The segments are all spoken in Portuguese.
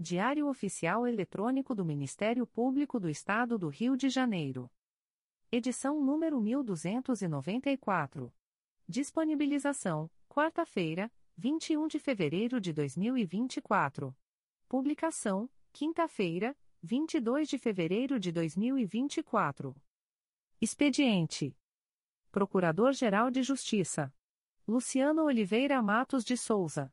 Diário Oficial Eletrônico do Ministério Público do Estado do Rio de Janeiro. Edição número 1294. Disponibilização: quarta-feira, 21 de fevereiro de 2024. Publicação: quinta-feira, 22 de fevereiro de 2024. Expediente: Procurador-Geral de Justiça Luciano Oliveira Matos de Souza.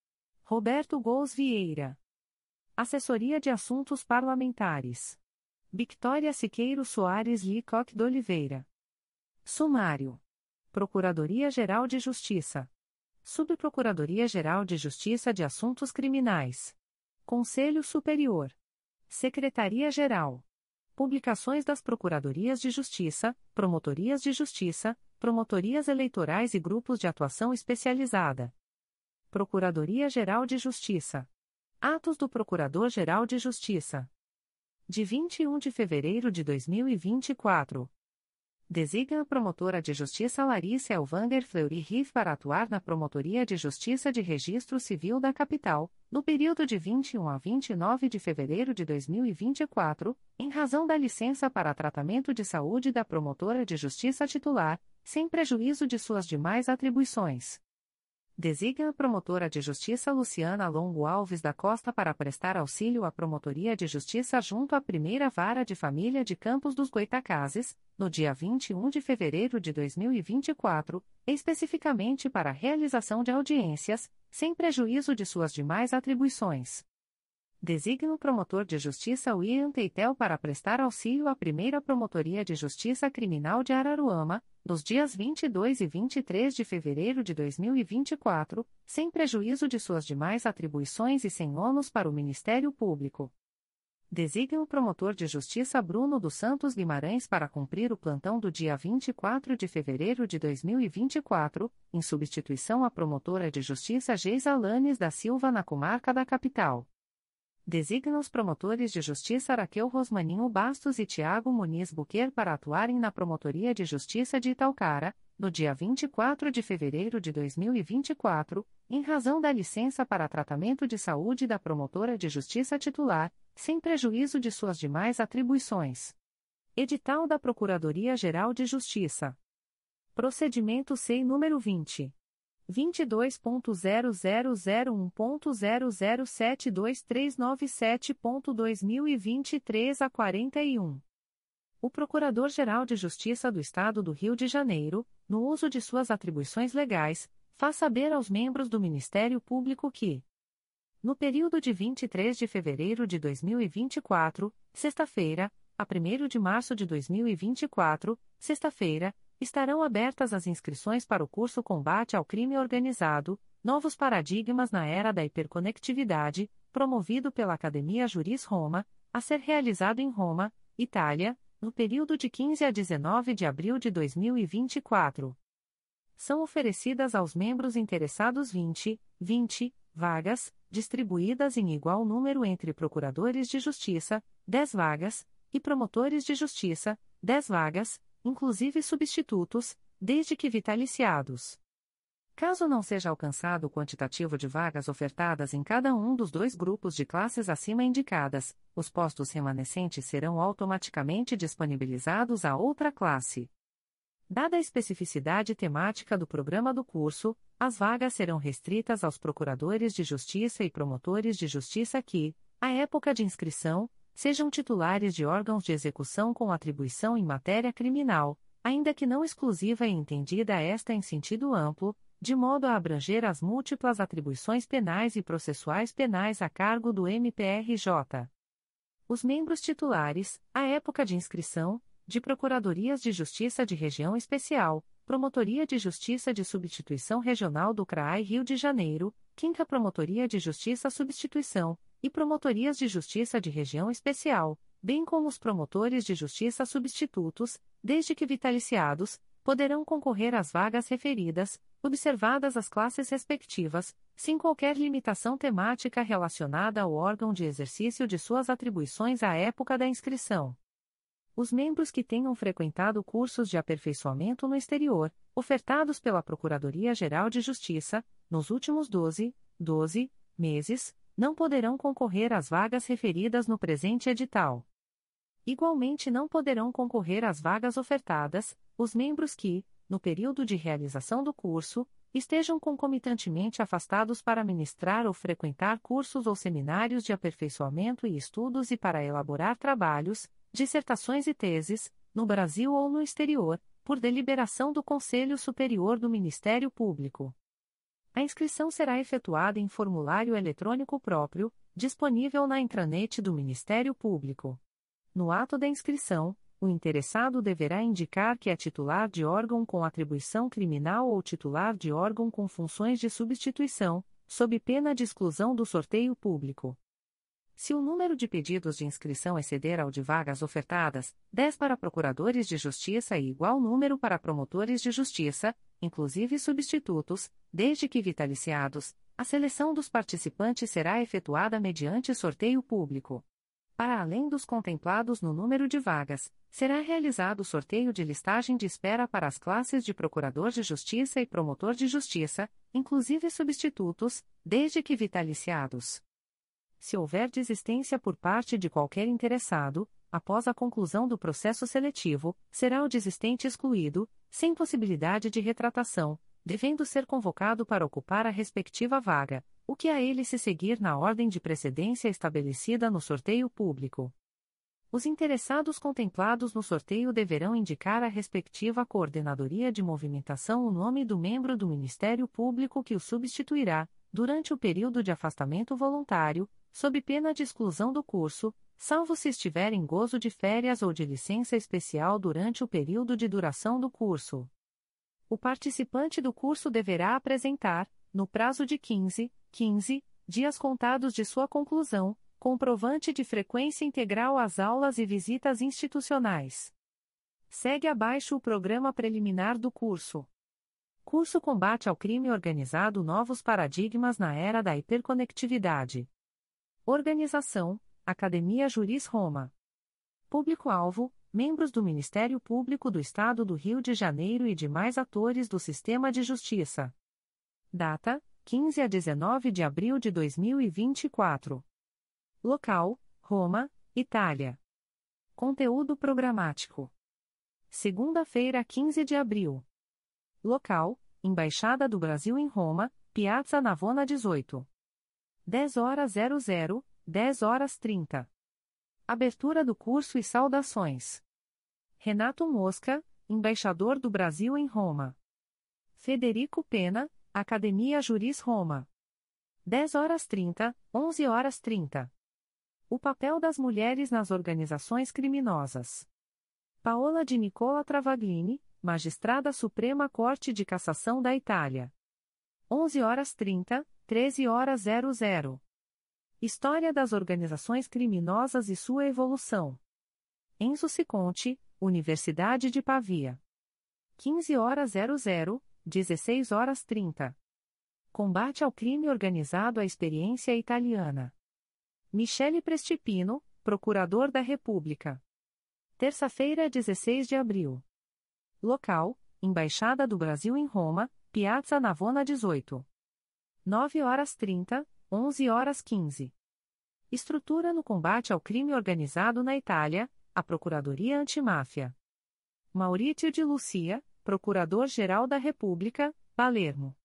Roberto Gous Vieira. Assessoria de Assuntos Parlamentares. Victoria Siqueiro Soares Licoque de Oliveira. Sumário. Procuradoria-Geral de Justiça. Subprocuradoria-Geral de Justiça de Assuntos Criminais. Conselho Superior. Secretaria-Geral. Publicações das Procuradorias de Justiça, Promotorias de Justiça, Promotorias Eleitorais e Grupos de Atuação Especializada. Procuradoria-Geral de Justiça. Atos do Procurador-Geral de Justiça. De 21 de fevereiro de 2024. Designa a promotora de justiça Larissa Elvander Fleury Riff para atuar na Promotoria de Justiça de Registro Civil da Capital, no período de 21 a 29 de fevereiro de 2024, em razão da licença para tratamento de saúde da promotora de justiça titular, sem prejuízo de suas demais atribuições. Designa a promotora de justiça Luciana Longo Alves da Costa para prestar auxílio à Promotoria de Justiça junto à Primeira Vara de Família de Campos dos Goitacazes, no dia 21 de fevereiro de 2024, especificamente para a realização de audiências, sem prejuízo de suas demais atribuições. Designa o promotor de justiça William Teitel para prestar auxílio à primeira Promotoria de Justiça Criminal de Araruama, nos dias 22 e 23 de fevereiro de 2024, sem prejuízo de suas demais atribuições e sem ônus para o Ministério Público. Designa o promotor de justiça Bruno dos Santos Guimarães para cumprir o plantão do dia 24 de fevereiro de 2024, em substituição à promotora de justiça Geisa Lanes da Silva na comarca da capital. Designa os promotores de justiça Raquel Rosmaninho Bastos e Tiago Muniz Buquer para atuarem na Promotoria de Justiça de Italcara, no dia 24 de fevereiro de 2024, em razão da licença para tratamento de saúde da promotora de justiça titular, sem prejuízo de suas demais atribuições. Edital da Procuradoria-Geral de Justiça. Procedimento SEI número 20. 22.0001.0072397.2023 a 41. O Procurador-Geral de Justiça do Estado do Rio de Janeiro, no uso de suas atribuições legais, faz saber aos membros do Ministério Público que, no período de 23 de fevereiro de 2024, sexta-feira, a 1 de março de 2024, sexta-feira, estarão abertas as inscrições para o curso Combate ao Crime Organizado, Novos Paradigmas na Era da Hiperconectividade, promovido pela Academia Juris Roma, a ser realizado em Roma, Itália, no período de 15 a 19 de abril de 2024. São oferecidas aos membros interessados 20, 20 vagas, distribuídas em igual número entre procuradores de justiça, 10 vagas, e promotores de justiça, 10 vagas, inclusive substitutos, desde que vitaliciados. Caso não seja alcançado o quantitativo de vagas ofertadas em cada um dos dois grupos de classes acima indicadas, os postos remanescentes serão automaticamente disponibilizados a outra classe. Dada a especificidade temática do programa do curso, as vagas serão restritas aos procuradores de justiça e promotores de justiça que, à época de inscrição, sejam titulares de órgãos de execução com atribuição em matéria criminal, ainda que não exclusiva e entendida esta em sentido amplo, de modo a abranger as múltiplas atribuições penais e processuais penais a cargo do MPRJ. Os membros titulares, à época de inscrição, de Procuradorias de Justiça de Região Especial, Promotoria de Justiça de Substituição Regional do CRAI Rio de Janeiro, 5 Promotoria de Justiça Substituição, e Promotorias de Justiça de Região Especial, bem como os promotores de justiça substitutos, desde que vitaliciados, poderão concorrer às vagas referidas, observadas as classes respectivas, sem qualquer limitação temática relacionada ao órgão de exercício de suas atribuições à época da inscrição. Os membros que tenham frequentado cursos de aperfeiçoamento no exterior, ofertados pela Procuradoria-Geral de Justiça, nos últimos 12, 12 meses, não poderão concorrer às vagas referidas no presente edital. Igualmente não poderão concorrer às vagas ofertadas os membros que, no período de realização do curso, estejam concomitantemente afastados para ministrar ou frequentar cursos ou seminários de aperfeiçoamento e estudos e para elaborar trabalhos, dissertações e teses, no Brasil ou no exterior, por deliberação do Conselho Superior do Ministério Público. A inscrição será efetuada em formulário eletrônico próprio, disponível na intranet do Ministério Público. No ato da inscrição, o interessado deverá indicar que é titular de órgão com atribuição criminal ou titular de órgão com funções de substituição, sob pena de exclusão do sorteio público. Se o número de pedidos de inscrição exceder ao de vagas ofertadas, 10 para procuradores de justiça e igual número para promotores de justiça, inclusive substitutos, desde que vitaliciados, a seleção dos participantes será efetuada mediante sorteio público. Para além dos contemplados no número de vagas, será realizado sorteio de listagem de espera para as classes de Procurador de Justiça e Promotor de Justiça, inclusive substitutos, desde que vitaliciados. Se houver desistência por parte de qualquer interessado, após a conclusão do processo seletivo, será o desistente excluído, sem possibilidade de retratação, devendo ser convocado para ocupar a respectiva vaga, o que a ele se seguir na ordem de precedência estabelecida no sorteio público. Os interessados contemplados no sorteio deverão indicar à respectiva Coordenadoria de Movimentação o nome do membro do Ministério Público que o substituirá, durante o período de afastamento voluntário, sob pena de exclusão do curso, salvo se estiver em gozo de férias ou de licença especial durante o período de duração do curso. O participante do curso deverá apresentar, no prazo de 15, 15 dias contados de sua conclusão, comprovante de frequência integral às aulas e visitas institucionais. Segue abaixo o programa preliminar do curso. Curso Combate ao Crime Organizado Novos Paradigmas na Era da Hiperconectividade. Organização: Academia Juris Roma. Público-alvo: membros do Ministério Público do Estado do Rio de Janeiro e demais atores do sistema de justiça. Data: 15 a 19 de abril de 2024. Local: Roma, Itália. Conteúdo programático. Segunda-feira, 15 de abril. Local: Embaixada do Brasil em Roma, Piazza Navona 18. 10 horas 00, 10 horas 30. Abertura do curso e saudações. Renato Mosca, embaixador do Brasil em Roma. Federico Pena, Academia Juris Roma. 10 horas 30, 11 horas 30. O papel das mulheres nas organizações criminosas. Paola de Nicola Travaglini, Magistrada Suprema Corte de Cassação da Itália. 11 horas 30, 13 horas 00. História das organizações criminosas e sua evolução. Enzo Ciconte, Universidade de Pavia. 15 horas 00, 16 horas 30. Combate ao crime organizado à experiência italiana. Michele Prestipino, Procurador da República. Terça-feira, 16 de abril. Local: Embaixada do Brasil em Roma, Piazza Navona 18. 9 horas 30, 11 horas 15. Estrutura no combate ao crime organizado na Itália, a Procuradoria Antimáfia. Maurício de Lucia, Procurador-Geral da República, Palermo.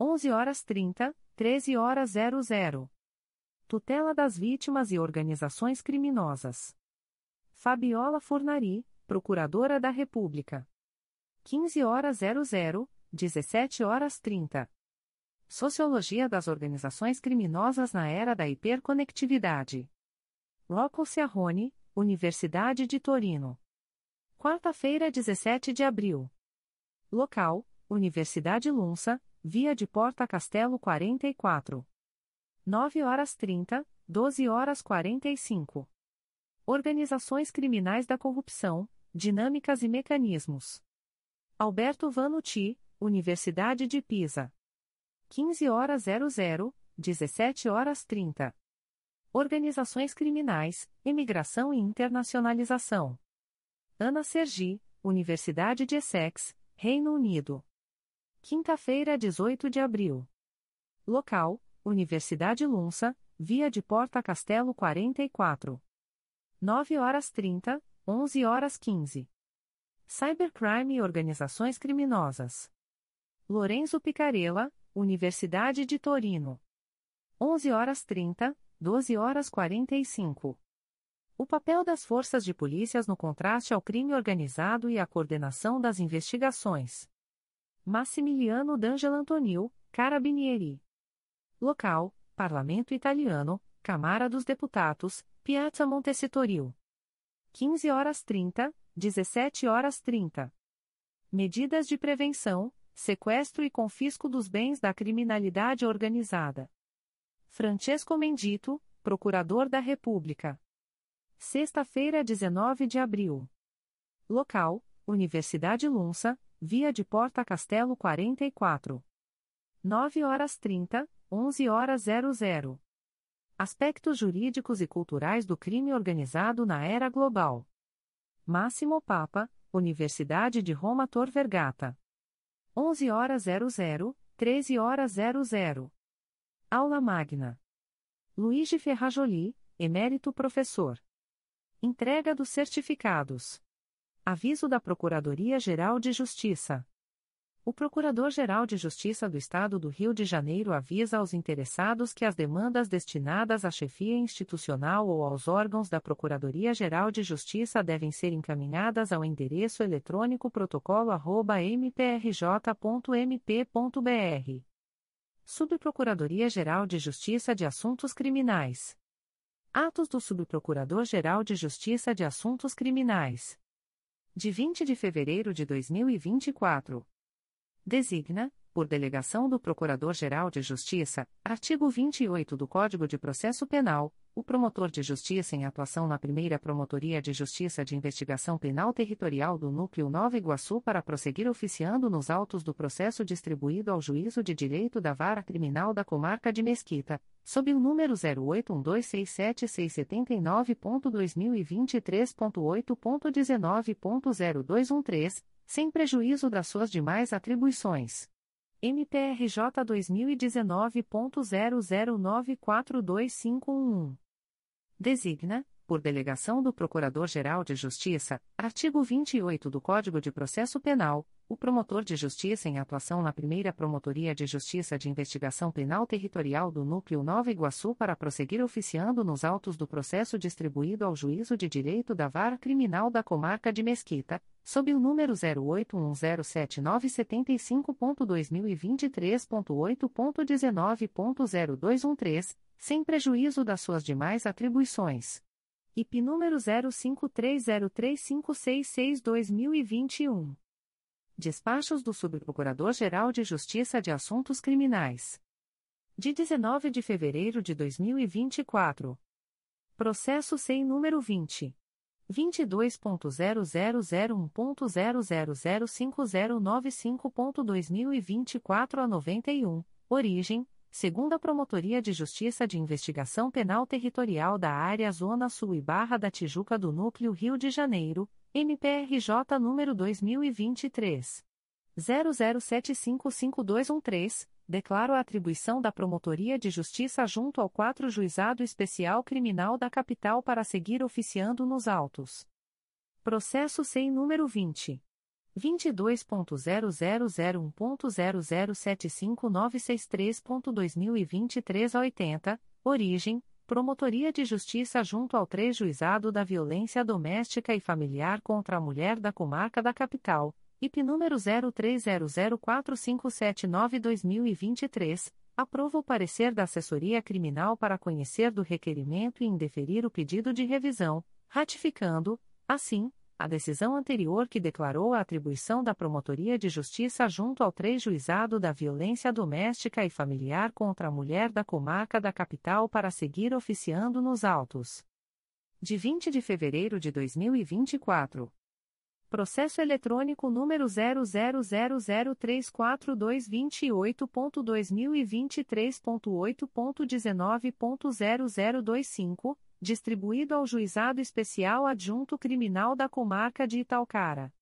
11 horas 30, 13 horas 00. Tutela das Vítimas e Organizações Criminosas. Fabiola Fornari, Procuradora da República. 15 horas 00, 17 horas 30. Sociologia das Organizações Criminosas na Era da Hiperconectividade. Rocco Ciarrone, Universidade de Torino. Quarta-feira, 17 de abril. Local: Universidade Lunsa, Via de Porta Castelo 44. 9 horas 30, 12 horas 45. Organizações Criminais da Corrupção, Dinâmicas e Mecanismos. Alberto Vanucci, Universidade de Pisa. 15 horas 00, 17 horas 30. Organizações Criminais, Imigração e Internacionalização. Ana Sergi, Universidade de Essex, Reino Unido. Quinta-feira, 18 de abril. Local: Universidade Lunsa, Via de Porta Castelo 44. 9 horas 30, 11 horas 15. Cybercrime e Organizações Criminosas. Lorenzo Picarella, Universidade de Torino. 11 horas 30, 12 horas 45. O papel das forças de polícias no contraste ao crime organizado e a coordenação das investigações. Massimiliano D'Angelo Antonio, Carabinieri. Local: Parlamento Italiano, Câmara dos Deputados, Piazza Montecitorio. 15 horas 30, 17 horas 30. Medidas de prevenção, sequestro e confisco dos bens da criminalidade organizada. Francesco Mendito, Procurador da República. Sexta-feira, 19 de abril. Local: Universidade Lunsa, Via de Porta Castelo 44. 9 horas 30, 11 horas 00. Aspectos jurídicos e culturais do crime organizado na era global. Máximo Papa, Universidade de Roma Tor Vergata. 11 horas 00, 13 horas 00. Aula Magna. Luigi Ferrajoli, Emérito Professor. Entrega dos certificados. Aviso da Procuradoria-Geral de Justiça. O Procurador-Geral de Justiça do Estado do Rio de Janeiro avisa aos interessados que as demandas destinadas à chefia institucional ou aos órgãos da Procuradoria-Geral de Justiça devem ser encaminhadas ao endereço eletrônico protocolo@mprj.mp.br. Subprocuradoria-Geral de Justiça de Assuntos Criminais. Atos do Subprocurador-Geral de Justiça de Assuntos Criminais de 20 de fevereiro de 2024. Designa, por delegação do Procurador-Geral de Justiça, artigo 28 do Código de Processo Penal, o promotor de justiça em atuação na primeira Promotoria de Justiça de Investigação Penal Territorial do Núcleo Nova Iguaçu para prosseguir oficiando nos autos do processo distribuído ao Juízo de Direito da Vara Criminal da Comarca de Mesquita, sob o número 081267679.2023.8.19.0213, sem prejuízo das suas demais atribuições. MPRJ 2019.00942511. Designa, por delegação do Procurador-Geral de Justiça, artigo 28 do Código de Processo Penal, o promotor de justiça em atuação na primeira Promotoria de Justiça de Investigação Penal Territorial do Núcleo Nova Iguaçu para prosseguir oficiando nos autos do processo distribuído ao Juízo de Direito da Vara Criminal da Comarca de Mesquita, sob o número 0810795.2023.8.19.0213, sem prejuízo das suas demais atribuições. IP número 05303566-2021. Despachos do Subprocurador-Geral de Justiça de Assuntos Criminais. De 19 de fevereiro de 2024. Processo sem número 20. 22.0001.0005095.2024 a 91, origem, segunda Promotoria de Justiça de Investigação Penal Territorial da Área Zona Sul e Barra da Tijuca do Núcleo Rio de Janeiro, MPRJ número 2023 00755213, declaro a atribuição da Promotoria de Justiça junto ao 4 Juizado Especial Criminal da Capital para seguir oficiando nos autos. Processo sem número 20 22.0001.0075963.2023 a 80, origem Promotoria de Justiça junto ao 3 Juizado da Violência Doméstica e Familiar contra a Mulher da Comarca da Capital IP número 03004579-2023, aprova o parecer da Assessoria Criminal para conhecer do requerimento e indeferir o pedido de revisão, ratificando, assim, a decisão anterior que declarou a atribuição da Promotoria de Justiça junto ao 3 Juizado da Violência Doméstica e Familiar contra a Mulher da Comarca da Capital para seguir oficiando nos autos. De 20 de fevereiro de 2024. Processo eletrônico número 0003428.2023.8.19.0025, distribuído ao Juizado Especial Adjunto Criminal da Comarca de Italcara.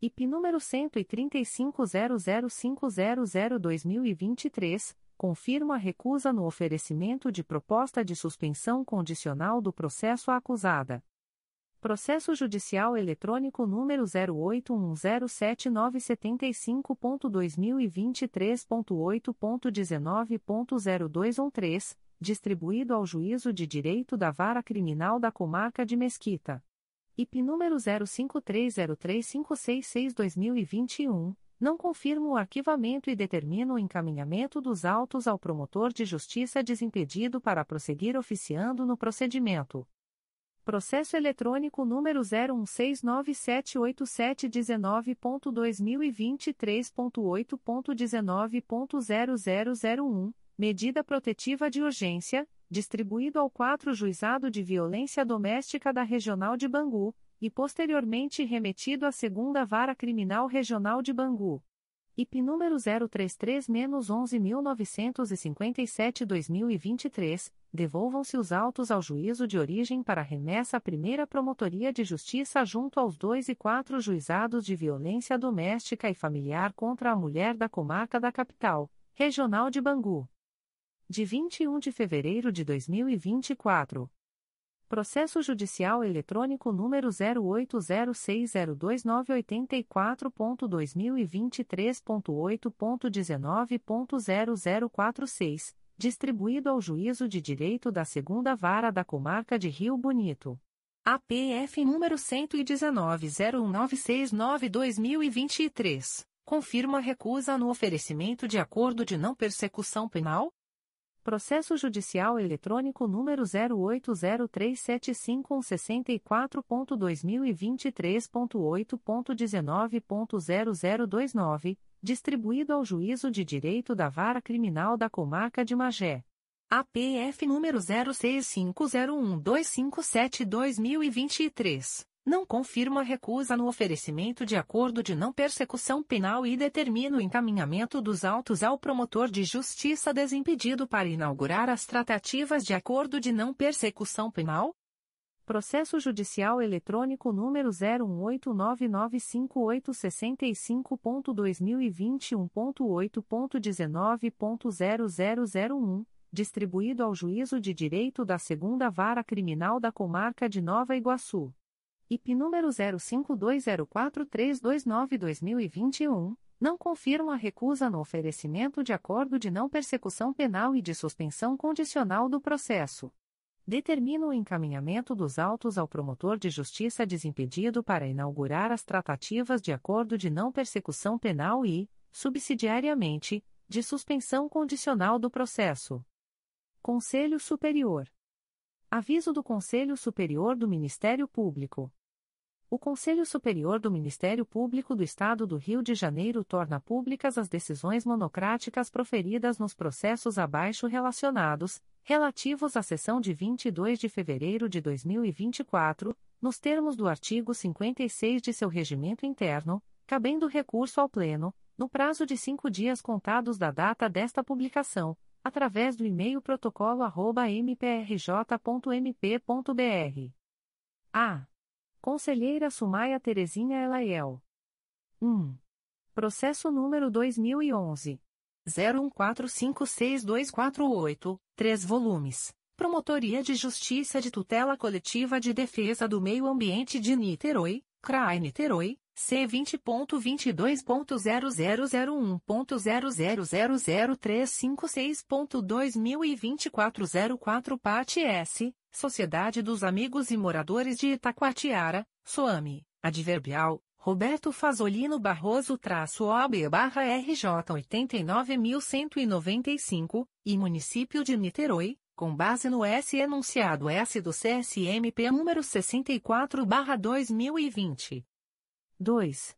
IP número 135005002023, confirma a recusa no oferecimento de proposta de suspensão condicional do processo acusada Processo Judicial Eletrônico número 0810795.2023.8.19.0213, distribuído ao Juízo de Direito da Vara Criminal da Comarca de Mesquita. IP número 05303566-2021, não confirma o arquivamento e determina o encaminhamento dos autos ao promotor de justiça desimpedido para prosseguir oficiando no procedimento. Processo eletrônico número 016978719.2023.8.19.0001, medida protetiva de urgência, distribuído ao 4 Juizado de Violência Doméstica da Regional de Bangu, e posteriormente remetido à Segunda Vara Criminal Regional de Bangu. IP número 033-11957-2023, devolvam-se os autos ao juízo de origem para remessa à primeira Promotoria de Justiça junto aos dois e quatro juizados de violência doméstica e familiar contra a mulher da comarca da capital, regional de Bangu. De 21 de fevereiro de 2024. Processo Judicial Eletrônico número 080602984.2023.8.19.0046, distribuído ao Juízo de Direito da Segunda Vara da Comarca de Rio Bonito. APF número 11901969-2023, confirma recusa no oferecimento de acordo de não persecução penal? Processo Judicial Eletrônico número 080375164.2023.8.19.0029, distribuído ao Juízo de Direito da Vara Criminal da Comarca de Magé. APF número 06501257-2023 não confirma recusa no oferecimento de acordo de não persecução penal e determina o encaminhamento dos autos ao promotor de justiça desimpedido para inaugurar as tratativas de acordo de não persecução penal? Processo Judicial Eletrônico número 018995865.2021.8.19.0001, distribuído ao Juízo de Direito da Segunda Vara Criminal da Comarca de Nova Iguaçu. IP número 05204329-2021, não confirma a recusa no oferecimento de acordo de não persecução penal e de suspensão condicional do processo. Determina o encaminhamento dos autos ao promotor de justiça desimpedido para inaugurar as tratativas de acordo de não persecução penal e, subsidiariamente, de suspensão condicional do processo. Conselho Superior. Aviso do Conselho Superior do Ministério Público. O Conselho Superior do Ministério Público do Estado do Rio de Janeiro torna públicas as decisões monocráticas proferidas nos processos abaixo relacionados, relativos à sessão de 22 de fevereiro de 2024, nos termos do artigo 56 de seu regimento interno, cabendo recurso ao Pleno, no prazo de cinco dias contados da data desta publicação, através do e-mail protocolo@mprj.mp.br. A. Conselheira Sumaia Terezinha Elaiel. 1. Processo número 2011 01456248, 3 volumes. Promotoria de Justiça de Tutela Coletiva de Defesa do Meio Ambiente de Niterói, CRAI Niterói, C20.22.0001.0000356.2024 04 Parte S, Sociedade dos Amigos e Moradores de Itacoatiara, SOAMI, Adverbial, Roberto Fazolino Barroso traço OB barra RJ 89.195, e Município de Niterói, com base no S enunciado S do CSMP número 64 barra 2020. 2.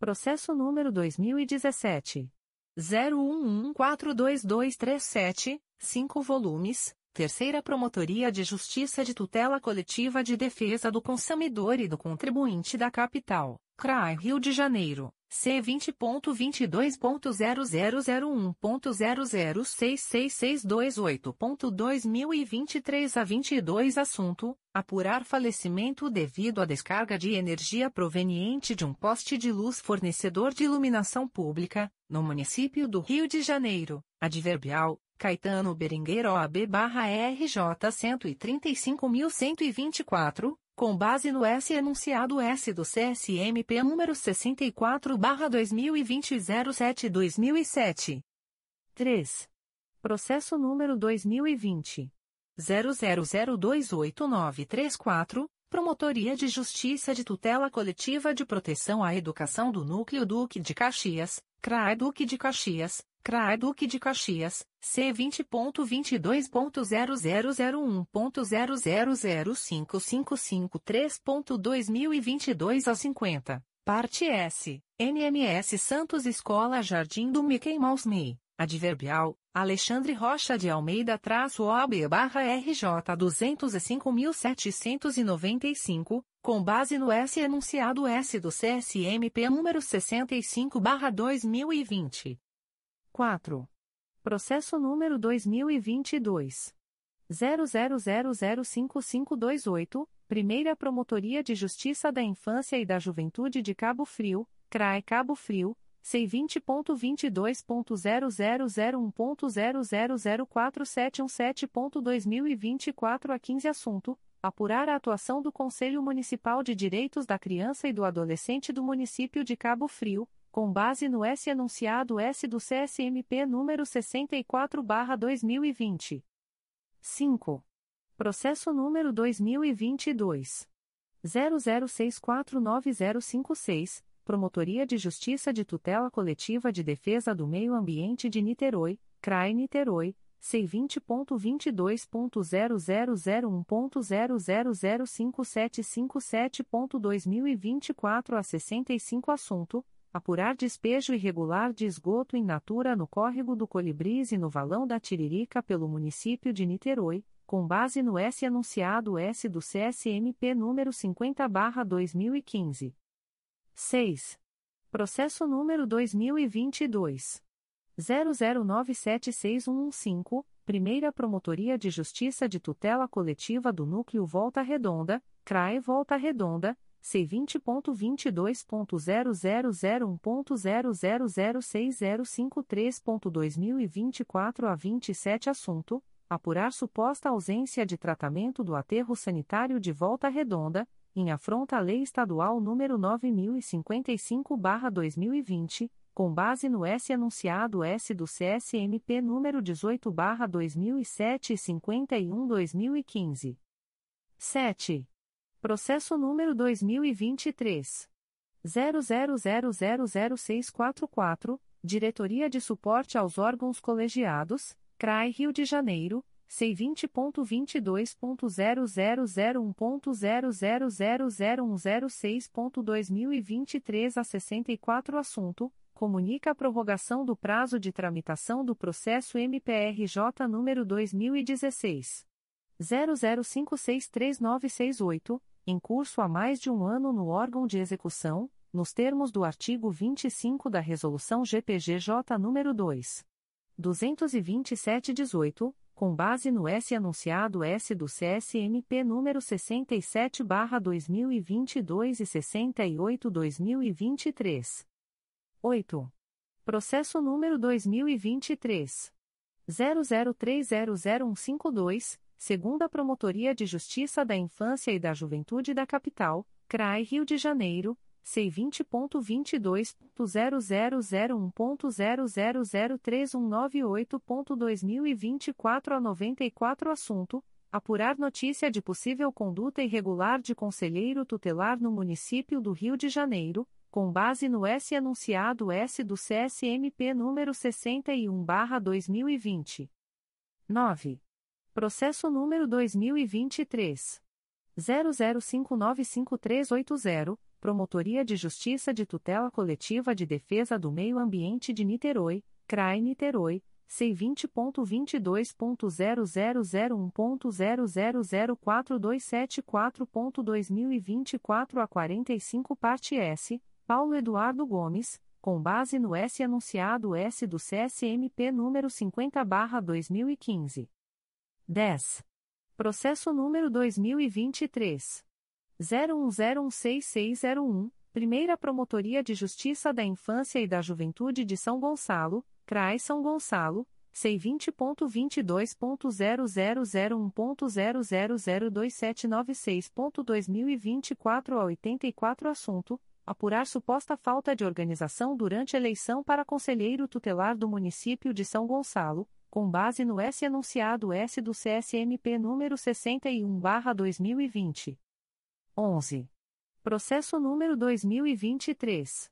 Processo número 2017. 011422237, 5 volumes, Terceira Promotoria de Justiça de Tutela Coletiva de Defesa do Consumidor e do Contribuinte da Capital, CRAI Rio de Janeiro. C vinte ponto vinte dois ponto zero zero zero um ponto zero zero seis seis seis dois oito ponto dois mil e vinte três a vinte e dois assunto apurar falecimento devido à descarga de energia proveniente de um poste de luz fornecedor de iluminação pública no município do Rio de Janeiro adverbial Caetano Berenguer OAB barra RJ cento e trinta e cinco mil cento e vinte e quatro com base no S enunciado S do CSMP número 64/2020 3. Processo número 2020 00028934, Promotoria de Justiça de Tutela Coletiva de Proteção à Educação do Núcleo Duque de Caxias, CRAE Duque de Caxias, CRAE Duque de Caxias, C20.22.0001.0005553.2022 a 50, parte S, NMS Santos Escola Jardim do Mickey Mouse Me, Adverbial, Alexandre Rocha de Almeida traço OAB barra RJ 205.795, com base no S enunciado S do CSMP número 65 barra 2020. 4. Processo número 2022. 00005528, Primeira Promotoria de Justiça da Infância e da Juventude de Cabo Frio, CRAE Cabo Frio, C20.22.0001.0004717.2024 a 15 Assunto: Apurar a atuação do Conselho Municipal de Direitos da Criança e do Adolescente do Município de Cabo Frio com base no S enunciado S do CSMP número 64/2020. 5. Processo número 2022 00649056, Promotoria de Justiça de Tutela Coletiva de Defesa do Meio Ambiente de Niterói, CRAI Niterói. C20.22.0001.0005757.2024 a 65 Assunto: apurar despejo irregular de esgoto in natura no córrego do Colibris e no valão da Tiririca pelo município de Niterói, com base no S anunciado S do CSMP número 50/2015. 6. Processo número 2022 00976115, Primeira Promotoria de Justiça de Tutela Coletiva do Núcleo Volta Redonda, CRAE Volta Redonda C20.22.0001.0006053.2024 a 27 Assunto: Apurar suposta ausência de tratamento do aterro sanitário de Volta Redonda, em afronta à Lei Estadual nº 9055-2020, com base no S anunciado S do CSMP número 18-2007 e 51-2015. 7. Processo número 2023. 00000644, Diretoria de Suporte aos Órgãos Colegiados, CRAI Rio de Janeiro, C20.22.0001.0000106.2023 a 64 Assunto: Comunica a prorrogação do prazo de tramitação do processo MPRJ número 2016. 00563968 em curso há mais de um ano no órgão de execução, nos termos do artigo 25 da Resolução GPGJ nº 2. 227-18, com base no S anunciado S do CSMP número 67/2022 e 68/2023. 8. Processo número 2023 00300152, segunda Promotoria de Justiça da Infância e da Juventude da Capital, CRAI Rio de Janeiro C20.22.0001.0003198.2024 a 94 assunto, apurar notícia de possível conduta irregular de conselheiro tutelar no município do Rio de Janeiro, com base no S anunciado S do CSMP número 61/2020. 9. Processo número 2023 00595380 Promotoria de Justiça de Tutela Coletiva de Defesa do Meio Ambiente de Niterói, CRAI Niterói, C20.22.0001.0004274.2024 a 45 parte S, Paulo Eduardo Gomes, com base no S anunciado S do CSMP número 50/2015. 10. Processo número 2023 01016601, Primeira Promotoria de Justiça da Infância e da Juventude de São Gonçalo, CRAI São Gonçalo, C20.22.0001.0002796.2024 a 84 assunto, apurar suposta falta de organização durante eleição para conselheiro tutelar do município de São Gonçalo, com base no S anunciado S do CSMP número 61/2020. 11. Processo número 2023.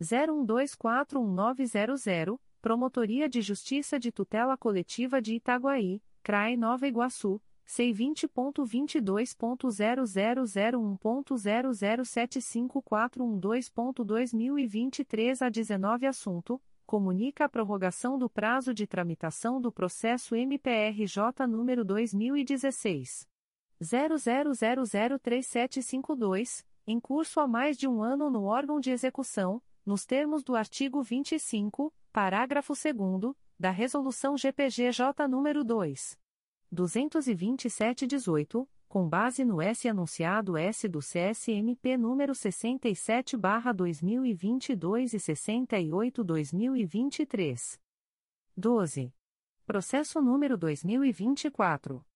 01241900, Promotoria de Justiça de Tutela Coletiva de Itaguaí, CRAE Nova Iguaçu, C20.22.0001.0075412.2023 a 19 assunto, comunica a prorrogação do prazo de tramitação do processo MPRJ número 2016 00003752, em curso há mais de um ano no órgão de execução, nos termos do artigo 25, parágrafo 2 da Resolução GPGJ nº 2. 227-18, com base no S anunciado S do CSMP número 67/2022 e 68/2023. 12. Processo número 2024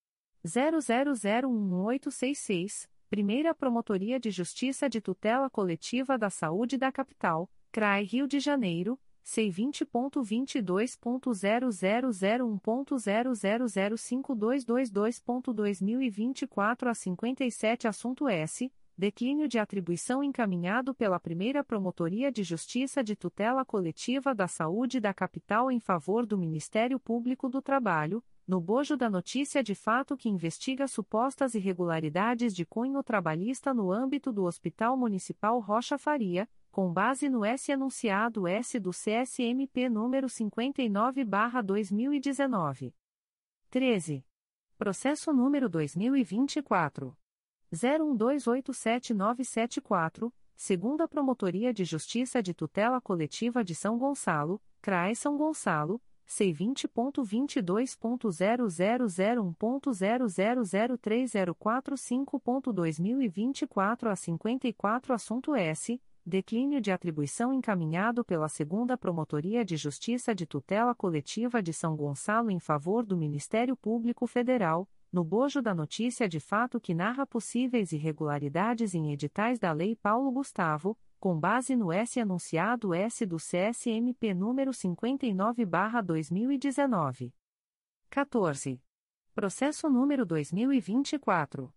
00011866, Primeira Promotoria de Justiça de Tutela Coletiva da Saúde da Capital, CRAI Rio de Janeiro, C20.22.0001.0005222.2024 a 57 Assunto S. Declínio de atribuição encaminhado pela Primeira Promotoria de Justiça de Tutela Coletiva da Saúde da Capital em favor do Ministério Público do Trabalho, no bojo da notícia de fato que investiga supostas irregularidades de cunho trabalhista no âmbito do Hospital Municipal Rocha Faria, com base no S anunciado S do CSMP número 59/2019. 13. Processo número 2024 01287974, segunda Promotoria de Justiça de Tutela Coletiva de São Gonçalo, CRAE São Gonçalo C20.22.0001.0003045.2024 a 54 Assunto S. Declínio de atribuição encaminhado pela Segunda Promotoria de Justiça de Tutela Coletiva de São Gonçalo em favor do Ministério Público Federal, no bojo da notícia de fato que narra possíveis irregularidades em editais da Lei Paulo Gustavo, com base no S anunciado S do CSMP número 59/2019. 14. Processo número 2024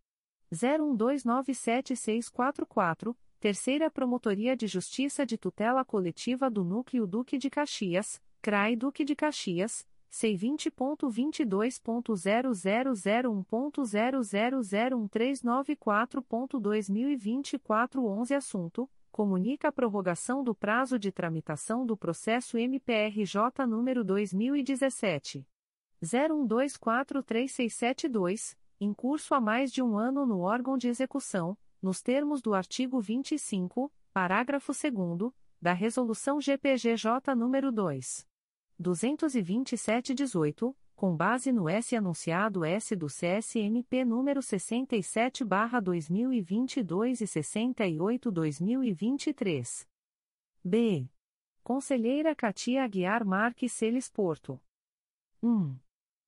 01297644, Terceira Promotoria de Justiça de Tutela Coletiva do Núcleo Duque de Caxias, CRAI Duque de Caxias. C20.22.0001.0001394.2024 11 Assunto comunica a prorrogação do prazo de tramitação do processo MPRJ número 2017 01243672, em curso há mais de um ano no órgão de execução, nos termos do artigo 25, Parágrafo 2 da Resolução GPGJ nº 2. 227-18, com base no S anunciado S do CSMP número 67/2022 e 68/2023. B. Conselheira Katia Aguiar Marques Celes Porto. 1.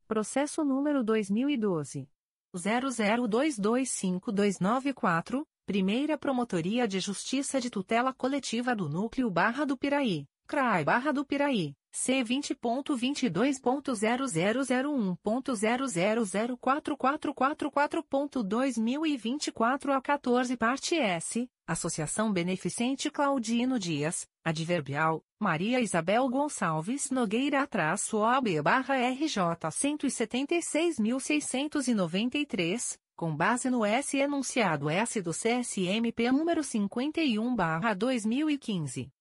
Processo número 2012 00225294, Primeira Promotoria de Justiça de Tutela Coletiva do Núcleo Barra do Piraí, CRAI Barra do Piraí. C vinte ponto vinte dois ponto zero zero zero um ponto zero zero zero quatro quatro quatro quatro ponto dois mil e vinte quatro a 14 parte S. Associação Beneficente Claudino Dias. Adverbial Maria Isabel Gonçalves Nogueira traço OAB barra RJ cento e setenta e seis mil seiscentos e noventa e três com base no S enunciado S do CSMP número cinquenta e um barra dois mil e quinze.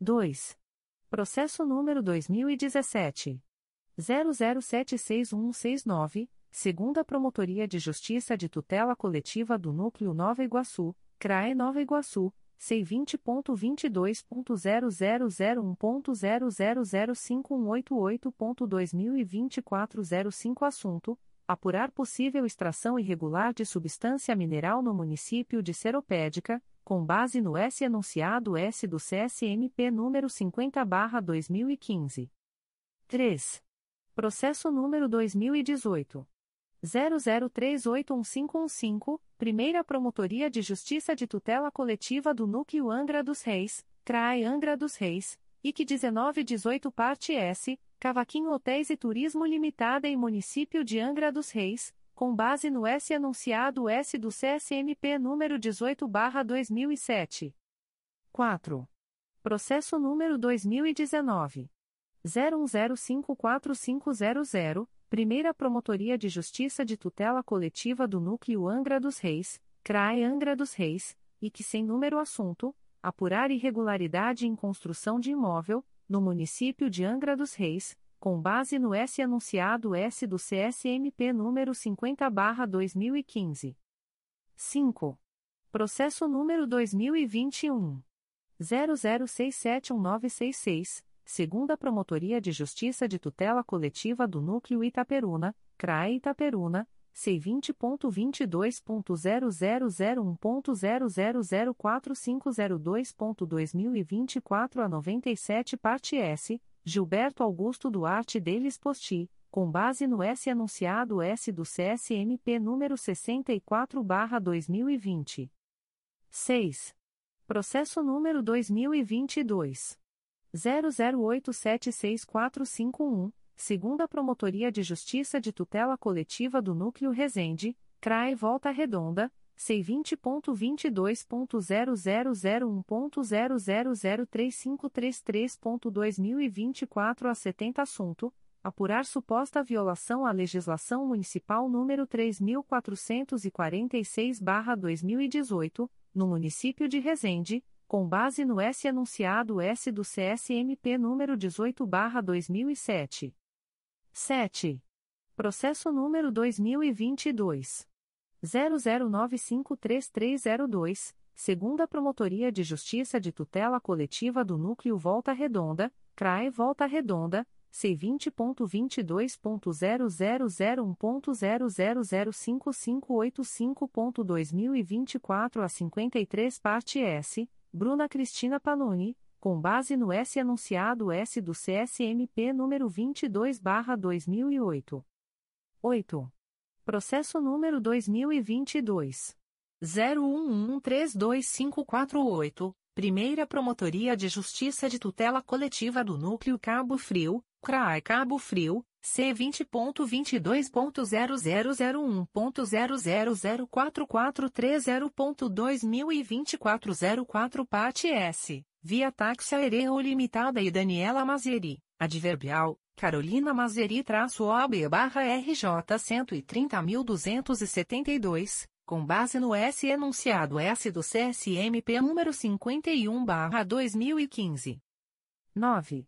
Dois Processo número 2017. 00761169, segunda Promotoria de Justiça de Tutela Coletiva do Núcleo Nova Iguaçu, CRAE Nova Iguaçu, C20.22.0001.0005188.2024 05 Assunto: Apurar possível extração irregular de substância mineral no município de Seropédica, com base no S enunciado S do CSMP número 50/2015. 3. Processo número 2018 00381515, Primeira Promotoria de Justiça de Tutela Coletiva do Núcleo Angra dos Reis, CRAE Angra dos Reis, IC 1918 Parte S, Cavaquinho Hotéis e Turismo Limitada e Município de Angra dos Reis, com base no S anunciado S do CSMP número 18/2007. 4. Processo número 2019 01054500, Primeira Promotoria de Justiça de Tutela Coletiva do Núcleo Angra dos Reis, CRAE Angra dos Reis, e que sem número assunto, apurar irregularidade em construção de imóvel, no município de Angra dos Reis, com base no S anunciado S do CSMP número 50/2015. 5. Processo número 2021 00671966, segunda Promotoria de Justiça de Tutela Coletiva do Núcleo Itaperuna, CRAE Itaperuna. C20.22.0001.0004502.2024 a 97 parte S, Gilberto Augusto Duarte Delis Posti, com base no S anunciado S do CSMP número 64/2020. 6. Processo número 2022 00876451, segunda Promotoria de Justiça de Tutela Coletiva do Núcleo Resende, CRAE Volta Redonda C20.22.0001.0003533.2024 a 70 assunto, apurar suposta violação à legislação municipal número 3446/2018, no município de Resende, com base no S anunciado S do CSMP número 18/2007. 7. Processo número 2022 00953302, segunda Promotoria de Justiça de Tutela Coletiva do Núcleo Volta Redonda, CRAE Volta Redonda, C20.22.0001.0005585.2024 a 53 parte S, Bruna Cristina Panoni, com base no S anunciado S do CSMP número 22/2008. 8. Processo número 2022. 01132548, Primeira Promotoria de Justiça de Tutela Coletiva do Núcleo Cabo Frio, CRAI Cabo Frio, C20.22.0001.0004430.2024 04 Parte S, via Táxi Aereo Limitada e Daniela Mazeri, Adverbial, Carolina Mazeri-OAB barra RJ 130.272, com base no S enunciado S do CSMP número 51 barra 2015. 9.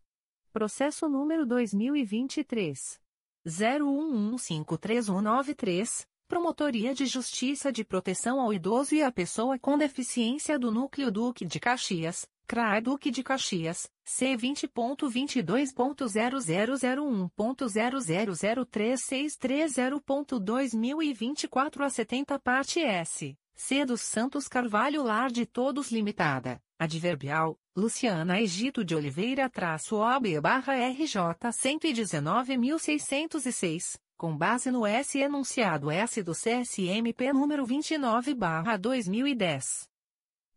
Processo número 2023. 01153193, Promotoria de Justiça de Proteção ao Idoso e à Pessoa com Deficiência do Núcleo Duque de Caxias, CRAE Duque de Caxias, C20.22.0001.0003630.2024 a 70 parte S, C dos Santos Carvalho Lar de Todos Limitada, Adverbial, Luciana Egito de Oliveira traço OB barra RJ 119.606, com base no S enunciado S do CSMP número 29 barra 2010.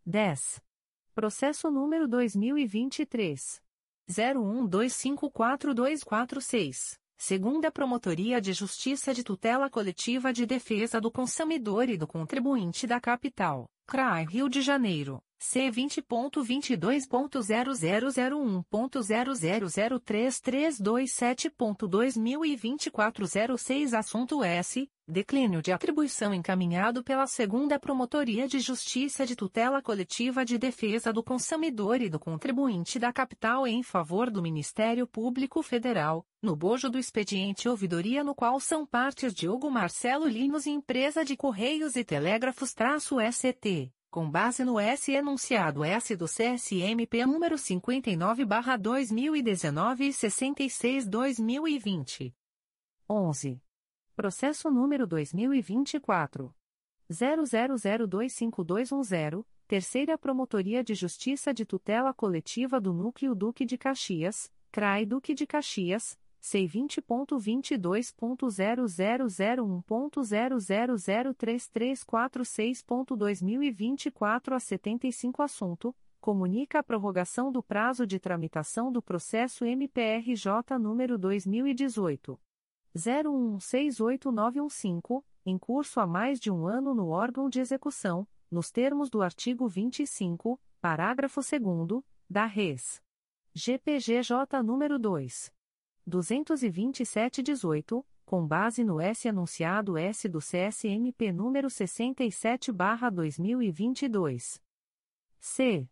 10. Processo número 2023. 01254246. Segunda Promotoria de Justiça de Tutela Coletiva de Defesa do Consumidor e do Contribuinte da Capital, CRAI Rio de Janeiro, C20.22.0001.0003327.2024 06 Assunto S. Declínio de atribuição encaminhado pela Segunda Promotoria de Justiça de Tutela Coletiva de Defesa do Consumidor e do Contribuinte da Capital em favor do Ministério Público Federal, no bojo do expediente ouvidoria no qual são partes Diogo Marcelo Limos e Empresa de Correios e Telégrafos-ST com base no S enunciado S do CSMP número 59/2019 e 66/2020. 11. Processo número 2024 00025210, Terceira Promotoria de Justiça de Tutela Coletiva do Núcleo Duque de Caxias, CRAI Duque de Caxias C20.22.0001.0003346.2024 a 75 Assunto: Comunica a prorrogação do prazo de tramitação do processo MPRJ número 2018. 016895, em curso há mais de um ano no órgão de execução, nos termos do artigo 25, parágrafo 2 da Res. GPGJ número 2. 22718, com base no S anunciado S do CSMP número 67/2022. C.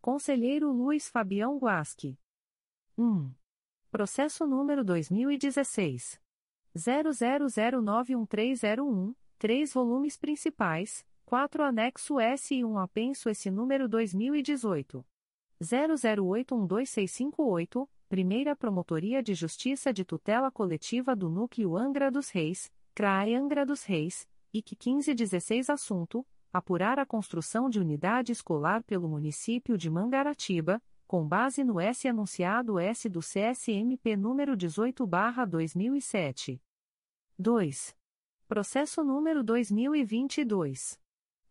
Conselheiro Luiz Fabião Guasque. 1. Processo número 2016 00091301, 3 volumes principais, 4 anexo S e 1 apenso S número 2018 00812658 Primeira Promotoria de Justiça de Tutela Coletiva do Núcleo Angra dos Reis, CRAE Angra dos Reis, IC 1516 Assunto: Apurar a construção de unidade escolar pelo município de Mangaratiba, com base no S anunciado S do CSMP número 18/2007. 2. Processo número 2022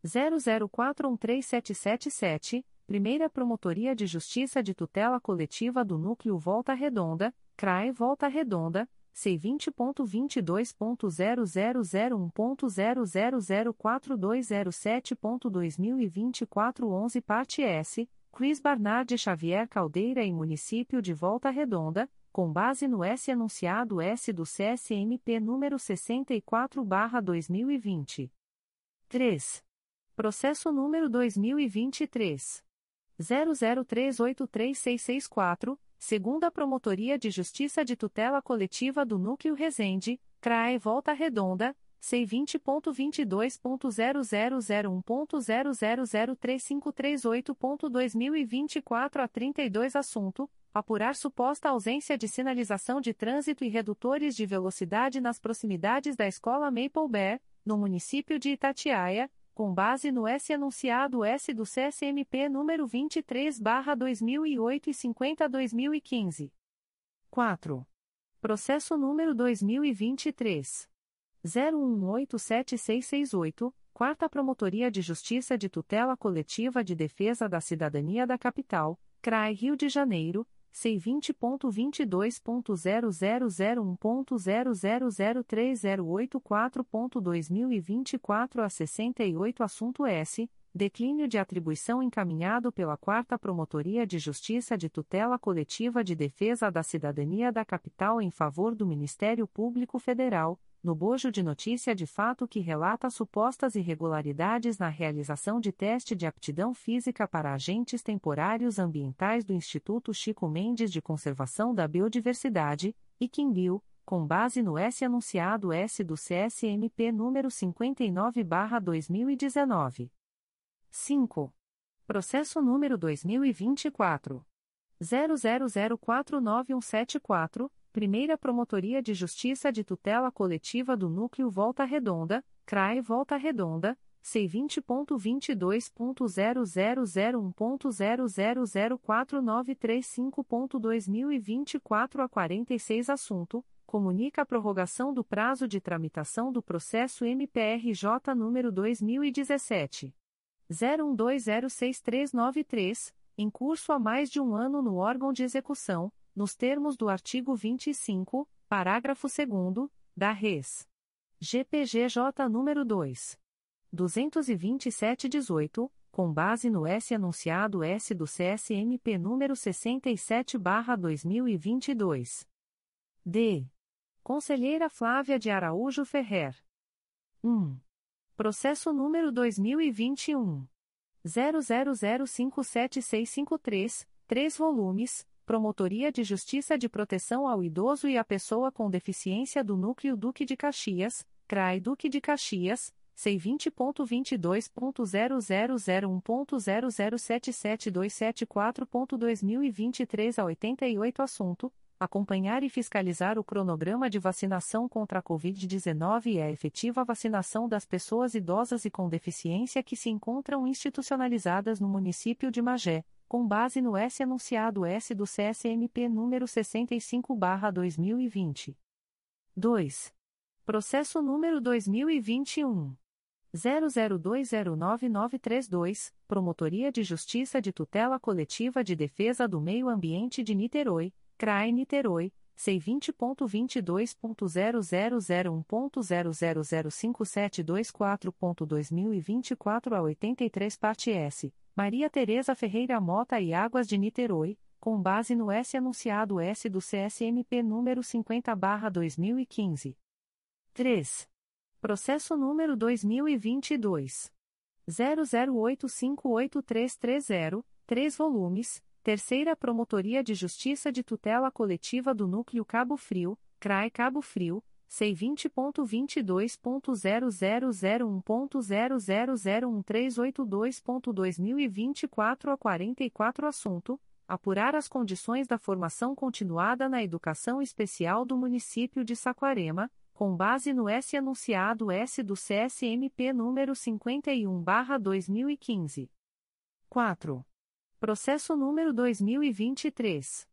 00413777 Primeira Promotoria de Justiça de Tutela Coletiva do Núcleo Volta Redonda, CRAE Volta Redonda, C20.22.0001.0004207.2024 11 Parte S, Cris Barnard Xavier Caldeira e Município de Volta Redonda, com base no S anunciado S do CSMP número 64/2020. 3. Processo número 2023 00383664, segunda Promotoria de Justiça de Tutela Coletiva do Núcleo Resende, CRAE Volta Redonda, C20.22.0001.0003538.2024 a 32 Assunto: Apurar suposta ausência de sinalização de trânsito e redutores de velocidade nas proximidades da Escola Maple Bear, no município de Itatiaia, com base no S anunciado S do CSMP número 23/2008 e 50/2015. 4. Processo número 2023 01187668, Quarta Promotoria de Justiça de Tutela Coletiva de Defesa da Cidadania da Capital, CRAI Rio de Janeiro C20.22.0001.0003084.2024 a 68 Assunto S. Declínio de atribuição encaminhado pela Quarta Promotoria de Justiça de Tutela Coletiva de Defesa da Cidadania da Capital em favor do Ministério Público Federal, no bojo de notícia de fato que relata supostas irregularidades na realização de teste de aptidão física para agentes temporários ambientais do Instituto Chico Mendes de Conservação da Biodiversidade, IQMBio, com base no S anunciado S do CSMP número 59/2019. 5. Processo número 2024 00049174, Primeira Promotoria de Justiça de Tutela Coletiva do Núcleo Volta Redonda, CRAE Volta Redonda C20.22.0001.0004935.2024 a 46 assunto, comunica a prorrogação do prazo de tramitação do processo MPRJ número 2017 01206393, em curso há mais de um ano no órgão de execução, nos termos do artigo 25, parágrafo 2 da Res. GPGJ número 2. 22718, com base no S anunciado S do CSMP número 67/2022. D. Conselheira Flávia de Araújo Ferrer. 1. Processo número 2021 00057653, 3 volumes. Promotoria de Justiça de Proteção ao Idoso e à Pessoa com Deficiência do Núcleo Duque de Caxias, CRAI Duque de Caxias, C20.22.0001.0077274.2023 a 88 assunto, acompanhar e fiscalizar o cronograma de vacinação contra a Covid-19 e a efetiva vacinação das pessoas idosas e com deficiência que se encontram institucionalizadas no município de Magé, com base no S anunciado S do CSMP número 65/2020. 2. Processo número 2021 00209932, Promotoria de Justiça de Tutela Coletiva de Defesa do Meio Ambiente de Niterói, CRAE Niterói, C20.22.0001.0005724.2024 a 83 parte S, Maria Tereza Ferreira Mota e Águas de Niterói, com base no S anunciado S do CSMP número 50/2015. 3. Processo número 2022. 00858330, 3 volumes, Terceira Promotoria de Justiça de Tutela Coletiva do Núcleo Cabo Frio, CRAE Cabo Frio, C20.22.0001.0001382.2024 a 44 assunto, apurar as condições da formação continuada na educação especial do município de Saquarema, com base no S anunciado S do CSMP número 51/2015. 4. Processo número 2023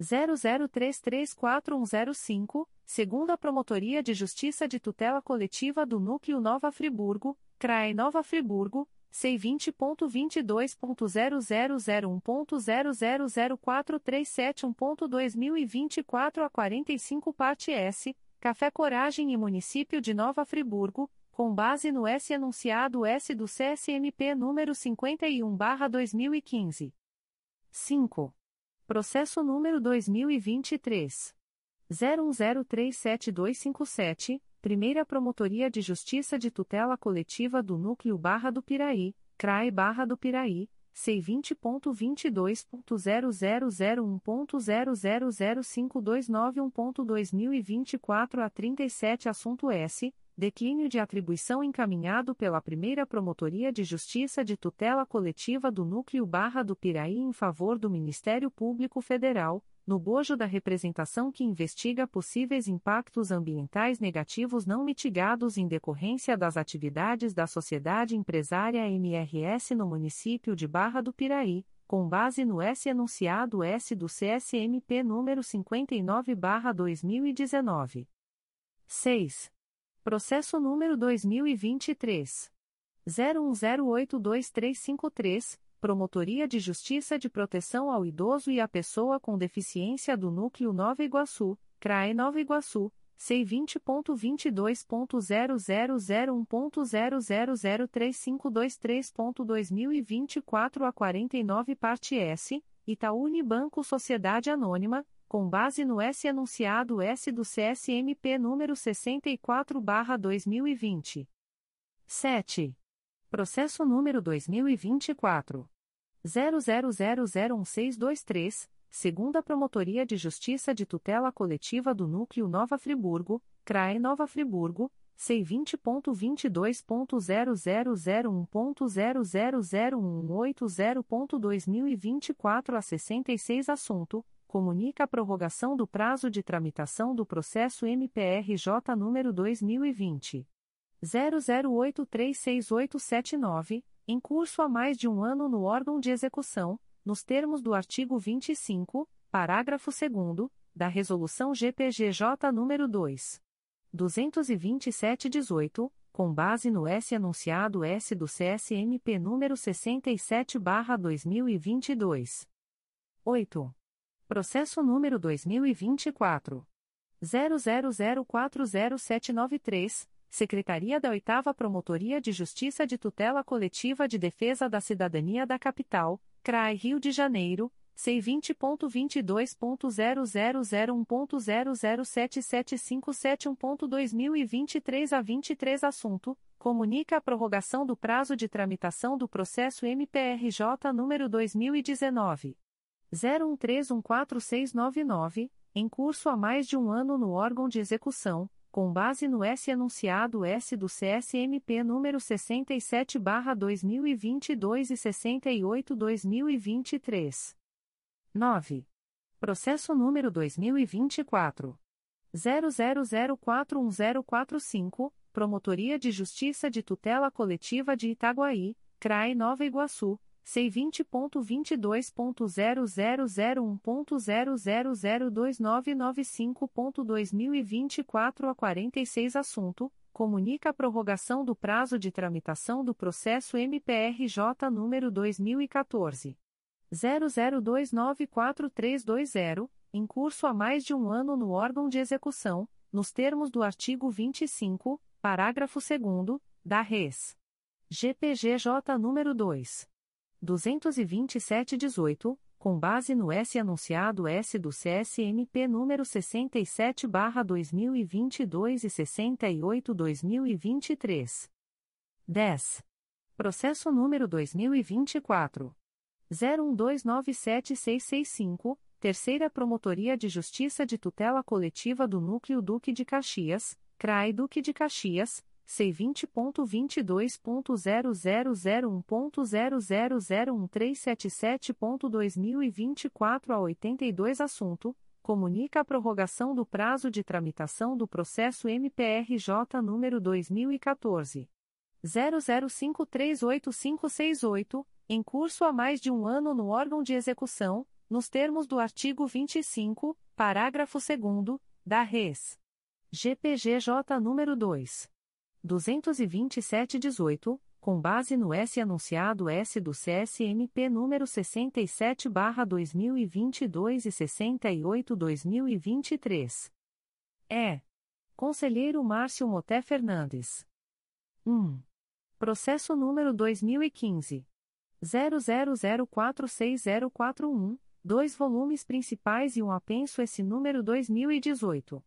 00334105, segunda Promotoria de Justiça de Tutela Coletiva do Núcleo Nova Friburgo, CRAE Nova Friburgo. C20.22.0001.0004371.2024 a 45 parte S, Café Coragem e Município de Nova Friburgo, com base no S anunciado S do CSMP número 51/2015. 5. Processo número 2023 01037257, Primeira Promotoria de Justiça de Tutela Coletiva do Núcleo Barra do Piraí, CRAE Barra do Piraí C20.22.0001.0005291.2024 a 37 Assunto S. Declínio de atribuição encaminhado pela primeira Promotoria de Justiça de Tutela Coletiva do Núcleo Barra do Piraí em favor do Ministério Público Federal, no bojo da representação que investiga possíveis impactos ambientais negativos não mitigados em decorrência das atividades da Sociedade Empresária MRS no município de Barra do Piraí, com base no S enunciado S do CSMP número 59/2019. 6. Processo número 2023 01082353 Promotoria de Justiça de Proteção ao Idoso e à Pessoa com Deficiência do Núcleo Nova Iguaçu, CRAE Nova Iguaçu, C20.22.0001.0003523.2024 a 49 parte S, Itaú Banco Sociedade Anônima, com base no S anunciado S do CSMP número 64/2020. 7. Processo número 2024. 00001623, segunda Promotoria de Justiça de Tutela Coletiva do Núcleo Nova Friburgo, CRAE Nova Friburgo, C20.22.0001.0001180.2024 a 66 assunto, comunica a prorrogação do prazo de tramitação do processo MPRJ número 2020 00836879, em curso há mais de um ano no órgão de execução, nos termos do artigo 25, parágrafo 2 da Resolução GPGJ nº 2. 227-18, com base no S anunciado S do CSMP número 67/2022. 8. Processo número 2024 00040793, Secretaria da 8 Promotoria de Justiça de Tutela Coletiva de Defesa da Cidadania da Capital, CRAI Rio de Janeiro C20.22.0001.0077571.2023 a 23 assunto, comunica a prorrogação do prazo de tramitação do processo MPRJ número 2019 01314699, em curso há mais de um ano no órgão de execução, com base no S anunciado S do CSMP número 67/2022 e 68/2023. 9. Processo número 2024. 00041045, Promotoria de Justiça de Tutela Coletiva de Itaguaí, CRAE Nova Iguaçu, C20.22.0001.0002995.2024 a 46 assunto, comunica a prorrogação do prazo de tramitação do processo MPRJ número 2014 00294320, em curso há mais de um ano no órgão de execução, nos termos do artigo 25, parágrafo 2 da Res. GPGJ nº 2. 22718, com base no S anunciado S do CSMP número 67/2022 e 68/2023. 10. Processo número 2024 01297665, Terceira Promotoria de Justiça de Tutela Coletiva do Núcleo Duque de Caxias, CRAI Duque de Caxias, C20.22.0001.0001377.2024 a 82 assunto, comunica a prorrogação do prazo de tramitação do processo MPRJ número 2014 00538568 em curso há mais de um ano no órgão de execução, nos termos do artigo 25, parágrafo 2 da Res. GPGJ nº 2. 22718, com base no S anunciado S do CSMP número 67/2022 e 68/2023. É. Conselheiro Márcio Moté Fernandes. 1. Processo número 2015 00046041, dois volumes principais e um apenso esse número 2018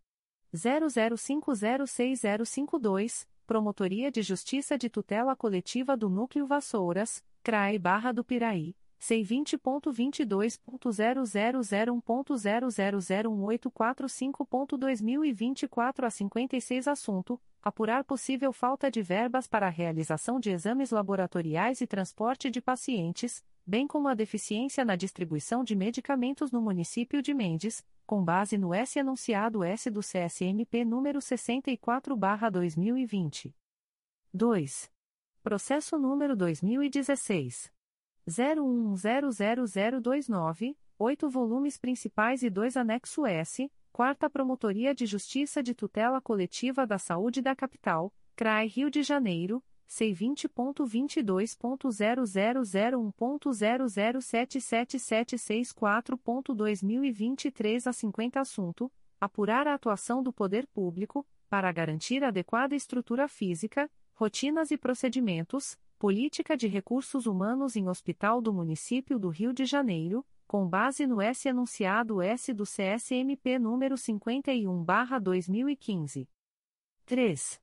00506052, Promotoria de Justiça de Tutela Coletiva do Núcleo Vassouras, CRAE Barra do Piraí. C20.22.0001.0001845.2024 a 56 assunto, apurar possível falta de verbas para a realização de exames laboratoriais e transporte de pacientes, bem como a deficiência na distribuição de medicamentos no município de Mendes, com base no S anunciado S do CSMP número 64/2020. 2. Processo número 2016 01100029, oito volumes principais e dois anexo S, Quarta Promotoria de Justiça de Tutela Coletiva da Saúde da Capital, CRAI Rio de Janeiro, C20.22.0001.0077764.2023 a 50 assunto, apurar a atuação do poder público, para garantir adequada estrutura física, rotinas e procedimentos, Política de Recursos Humanos em Hospital do Município do Rio de Janeiro, com base no S anunciado S do CSMP número 51/2015. 3.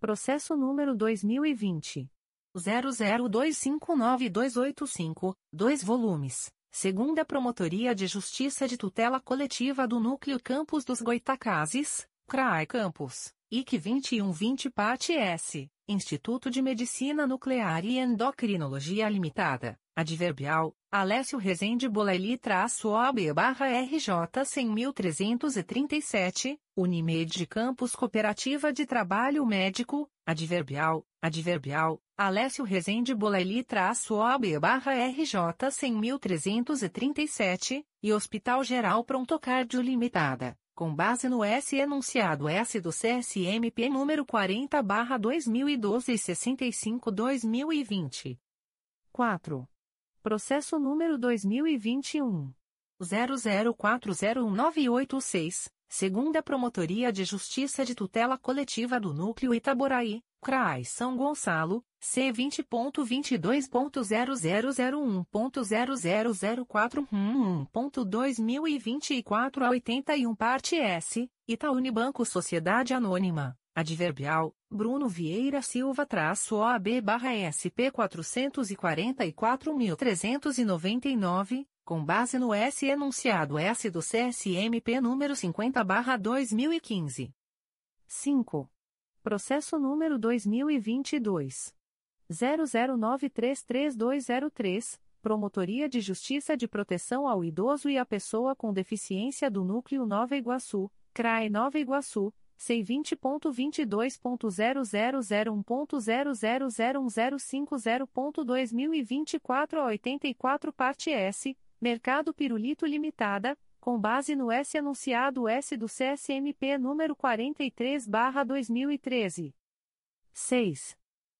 Processo número 2020 00259285, 2 volumes segunda Promotoria de Justiça de Tutela Coletiva do Núcleo Campos dos Goitacazes, CRAI Campos, IC 2120 Parte S, Instituto de Medicina Nuclear e Endocrinologia Limitada, Adverbial, Alessio Rezende Bolaili-OB barra RJ 100.337, Unimed Campus Cooperativa de Trabalho Médico, Adverbial, Adverbial, Alessio Rezende Bolaili-OB barra RJ 100.337, e Hospital Geral Prontocárdio Limitada, com base no S enunciado S do CSMP número 40 barra 2012 e 65 2020. 4. Processo número 2021. 00401986, segunda Promotoria de Justiça de Tutela Coletiva do Núcleo Itaboraí, CRAI São Gonçalo, C20.22.0001.0004111.2024 a 81 parte S, Itaunibanco Sociedade Anônima, Adverbial, Bruno Vieira Silva traço OAB barra SP 444.399, com base no S enunciado S do CSMP número 50 barra 2015. 5. Processo número 2022. 00933203, Promotoria de Justiça de Proteção ao Idoso e à Pessoa com Deficiência do Núcleo Nova Iguaçu, CRAE Nova Iguaçu, C20.22.0001.0001050.2024 a 84 parte S, Mercado Pirulito Limitada, com base no S anunciado S do CSMP número 43/2013. 6.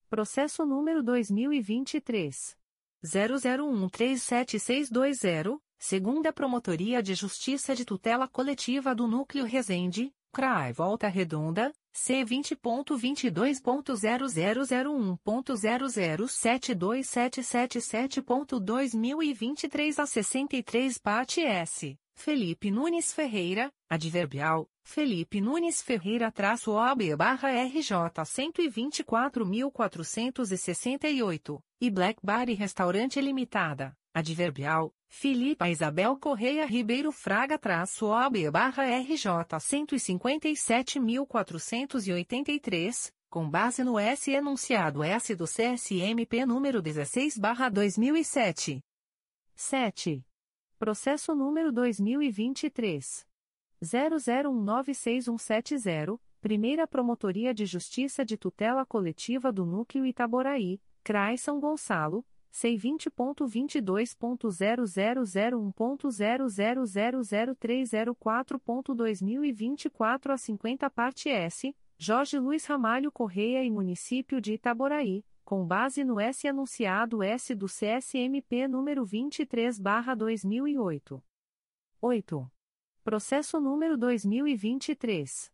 Processo número 2023 00137620, segunda Promotoria de Justiça de Tutela Coletiva do Núcleo Resende, CRAI Volta Redonda, C20.22.0001.0072777.2023 a 63 parte S. Felipe Nunes Ferreira, adverbial, Felipe Nunes Ferreira traço OB barra RJ 124.468, e Black Bar e Restaurante Limitada, adverbial, Filipa Isabel Correia Ribeiro Fraga traço OB barra RJ 157.483, com base no S enunciado S do CSMP número 16 barra 2007. 7. Processo número 2023. 00196170, Primeira Promotoria de Justiça de Tutela Coletiva do Núcleo Itaboraí, CRAI São Gonçalo, C20.22.0001.0000304.2024 a 50 parte S, Jorge Luiz Ramalho Correia e Município de Itaboraí, com base no S anunciado S do CSMP número 23/2008. 8. Processo número 2023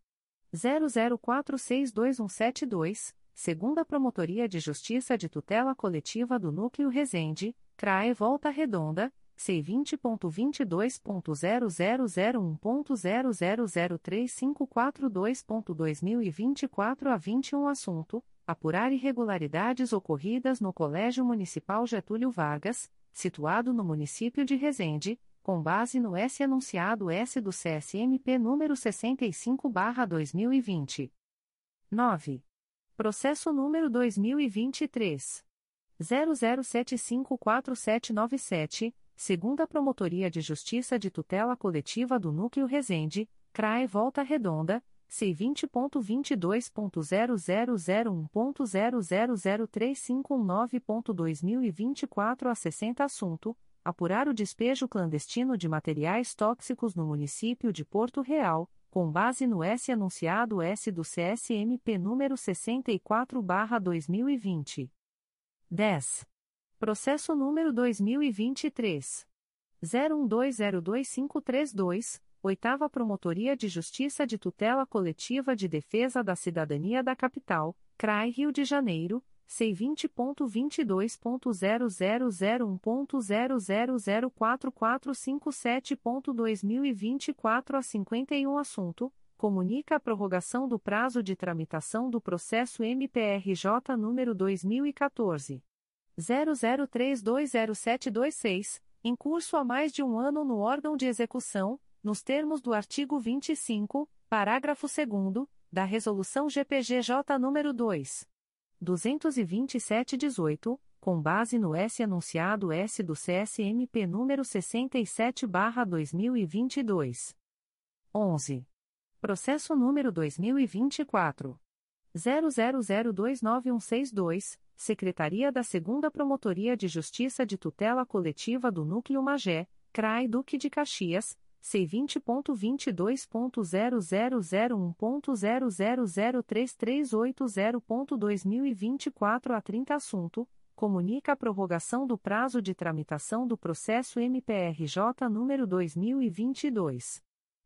00462172, segunda Promotoria de Justiça de Tutela Coletiva do Núcleo Resende, CRAE Volta Redonda. C20.22.0001.0003542.2024 a 21 assunto apurar irregularidades ocorridas no Colégio Municipal Getúlio Vargas, situado no município de Resende, com base no S anunciado S do CSMP número 65/2020. 9. Processo número 2023 00754797, segunda Promotoria de Justiça de Tutela Coletiva do Núcleo Resende, CRAE Volta Redonda C20.22.0001.0003519.2024 a 60 assunto, apurar o despejo clandestino de materiais tóxicos no município de Porto Real, com base no S anunciado S do CSMP número 64/2020. 10. Processo número 2023 01202532 Oitava Promotoria de Justiça de Tutela Coletiva de Defesa da Cidadania da Capital, CRAI Rio de Janeiro, C20.22.0001.0004457.2024 a 51 assunto, comunica a prorrogação do prazo de tramitação do processo MPRJ número 2014. 00320726 em curso há mais de um ano no órgão de execução, nos termos do artigo 25, parágrafo 2 da Resolução GPGJ nº 2. 227-18, com base no S anunciado S do CSMP número 67/2022. 11. Processo número 2024 00029162, Secretaria da 2 Promotoria de Justiça de Tutela Coletiva do Núcleo Magé, CRAI Duque de Caxias. C20.22.0001.0003380.2024 a 30 assunto, comunica a prorrogação do prazo de tramitação do processo MPRJ número 2022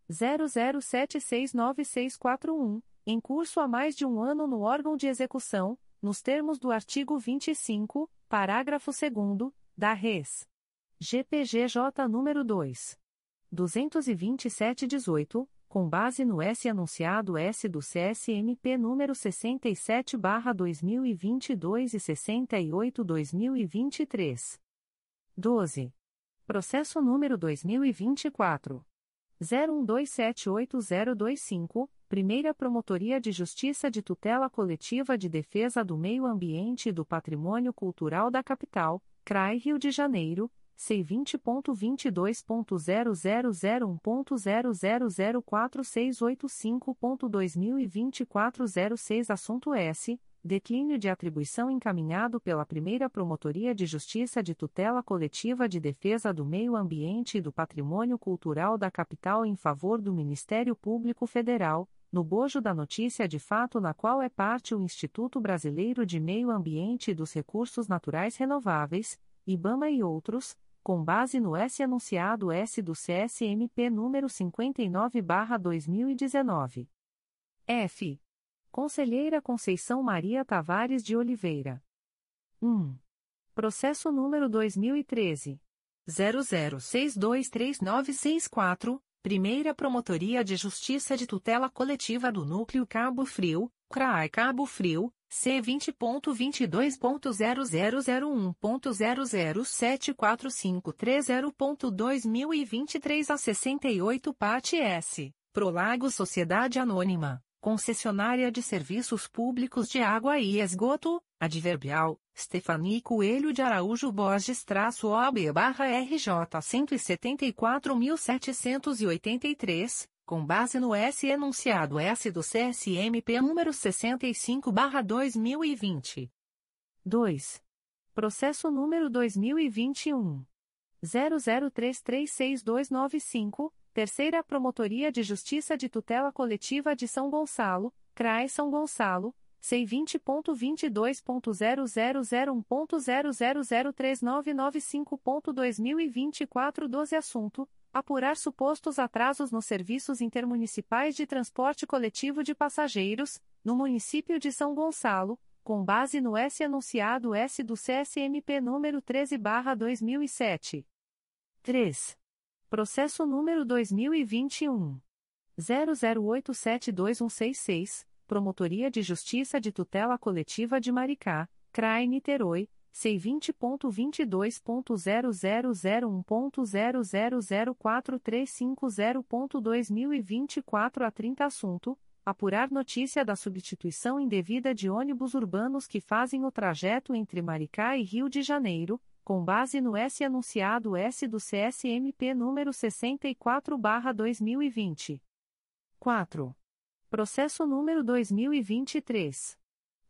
00769641, em curso há mais de um ano no órgão de execução, nos termos do artigo 25, parágrafo 2 da Res. GPGJ número 2. 22718, com base no S anunciado S do CSMP número 67/2022 e 68/2023. 12. Processo número 2024 01278025, Primeira Promotoria de Justiça de Tutela Coletiva de Defesa do Meio Ambiente e do Patrimônio Cultural da Capital, CRAI Rio de Janeiro C20.22.0001.0004685.2024 06 Assunto S. Declínio de atribuição encaminhado pela primeira Promotoria de Justiça de Tutela Coletiva de Defesa do Meio Ambiente e do Patrimônio Cultural da Capital em favor do Ministério Público Federal, no bojo da notícia de fato na qual é parte o Instituto Brasileiro de Meio Ambiente e dos Recursos Naturais Renováveis, IBAMA e outros com base no S anunciado S do CSMP número 59/2019. F. Conselheira Conceição Maria Tavares de Oliveira. 1. Processo número 2013 00623964, Primeira Promotoria de Justiça de Tutela Coletiva do Núcleo Cabo Frio, CRAI Cabo Frio C vinte ponto vinte dois ponto zero zero zero um ponto zero zero sete quatro cinco três zero ponto dois mil e vinte três a sessenta e oito parte S. Prolago Sociedade Anônima. Concessionária de Serviços Públicos de Água e Esgoto. Adverbial. Stefani Coelho de Araújo Borges traço OB barra RJ 174.783 com base no S enunciado S do CSMP número 65/2020. 2. Processo número 2021 00336295, Terceira Promotoria de Justiça de Tutela Coletiva de São Gonçalo, CRAE São Gonçalo. C20.22.0001.0003995.2024 12 Assunto apurar supostos atrasos nos serviços intermunicipais de transporte coletivo de passageiros, no município de São Gonçalo, com base no S anunciado S do CSMP número 13/2007. 3. Processo número 2021 00872166, Promotoria de Justiça de Tutela Coletiva de Maricá, CRAI Niterói C20.22.0001.0004350.2024 a 30 assunto, apurar notícia da substituição indevida de ônibus urbanos que fazem o trajeto entre Maricá e Rio de Janeiro, com base no S anunciado S do CSMP número 64/2020. 4. Processo número 2023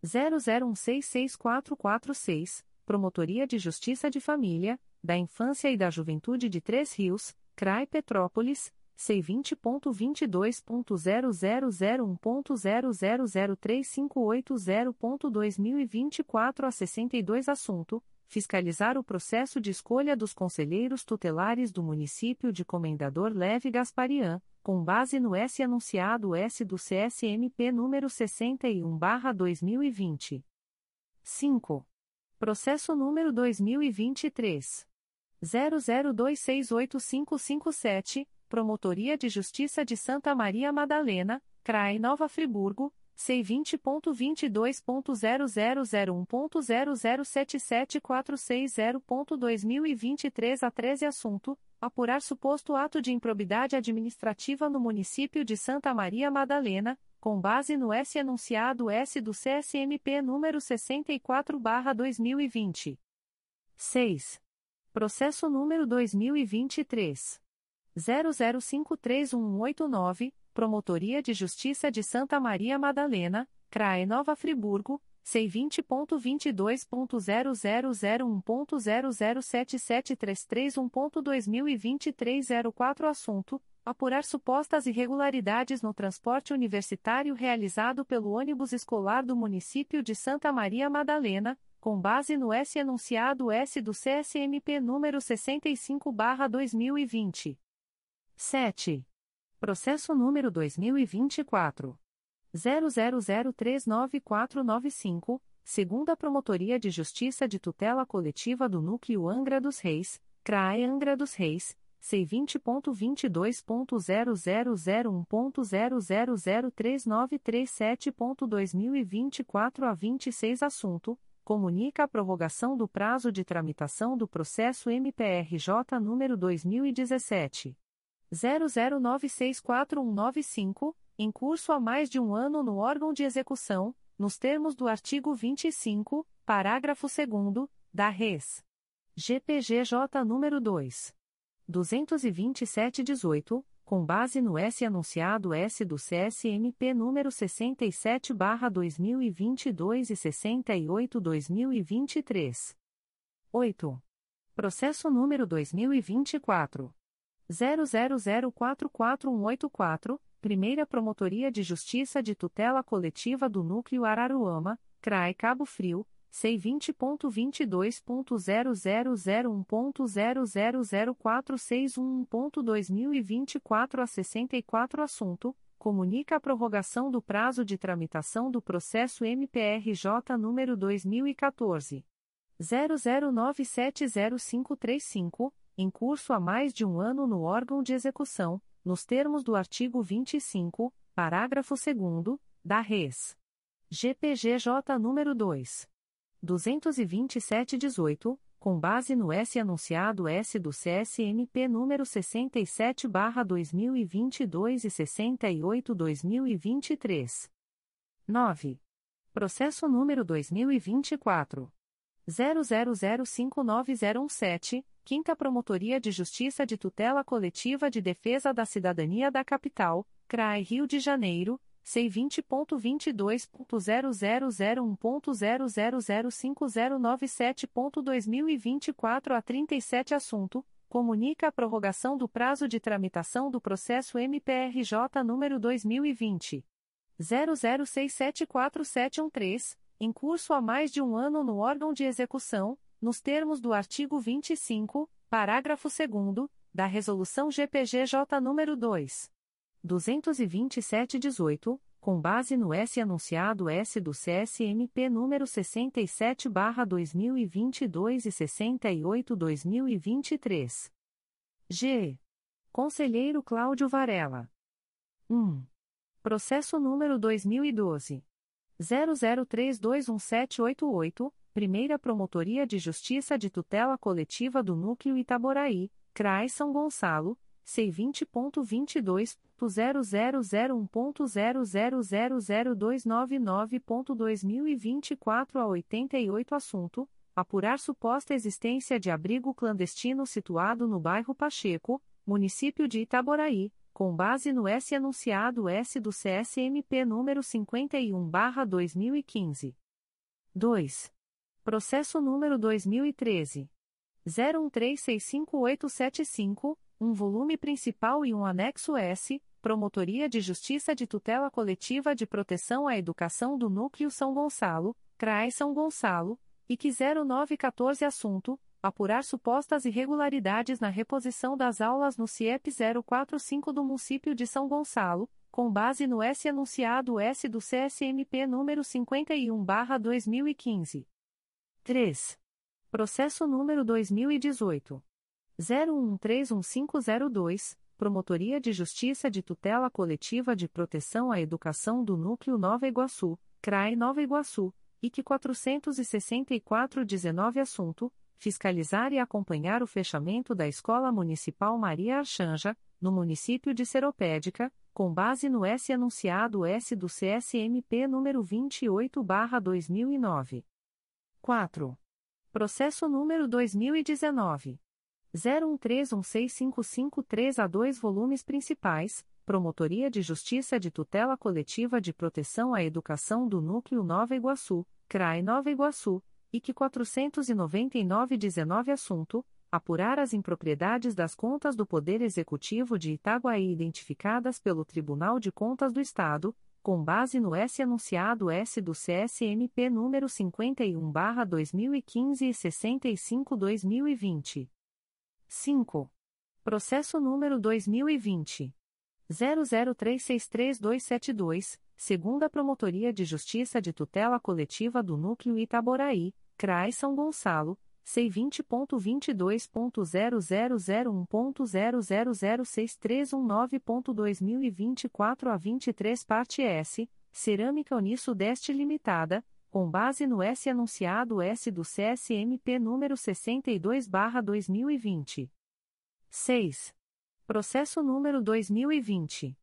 00166446 Promotoria de Justiça de Família, da Infância e da Juventude de Três Rios, CRAI Petrópolis, C20.22.0001.0003580.2024 a 62 Assunto: Fiscalizar o processo de escolha dos conselheiros tutelares do município de Comendador Leve Gasparian, com base no S anunciado S do CSMP número 61/2020. 5. Processo número 2023. 00268557, Promotoria de Justiça de Santa Maria Madalena, CRAE Nova Friburgo, C20.22.0001.0077460.2023 a 13 assunto, apurar suposto ato de improbidade administrativa no município de Santa Maria Madalena, com base no S enunciado S do CSMP número 64/2020. 6. Processo número 2023 00531189, Promotoria de Justiça de Santa Maria Madalena, CRAE Nova Friburgo, C20.22.0001.0077331.2023 04 Assunto: Apurar supostas irregularidades no transporte universitário realizado pelo ônibus escolar do município de Santa Maria Madalena, com base no S enunciado S do CSMP número 65/2020. 7. Processo número 2024 00039495, segunda Promotoria de Justiça de Tutela Coletiva do Núcleo Angra dos Reis, CRAE Angra dos Reis, C20.22.0001.0003937.2024 a 26 assunto comunica a prorrogação do prazo de tramitação do processo MPRJ número 2017 00964195, em curso há mais de um ano no órgão de execução, nos termos do artigo 25, parágrafo 2 da Res. GPGJ número 2. 22718, com base no S anunciado S do CSMP número 67/2022 e 68/2023. 8. Processo número 2024 00044184, Primeira Promotoria de Justiça de Tutela Coletiva do Núcleo Araruama, CRAE Cabo Frio, C20.22.0001.0004611.2024 a 64 assunto, comunica a prorrogação do prazo de tramitação do processo MPRJ número 2014 00970535, em curso há mais de um ano no órgão de execução, nos termos do artigo 25, parágrafo 2 da Res. GPGJ número 2. 22718, com base no S anunciado S do CSMP número 67/2022 e 68/2023. 9. Processo número 2024 00059017, Quinta Promotoria de Justiça de Tutela Coletiva de Defesa da Cidadania da Capital, CRAI Rio de Janeiro C20.22.0001.0005097.2024 a 37 Assunto: Comunica a prorrogação do prazo de tramitação do processo MPRJ número 2020. 00674713, em curso há mais de um ano no órgão de execução, nos termos do artigo 25, parágrafo 2 da Resolução GPGJ número 2. 22718, com base no S anunciado S do CSMP número 67/2022 e 68/2023. G. Conselheiro Cláudio Varela. 1. Processo número 2012 00321788, Primeira Promotoria de Justiça de Tutela Coletiva do Núcleo Itaboraí, CRAI São Gonçalo C20.22.0001.0000299.2024 a 88 Assunto: Apurar suposta existência de abrigo clandestino situado no bairro Pacheco, município de Itaboraí, com base no S anunciado S do CSMP número 51/2015. 2. Processo número 2013 01365875 um volume principal e um anexo S, Promotoria de Justiça de Tutela Coletiva de Proteção à Educação do Núcleo São Gonçalo, CRAE São Gonçalo, que 0914 Assunto: Apurar supostas irregularidades na reposição das aulas no CIEP 045 do município de São Gonçalo, com base no S anunciado S do CSMP número 51/2015. 3. Processo número 2018 01131502, Promotoria de Justiça de Tutela Coletiva de Proteção à Educação do Núcleo Nova Iguaçu, CRAE Nova Iguaçu, IC 464-19 Assunto: Fiscalizar e acompanhar o fechamento da Escola Municipal Maria Archanja, no município de Seropédica, com base no S anunciado S do CSMP número 28/2009. 4. Processo número 2019 01316553 a 2 volumes principais. Promotoria de Justiça de Tutela Coletiva de Proteção à Educação do Núcleo Nova Iguaçu, CRAE Nova Iguaçu, IC 499-19 Assunto: Apurar as impropriedades das contas do Poder Executivo de Itaguaí identificadas pelo Tribunal de Contas do Estado, com base no S anunciado S do CSMP número 51/2015 e 65/2020. 5. Processo número 2020 00363272, segunda Promotoria de Justiça de Tutela Coletiva do Núcleo Itaboraí, CRAI São Gonçalo, C20.22.0001.0006319.2024 a 23 parte S, Cerâmica Uniço Deste Limitada, com base no S anunciado S do CSMP número 62/2020. 6. Processo número 2020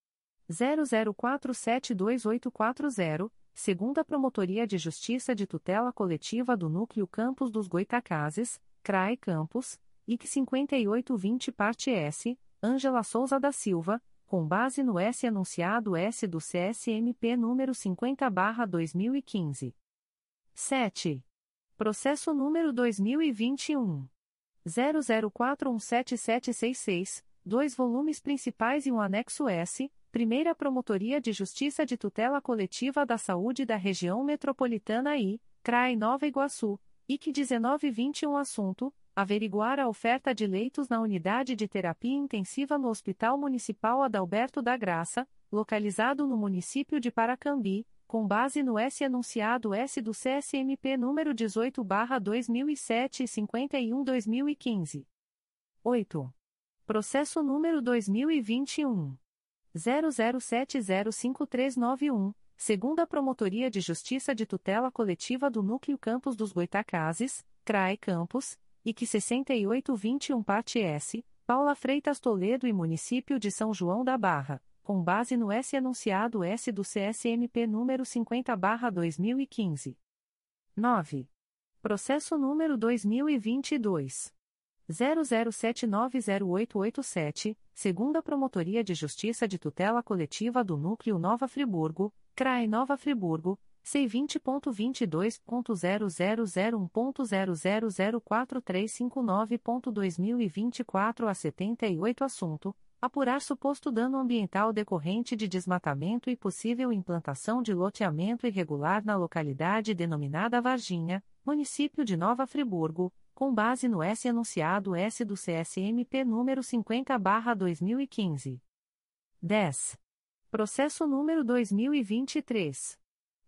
00472840, segunda Promotoria de Justiça de Tutela Coletiva do Núcleo Campos dos Goitacazes, CRAE Campos, IC 5820 parte S, Ângela Souza da Silva, com base no S anunciado S do CSMP número 50/2015. 7. Processo número 2021. 00417766, dois volumes principais e um anexo S, Primeira Promotoria de Justiça de Tutela Coletiva da Saúde da Região Metropolitana I, CRAE Nova Iguaçu, IC 1921 Assunto: Averiguar a oferta de leitos na unidade de terapia intensiva no Hospital Municipal Adalberto da Graça, localizado no município de Paracambi com base no S anunciado S do CSMP número 18/2007 e 51/2015. 8. Processo número 2021 00705391, segunda Promotoria de Justiça de Tutela Coletiva do Núcleo Campos dos Goitacazes, CRAE Campos, IC 6821 parte S, Paula Freitas Toledo e Município de São João da Barra com base no S anunciado S do CSMP número 50/2015. 9. Processo número 2022 00790887, segunda Promotoria de Justiça de Tutela Coletiva do Núcleo Nova Friburgo, CRAE Nova Friburgo. C20.22.0001.0004359.2024 a 78 assunto apurar suposto dano ambiental decorrente de desmatamento e possível implantação de loteamento irregular na localidade denominada Varginha, município de Nova Friburgo, com base no S anunciado S do CSMP número 50/2015. 10. Processo número 2023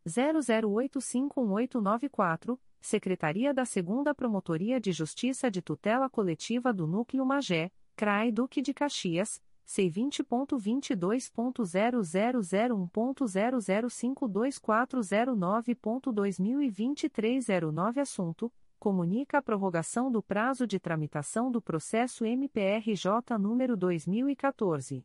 00851894, Secretaria da 2 Promotoria de Justiça de Tutela Coletiva do Núcleo Magé, CRAI Duque de Caxias, C20.22.0001.0052409.2023 09 Assunto: Comunica a prorrogação do prazo de tramitação do processo MPRJ número 2014.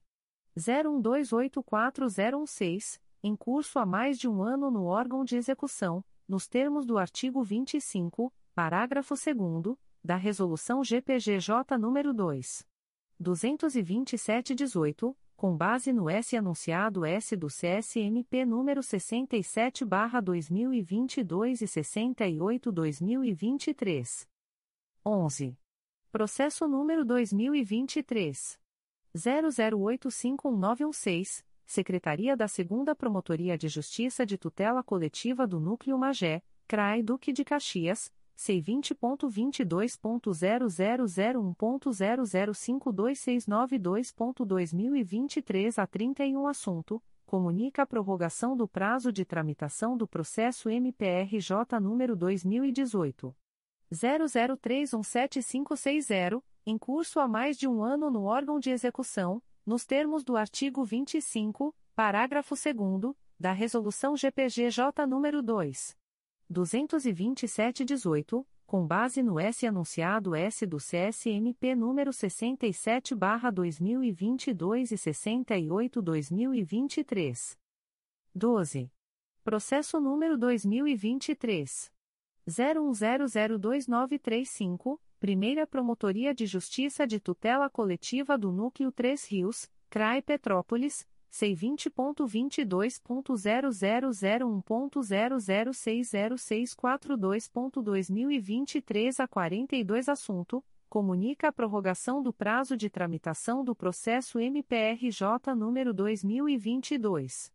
01284016, em curso há mais de um ano no órgão de execução, nos termos do artigo 25, parágrafo 2 da Resolução GPGJ nº 2. 22718, com base no S anunciado S do CSMP número 67/2022 e 68/2023. 11. Processo número 2023 00851916, Secretaria da 2 Promotoria de Justiça de Tutela Coletiva do Núcleo Magé, CRAI Duque de Caxias C20.22.0001.0052692.2023 a 31 assunto, comunica a prorrogação do prazo de tramitação do processo MPRJ número 2018 00317560, em curso há mais de um ano no órgão de execução, nos termos do artigo 25, parágrafo 2 da Resolução GPGJ nº 2. 227-18, com base no S anunciado S do CSMP número 67/2022 e 68/2023. 12. Processo número 2023 01002935, Primeira Promotoria de Justiça de Tutela Coletiva do Núcleo 3 Rios, CRAE Petrópolis C20.22.0001.0060642.2023 a 42 assunto, comunica a prorrogação do prazo de tramitação do processo MPRJ número 2022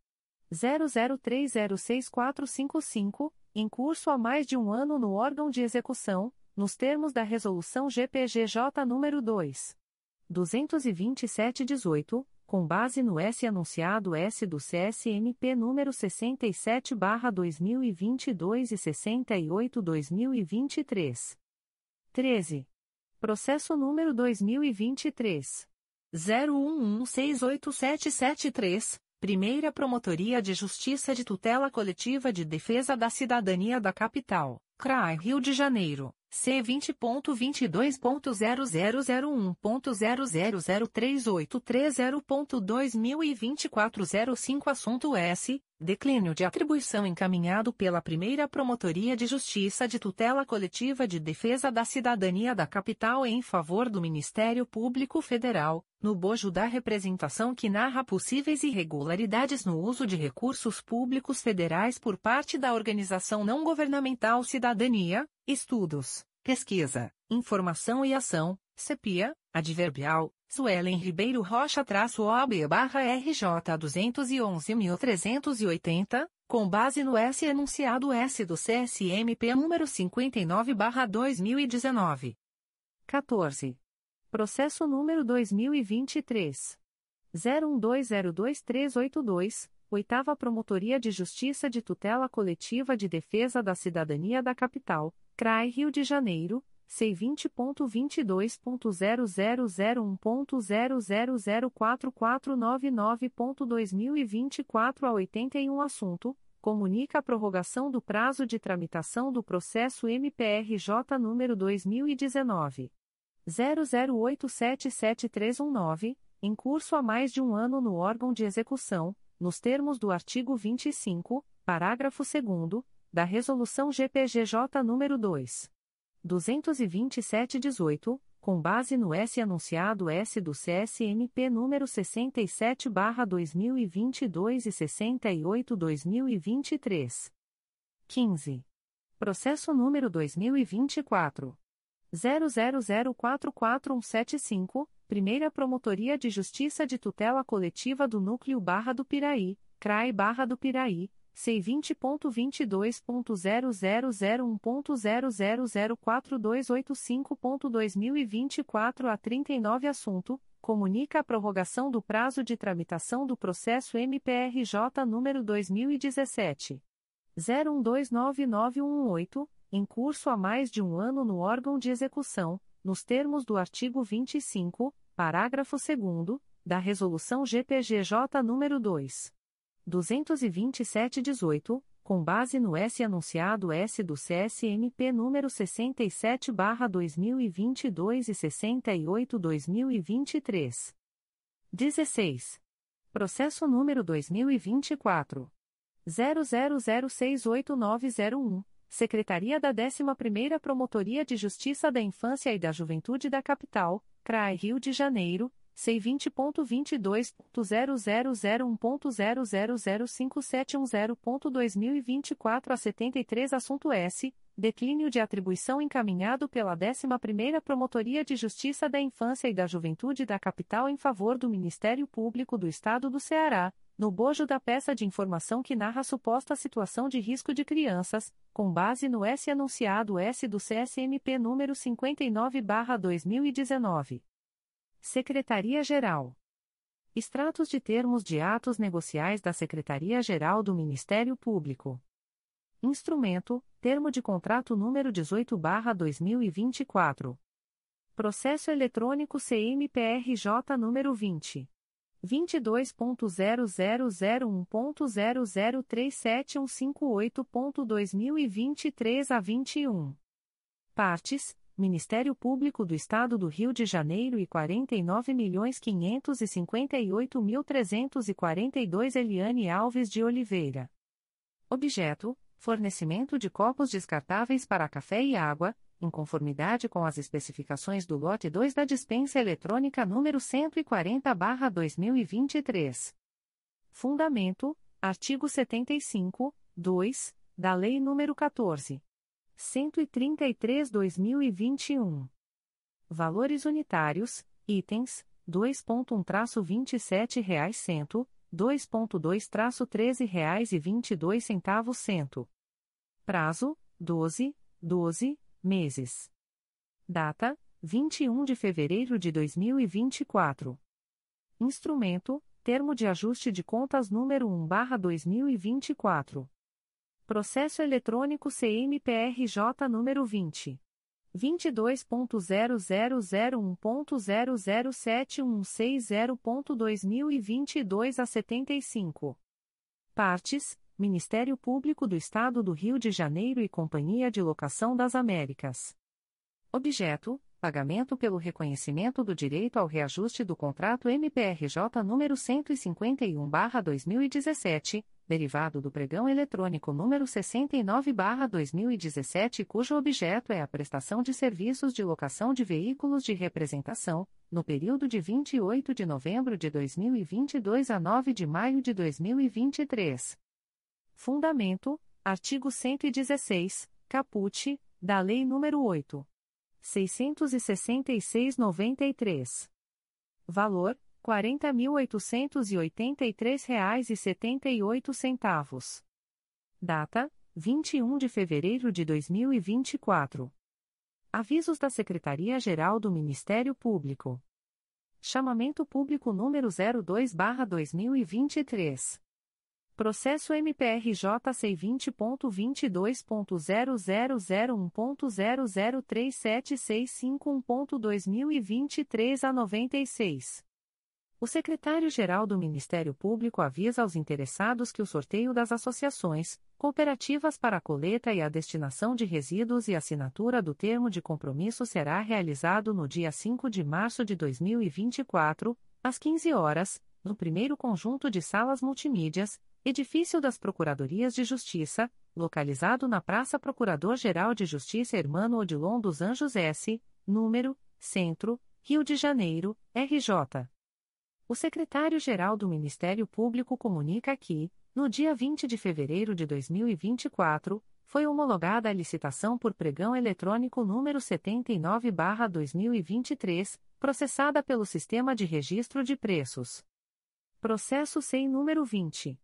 00306455, em curso há mais de um ano no órgão de execução, nos termos da resolução GPGJ número 2 22718 com base no S anunciado S do CSMP número 67/2022 e 68/2023. 13. Processo número 2023 01168773, Primeira Promotoria de Justiça de Tutela Coletiva de Defesa da Cidadania da Capital, CRAI Rio de Janeiro. C vinte ponto vinte dois ponto zero zero zero um ponto zero zero zero três oito três zero ponto dois mil e vinte quatro zero cinco assunto S declínio de atribuição encaminhado pela primeira promotoria de justiça de tutela coletiva de defesa da cidadania da capital em favor do Ministério Público Federal no bojo da representação que narra possíveis irregularidades no uso de recursos públicos federais por parte da organização não governamental Cidadania Estudos, Pesquisa, Informação e Ação, CEPIA, Adverbial, Suelen Ribeiro Rocha-OAB-RJ 211.380, com base no S enunciado S do CSMP número 59-2019. 14. Processo número 2023. 01202382, Oitava Promotoria de Justiça de Tutela Coletiva de Defesa da Cidadania da Capital, CRAI Rio de Janeiro, C20.22.0001.0004499.2024 a 81 assunto, comunica a prorrogação do prazo de tramitação do processo MPRJ número 2019 00877319, em curso há mais de um ano no órgão de execução, nos termos do artigo 25, parágrafo 2 da Resolução GPGJ nº 2. 227-18, com base no S anunciado S do CSMP número 67/2022 e 68/2023. 15. Processo número 2024 00044175, Primeira Promotoria de Justiça de Tutela Coletiva do Núcleo Barra do Piraí, CRAI Barra do Piraí C20.22.0001.0004285.2024 a 39 assunto, comunica a prorrogação do prazo de tramitação do processo MPRJ número 2017 01299118, em curso há mais de um ano no órgão de execução, nos termos do artigo 25, parágrafo 2 da Resolução GPGJ número 2. 227-18, com base no S anunciado S do CSMP número 67/2022 e 68/2023. 16. Processo número 2024 00068901, Secretaria da 11ª Promotoria de Justiça da Infância e da Juventude da Capital, CRAI Rio de Janeiro C20.22.0001.0005710.2024 a 73 Assunto S. Declínio de atribuição encaminhado pela 11ª Promotoria de Justiça da Infância e da Juventude da Capital em favor do Ministério Público do Estado do Ceará, no bojo da peça de informação que narra suposta situação de risco de crianças, com base no S anunciado S do CSMP número 59/2019. Secretaria-Geral. Extratos de termos de atos negociais da Secretaria-Geral do Ministério Público. Instrumento: Termo de contrato número 18/2024. Processo eletrônico CMPRJ número 20 22.0001.0037158.2023 a 21. Partes: Ministério Público do Estado do Rio de Janeiro e 49.558.342 Eliane Alves de Oliveira. Objeto: Fornecimento de copos descartáveis para café e água, em conformidade com as especificações do lote 2 da dispensa eletrônica número 140/2023. Fundamento: artigo 75, 2, da Lei nº 14. 133/2021. Valores unitários: itens 2.1-27 reais cento, 2.2-13 reais e 22 centavos cento. Prazo: 12, 12 meses. Data: 21 de fevereiro de 2024. Instrumento: Termo de ajuste de contas número 1/2024. Processo eletrônico CMPRJ número 20 22.0001.0071160.2022 a 75. Partes: Ministério Público do Estado do Rio de Janeiro e Companhia de Locação das Américas. Objeto: Pagamento pelo reconhecimento do direito ao reajuste do contrato MPRJ número 151/2017, derivado do pregão eletrônico número 69/2017, cujo objeto é a prestação de serviços de locação de veículos de representação, no período de 28 de novembro de 2022 a 9 de maio de 2023. Fundamento: artigo 116, caput, da Lei nº 8. 666-93. Valor: R$ 40.883,78. Data: 21 de fevereiro de 2024. Avisos da Secretaria-Geral do Ministério Público. Chamamento Público número 02/2023. Processo MPRJ C20.22.0001.0037651.2023 a 96. O secretário-geral do Ministério Público avisa aos interessados que o sorteio das associações, cooperativas para a coleta e a destinação de resíduos e assinatura do termo de compromisso será realizado no dia 5 de março de 2024, às 15 horas, no primeiro conjunto de salas multimídias, Edifício das Procuradorias de Justiça, localizado na Praça Procurador-Geral de Justiça Hermano Odilon dos Anjos S, número, Centro, Rio de Janeiro, RJ. O secretário-geral do Ministério Público comunica que, no dia 20 de fevereiro de 2024, foi homologada a licitação por pregão eletrônico número 79/2023, processada pelo Sistema de Registro de Preços. Processo SEI número 20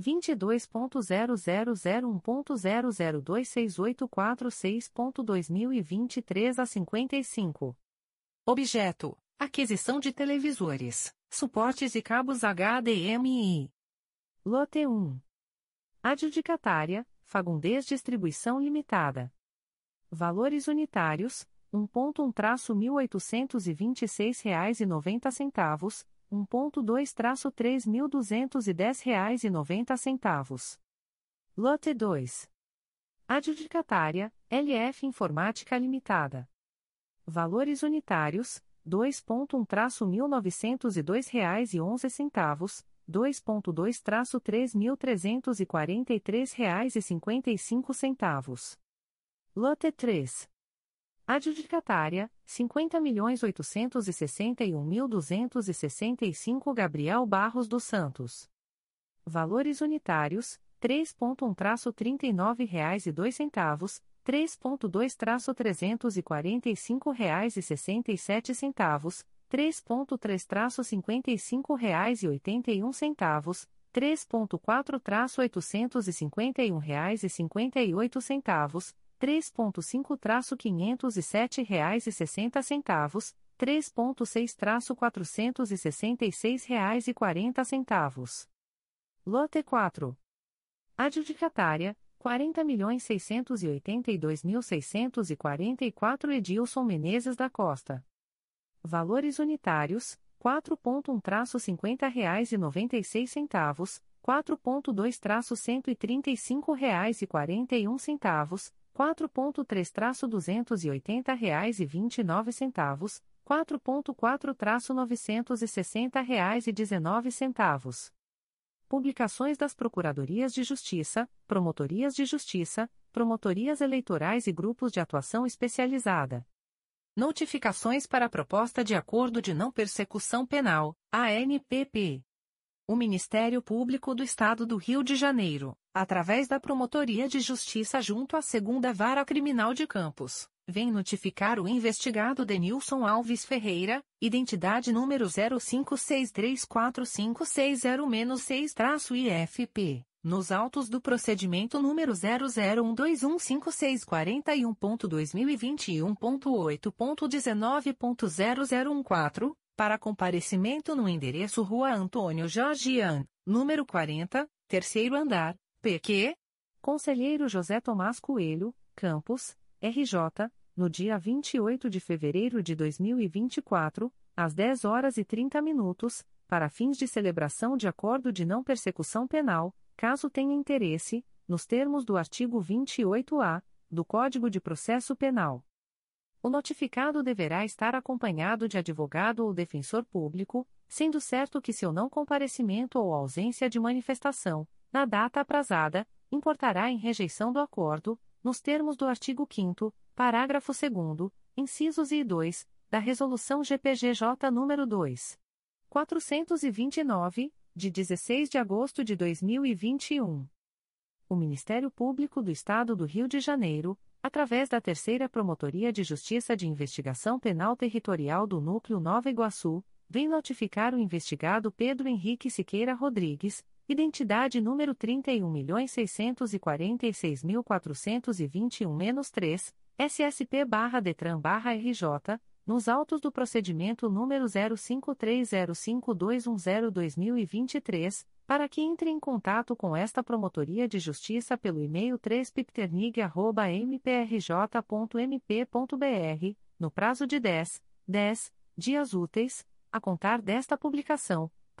22.0001.0026846.2023 a 55. Objeto: aquisição de televisores, suportes e cabos HDMI. Lote 1. Adjudicatária: Fagundes Distribuição Limitada. Valores unitários: 1.1-1826,90 reais 1.2-3.210 reais e noventa centavos. Lote 2. Adjudicatária, LF Informática Limitada. Valores unitários, 2.1-1.902 reais e onze centavos, 2.2-3.343 reais e cinquenta e cinco centavos. Lote 3. Adjudicatária: 50.861.265 Gabriel Barros dos Santos. Valores unitários: 3.1-39 reais e dois centavos, 3.2-345 reais e 67 centavos, 3.3-55 reais e 81 centavos, 3.4-851 reais e 58 centavos, 3.5-507 reais e sessenta centavos, 3.6-466 reais e quarenta centavos. Lote 4. Adjudicatária, 40.682.644 Edilson Menezes da Costa. Valores unitários, 4.1-50 reais e 96 centavos, 4.2-135 reais e 41 centavos, 4.3-280 reais e 29 centavos, 4.4-960 reais e 19 centavos. Publicações das Procuradorias de Justiça, Promotorias de Justiça, Promotorias Eleitorais e Grupos de Atuação Especializada. Notificações para a Proposta de Acordo de Não Persecução Penal, ANPP. O Ministério Público do Estado do Rio de Janeiro, através da Promotoria de Justiça junto à Segunda Vara Criminal de Campos, vem notificar o investigado Denilson Alves Ferreira, identidade número 05634560-6-IFP nos autos do procedimento número 001215641.2021.8.19.0014, para comparecimento no endereço Rua Antônio Jorgian, número 40, terceiro andar, PQ. Conselheiro José Tomás Coelho, Campos, RJ, no dia 28 de fevereiro de 2024, às 10 horas e 30 minutos, para fins de celebração de acordo de não persecução penal caso tenha interesse, nos termos do artigo 28-A do Código de Processo Penal. O notificado deverá estar acompanhado de advogado ou defensor público, sendo certo que seu não comparecimento ou ausência de manifestação, na data aprazada, importará em rejeição do acordo, nos termos do artigo 5 parágrafo 2 incisos e 2, da Resolução GPGJ nº 2. 429, de 16 de agosto de 2021. O Ministério Público do Estado do Rio de Janeiro, através da Terceira Promotoria de Justiça de Investigação Penal Territorial do Núcleo Nova Iguaçu, vem notificar o investigado Pedro Henrique Siqueira Rodrigues, identidade número 31.646.421-3, SSP-DETRAN-RJ, nos autos do procedimento número 05305210-2023, para que entre em contato com esta Promotoria de Justiça pelo e-mail 3pipternig.mprj.mp.br, no prazo de 10, 10 dias úteis, a contar desta publicação,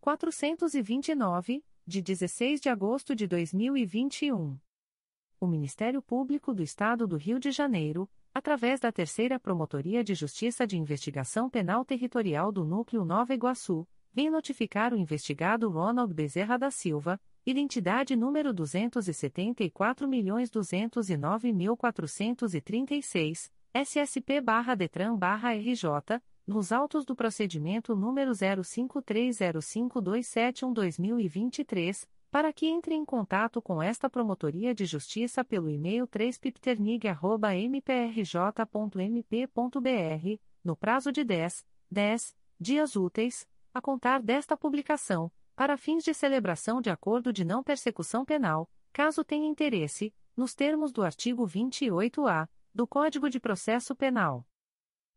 429, de 16 de agosto de 2021. O Ministério Público do Estado do Rio de Janeiro, através da Terceira Promotoria de Justiça de Investigação Penal Territorial do Núcleo Nova Iguaçu, vem notificar o investigado Ronald Bezerra da Silva, identidade número 274.209.436, SSP-DETRAN-RJ, nos autos do procedimento número 05305271-2023 para que entre em contato com esta Promotoria de Justiça pelo e-mail 3pipternig.mprj.mp.br, no prazo de 10, 10 dias úteis, a contar desta publicação, para fins de celebração de acordo de não persecução penal, caso tenha interesse, nos termos do artigo 28-A do Código de Processo Penal.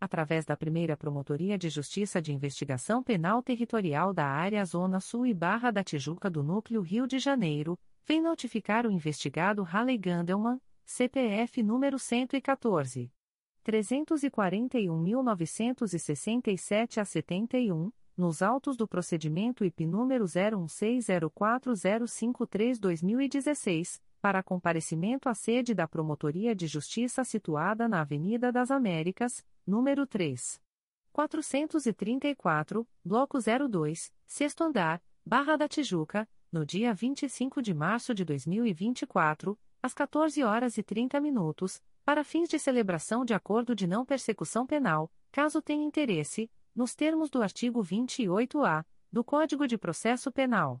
através da primeira Promotoria de Justiça de Investigação Penal Territorial da Área Zona Sul e Barra da Tijuca do Núcleo Rio de Janeiro, vem notificar o investigado Halley Gandelman, CPF número 114. 341.967 a 71, nos autos do procedimento IP número 01604053-2016 para comparecimento à sede da Promotoria de Justiça situada na Avenida das Américas, número 3. 434, Bloco 02, Sexto Andar, Barra da Tijuca, no dia 25 de março de 2024, às 14 horas e 30 minutos, para fins de celebração de acordo de não persecução penal, caso tenha interesse, nos termos do artigo 28-A do Código de Processo Penal.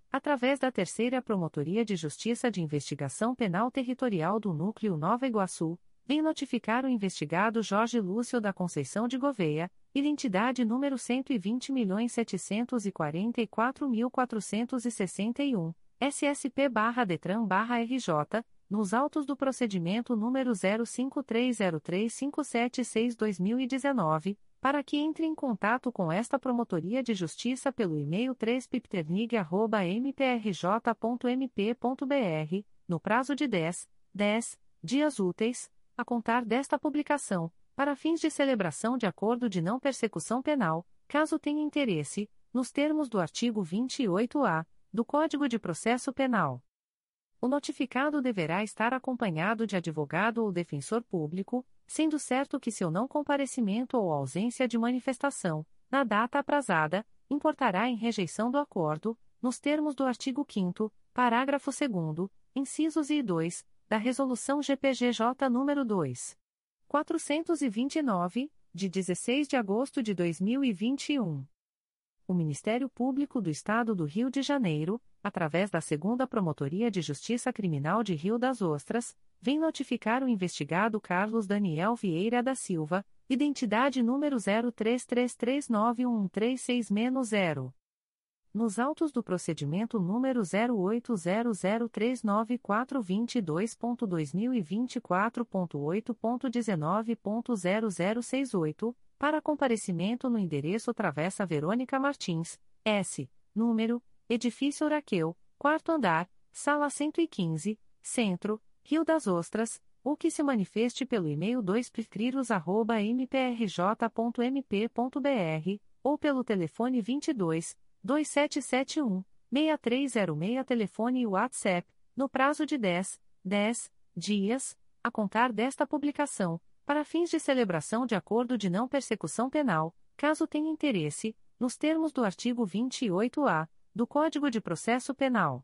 através da Terceira Promotoria de Justiça de Investigação Penal Territorial do Núcleo Nova Iguaçu, vem notificar o investigado Jorge Lúcio da Conceição de Gouveia, identidade número 120.744.461, SSP-DETRAN-RJ, nos autos do procedimento número 05303576-2019, para que entre em contato com esta Promotoria de Justiça pelo e-mail 3pipternig.mprj.mp.br, no prazo de 10, 10 dias úteis, a contar desta publicação, para fins de celebração de acordo de não persecução penal, caso tenha interesse, nos termos do artigo 28-A do Código de Processo Penal. O notificado deverá estar acompanhado de advogado ou defensor público, sendo certo que seu não comparecimento ou ausência de manifestação, na data aprazada, importará em rejeição do acordo, nos termos do artigo 5 parágrafo 2 incisos e 2, da Resolução GPGJ nº 2. 429, de 16 de agosto de 2021. O Ministério Público do Estado do Rio de Janeiro, através da Segunda Promotoria de Justiça Criminal de Rio das Ostras, vem notificar o investigado Carlos Daniel Vieira da Silva, identidade número 03339136-0 nos autos do procedimento número 080039422.2024.8.19.0068, para comparecimento no endereço Travessa Verônica Martins, S, número, Edifício Uraqueu, quarto andar, sala 115, Centro, Rio das Ostras, ou que se manifeste pelo e-mail 2pictriros.mprj.mp.br, ou pelo telefone 22 2771 6306 telefone e WhatsApp, no prazo de 10, 10 dias, a contar desta publicação, para fins de celebração de acordo de não persecução penal, caso tenha interesse, nos termos do artigo 28-A do Código de Processo Penal.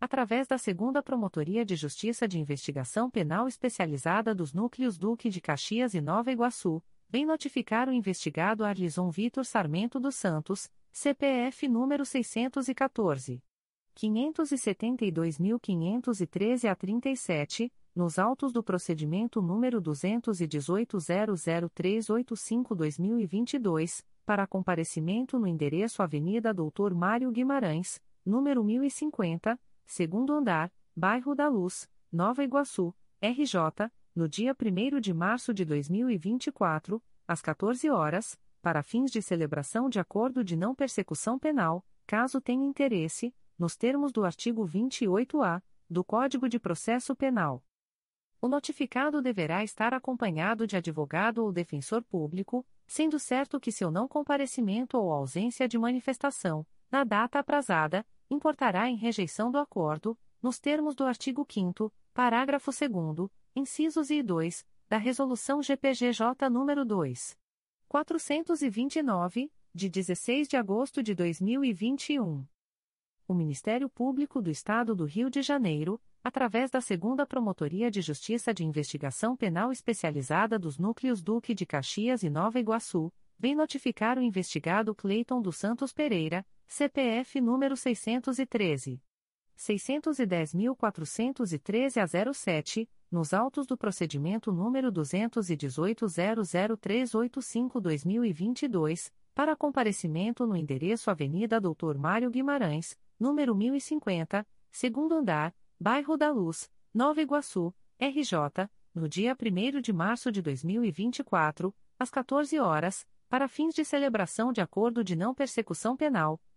através da Segunda Promotoria de Justiça de Investigação Penal Especializada dos Núcleos Duque de Caxias e Nova Iguaçu, vem notificar o investigado Arlison Vitor Sarmento dos Santos, CPF número 614. 572.513 a 37, nos autos do procedimento número 218.00385-2022, para comparecimento no endereço Avenida Doutor Mário Guimarães, número 1050, segundo andar, Bairro da Luz, Nova Iguaçu, RJ, no dia 1 de março de 2024, às 14 horas, para fins de celebração de acordo de não persecução penal, caso tenha interesse, nos termos do artigo 28-A do Código de Processo Penal. O notificado deverá estar acompanhado de advogado ou defensor público, sendo certo que seu não comparecimento ou ausência de manifestação, na data aprazada, importará em rejeição do acordo, nos termos do artigo 5 parágrafo 2 incisos e 2, da Resolução GPGJ nº 2. 429, de 16 de agosto de 2021. O Ministério Público do Estado do Rio de Janeiro, através da Segunda Promotoria de Justiça de Investigação Penal Especializada dos Núcleos Duque de Caxias e Nova Iguaçu, vem notificar o investigado Cleiton dos Santos Pereira, CPF número 613. 610.413 a 07, nos autos do procedimento número 218.00385-2022, para comparecimento no endereço Avenida Doutor Mário Guimarães, número 1050, segundo andar, Bairro da Luz, Nova Iguaçu, RJ, no dia 1 de março de 2024, às 14 horas, para fins de celebração de acordo de não persecução penal,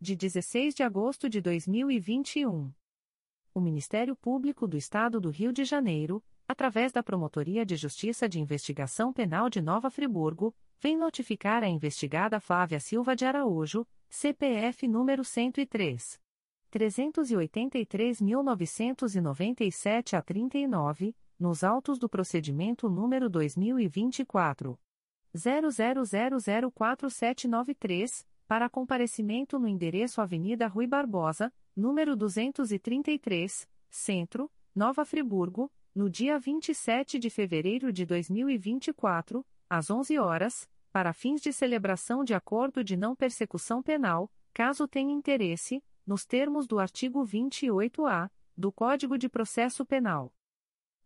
de 16 de agosto de 2021 o Ministério Público do Estado do Rio de Janeiro, através da Promotoria de Justiça de Investigação Penal de Nova Friburgo, vem notificar a investigada Flávia Silva de Araújo, CPF número 103. 383.997 a 39, nos autos do procedimento número 2024. 00004793, para comparecimento no endereço Avenida Rui Barbosa, número 233, Centro, Nova Friburgo, no dia 27 de fevereiro de 2024, às 11 horas, para fins de celebração de acordo de não persecução penal, caso tenha interesse, nos termos do artigo 28-A do Código de Processo Penal.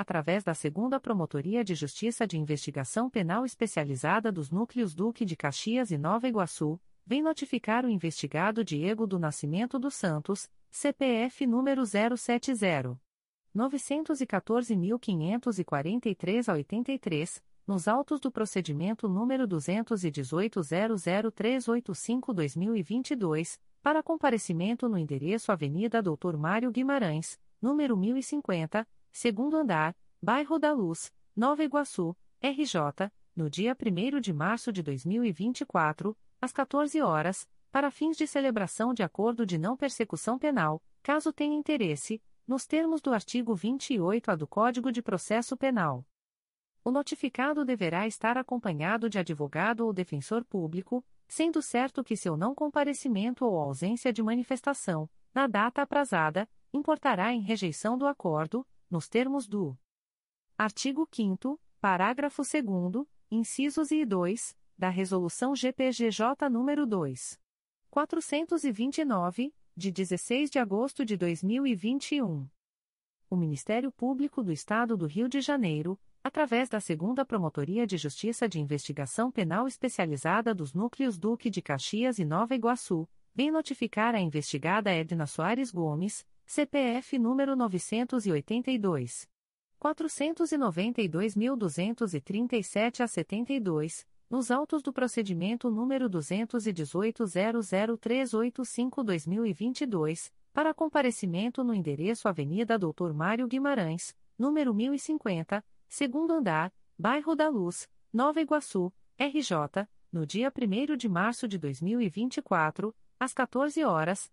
através da Segunda Promotoria de Justiça de Investigação Penal Especializada dos Núcleos Duque de Caxias e Nova Iguaçu, vem notificar o investigado Diego do Nascimento dos Santos, CPF número 070. 914.543 a 83, nos autos do procedimento número 218.00385-2022, para comparecimento no endereço Avenida Doutor Mário Guimarães, número 1050, segundo andar, Bairro da Luz, Nova Iguaçu, RJ, no dia 1 de março de 2024, às 14 horas, para fins de celebração de acordo de não persecução penal, caso tenha interesse, nos termos do artigo 28-A do Código de Processo Penal. O notificado deverá estar acompanhado de advogado ou defensor público, sendo certo que seu não comparecimento ou ausência de manifestação, na data aprazada, importará em rejeição do acordo, nos termos do artigo 5 parágrafo 2 incisos e 2, da Resolução GPGJ nº 2. 429, de 16 de agosto de 2021. O Ministério Público do Estado do Rio de Janeiro, através da Segunda Promotoria de Justiça de Investigação Penal Especializada dos Núcleos Duque de Caxias e Nova Iguaçu, vem notificar a investigada Edna Soares Gomes, CPF número 982. 492.237 a 72, nos autos do procedimento número 218.00385-2022, para comparecimento no endereço Avenida Doutor Mário Guimarães, número 1050, segundo andar, Bairro da Luz, Nova Iguaçu, RJ, no dia 1 de março de 2024, às 14 horas,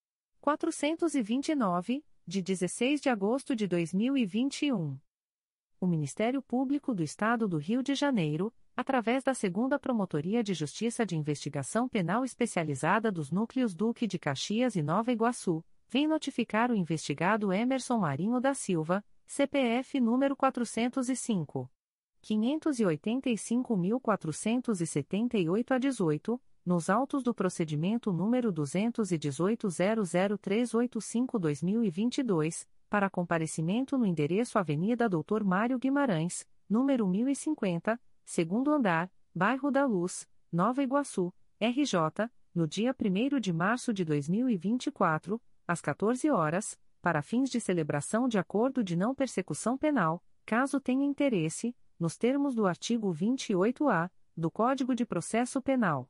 429, de 16 de agosto de 2021. O Ministério Público do Estado do Rio de Janeiro, através da Segunda Promotoria de Justiça de Investigação Penal Especializada dos Núcleos Duque de Caxias e Nova Iguaçu, vem notificar o investigado Emerson Marinho da Silva, CPF número 405. 585.478 a 18, nos autos do procedimento número 218.00385-2022, para comparecimento no endereço Avenida Doutor Mário Guimarães, número 1050, segundo andar, Bairro da Luz, Nova Iguaçu, RJ, no dia 1 de março de 2024, às 14 horas, para fins de celebração de acordo de não persecução penal, caso tenha interesse, nos termos do artigo 28-A do Código de Processo Penal.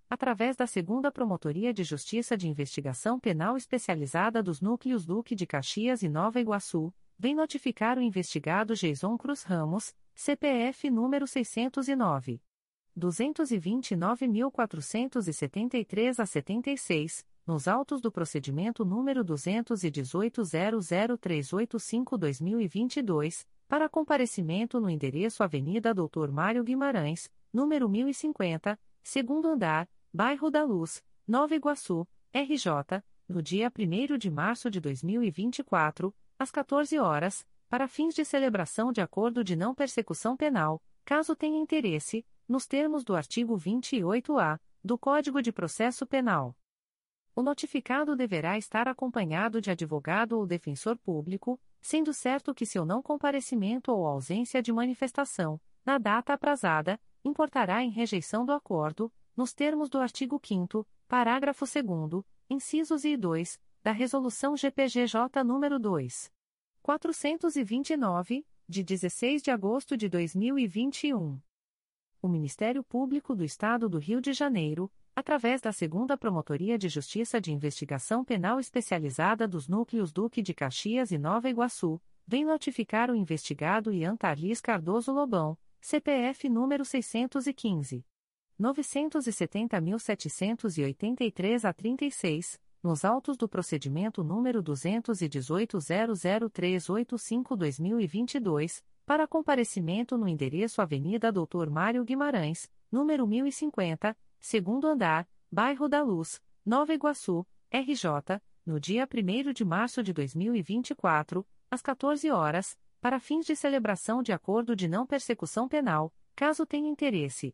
através da Segunda Promotoria de Justiça de Investigação Penal Especializada dos Núcleos Duque de Caxias e Nova Iguaçu, vem notificar o investigado Jason Cruz Ramos, CPF número 609. 229.473 a 76, nos autos do procedimento número 218.00385-2022, para comparecimento no endereço Avenida Doutor Mário Guimarães, número 1050, segundo andar, Bairro da Luz, Nova Iguaçu, RJ, no dia 1 de março de 2024, às 14 horas, para fins de celebração de acordo de não persecução penal, caso tenha interesse, nos termos do artigo 28-A do Código de Processo Penal. O notificado deverá estar acompanhado de advogado ou defensor público, sendo certo que seu não comparecimento ou ausência de manifestação, na data aprazada, importará em rejeição do acordo, nos termos do artigo 5 parágrafo 2 incisos e 2, da Resolução GPGJ nº 2. 429, de 16 de agosto de 2021. O Ministério Público do Estado do Rio de Janeiro, através da Segunda Promotoria de Justiça de Investigação Penal Especializada dos Núcleos Duque de Caxias e Nova Iguaçu, vem notificar o investigado Ian Tarlis Cardoso Lobão, CPF número 615. 970.783 a 36, nos autos do procedimento número 218.00385-2022, para comparecimento no endereço Avenida Doutor Mário Guimarães, número 1050, segundo andar, Bairro da Luz, Nova Iguaçu, RJ, no dia 1 de março de 2024, às 14 horas, para fins de celebração de acordo de não persecução penal, caso tenha interesse,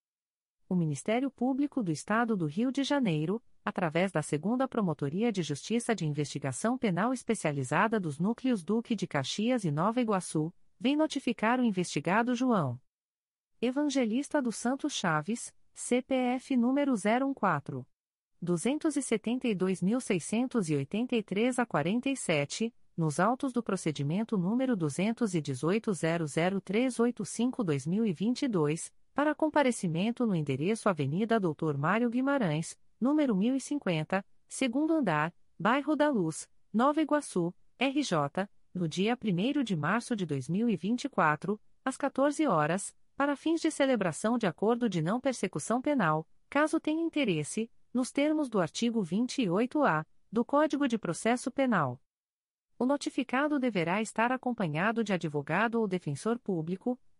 O Ministério Público do Estado do Rio de Janeiro, através da Segunda Promotoria de Justiça de Investigação Penal Especializada dos Núcleos Duque de Caxias e Nova Iguaçu, vem notificar o investigado João Evangelista dos Santos Chaves, CPF número 014. 272.683 a 47, nos autos do procedimento número 218.00385-2022, para comparecimento no endereço Avenida Doutor Mário Guimarães, número 1050, segundo andar, Bairro da Luz, Nova Iguaçu, RJ, no dia 1 de março de 2024, às 14 horas, para fins de celebração de acordo de não persecução penal, caso tenha interesse, nos termos do artigo 28-A do Código de Processo Penal. O notificado deverá estar acompanhado de advogado ou defensor público,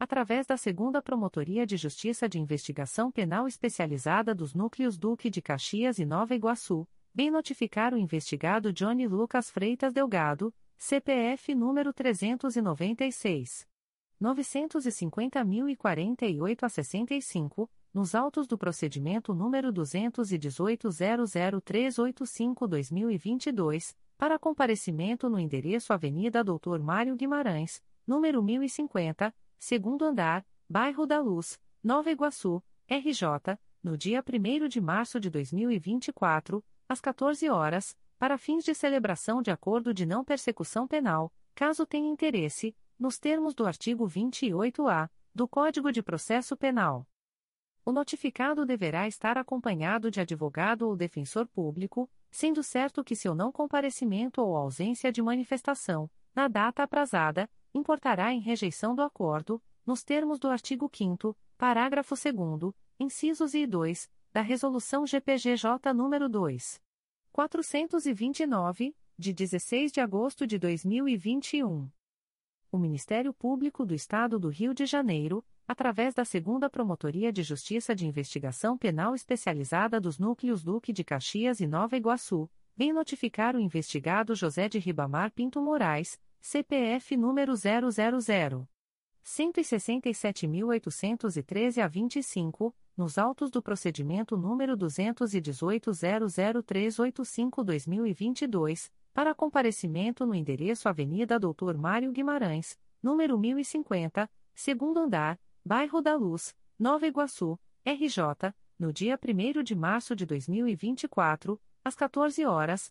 através da Segunda Promotoria de Justiça de Investigação Penal Especializada dos Núcleos Duque de Caxias e Nova Iguaçu, vem notificar o investigado Johnny Lucas Freitas Delgado, CPF número 396. 950.048 a 65, nos autos do procedimento número 218.00385-2022, para comparecimento no endereço Avenida Doutor Mário Guimarães, número 1050, segundo andar, Bairro da Luz, Nova Iguaçu, RJ, no dia 1 de março de 2024, às 14 horas, para fins de celebração de acordo de não persecução penal, caso tenha interesse, nos termos do artigo 28-A do Código de Processo Penal. O notificado deverá estar acompanhado de advogado ou defensor público, sendo certo que seu não comparecimento ou ausência de manifestação, na data aprazada, importará em rejeição do acordo, nos termos do artigo 5 parágrafo 2 incisos e 2, da Resolução GPGJ nº 2. 429, de 16 de agosto de 2021. O Ministério Público do Estado do Rio de Janeiro, através da Segunda Promotoria de Justiça de Investigação Penal Especializada dos Núcleos Duque de Caxias e Nova Iguaçu, vem notificar o investigado José de Ribamar Pinto Moraes, CPF número 000 167.813 a 25, nos autos do procedimento número 218.00385-2022, para comparecimento no endereço Avenida Doutor Mário Guimarães, número 1050, segundo andar, Bairro da Luz, Nova Iguaçu, RJ, no dia 1 de março de 2024, às 14 horas,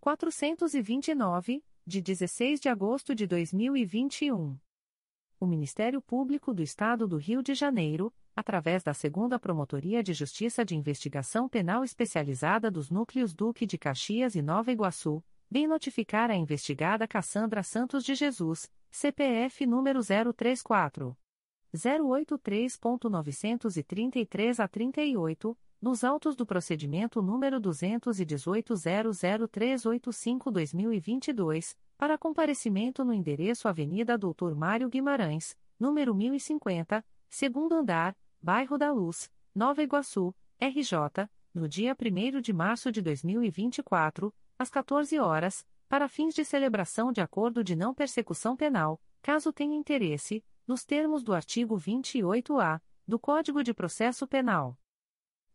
429, de 16 de agosto de 2021 o Ministério Público do Estado do Rio de Janeiro, através da Segunda Promotoria de Justiça de Investigação Penal Especializada dos Núcleos Duque de Caxias e Nova Iguaçu, vem notificar a investigada Cassandra Santos de Jesus, CPF número 034 083.933 a 38, nos autos do procedimento número 218.00385-2022, para comparecimento no endereço Avenida Doutor Mário Guimarães, número 1050, segundo andar, Bairro da Luz, Nova Iguaçu, RJ, no dia 1 de março de 2024, às 14 horas, para fins de celebração de acordo de não persecução penal, caso tenha interesse, nos termos do artigo 28-A do Código de Processo Penal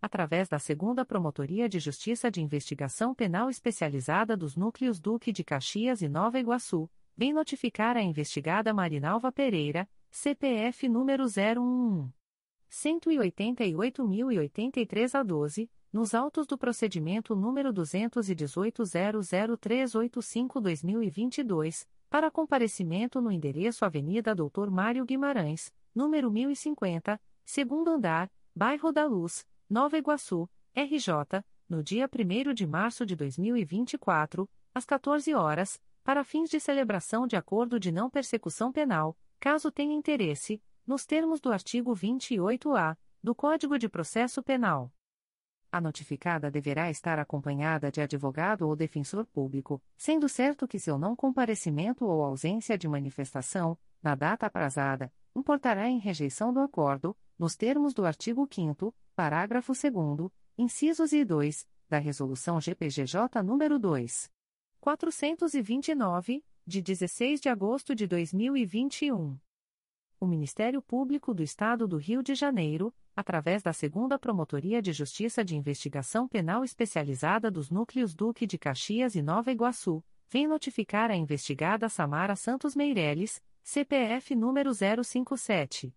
através da Segunda Promotoria de Justiça de Investigação Penal Especializada dos Núcleos Duque de Caxias e Nova Iguaçu, vem notificar a investigada Marinalva Pereira, CPF número 011 188.083 a 12, nos autos do procedimento número 218.00385-2022, para comparecimento no endereço Avenida Doutor Mário Guimarães, número 1050, segundo andar, Bairro da Luz, Nova Iguaçu, RJ, no dia 1 de março de 2024, às 14 horas, para fins de celebração de acordo de não persecução penal, caso tenha interesse, nos termos do artigo 28-A do Código de Processo Penal. A notificada deverá estar acompanhada de advogado ou defensor público, sendo certo que seu não comparecimento ou ausência de manifestação, na data aprazada, importará em rejeição do acordo, nos termos do artigo 5 parágrafo 2 incisos e 2, da Resolução GPGJ nº 2. 429, de 16 de agosto de 2021. O Ministério Público do Estado do Rio de Janeiro, através da Segunda Promotoria de Justiça de Investigação Penal Especializada dos Núcleos Duque de Caxias e Nova Iguaçu, vem notificar a investigada Samara Santos Meireles, CPF número 057.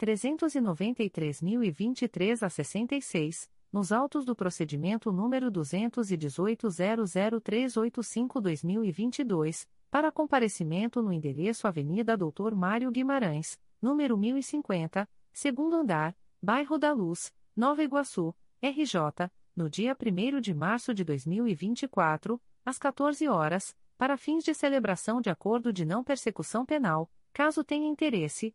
393.023 a 66, nos autos do procedimento número 218.00385-2022, para comparecimento no endereço Avenida Doutor Mário Guimarães, número 1050, segundo andar, Bairro da Luz, Nova Iguaçu, RJ, no dia 1 de março de 2024, às 14 horas, para fins de celebração de acordo de não persecução penal, caso tenha interesse,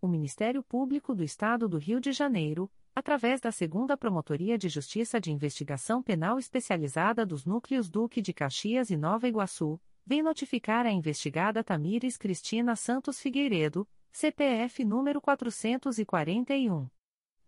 O Ministério Público do Estado do Rio de Janeiro, através da Segunda Promotoria de Justiça de Investigação Penal Especializada dos Núcleos Duque de Caxias e Nova Iguaçu, vem notificar a investigada Tamires Cristina Santos Figueiredo, CPF número 441.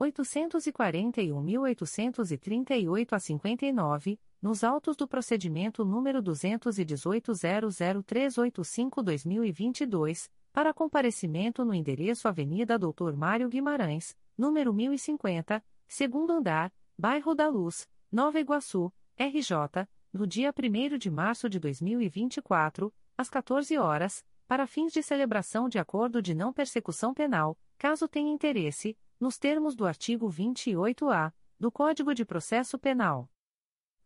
841.838 a 59, nos autos do procedimento número 218.00385-2022, para comparecimento no endereço Avenida Doutor Mário Guimarães, número 1050, segundo andar, Bairro da Luz, Nova Iguaçu, RJ, no dia 1 de março de 2024, às 14 horas, para fins de celebração de acordo de não persecução penal, caso tenha interesse, nos termos do artigo 28-A do Código de Processo Penal.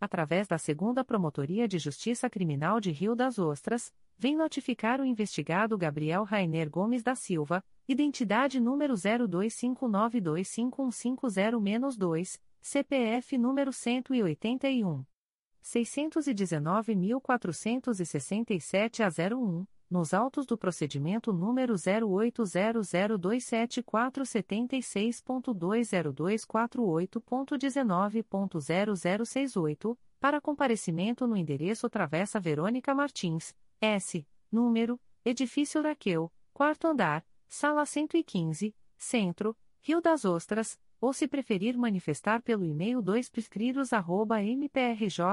através da Segunda Promotoria de Justiça Criminal de Rio das Ostras, vem notificar o investigado Gabriel Rainer Gomes da Silva, identidade número 0259255150-2, CPF número 181. 619.467 a 01 nos autos do procedimento número 080027476.20248.19.0068, para comparecimento no endereço Travessa Verônica Martins, S, número, Edifício Raquel, quarto andar, sala 115, Centro, Rio das Ostras, ou se preferir manifestar pelo e-mail 2 mprj.mp.br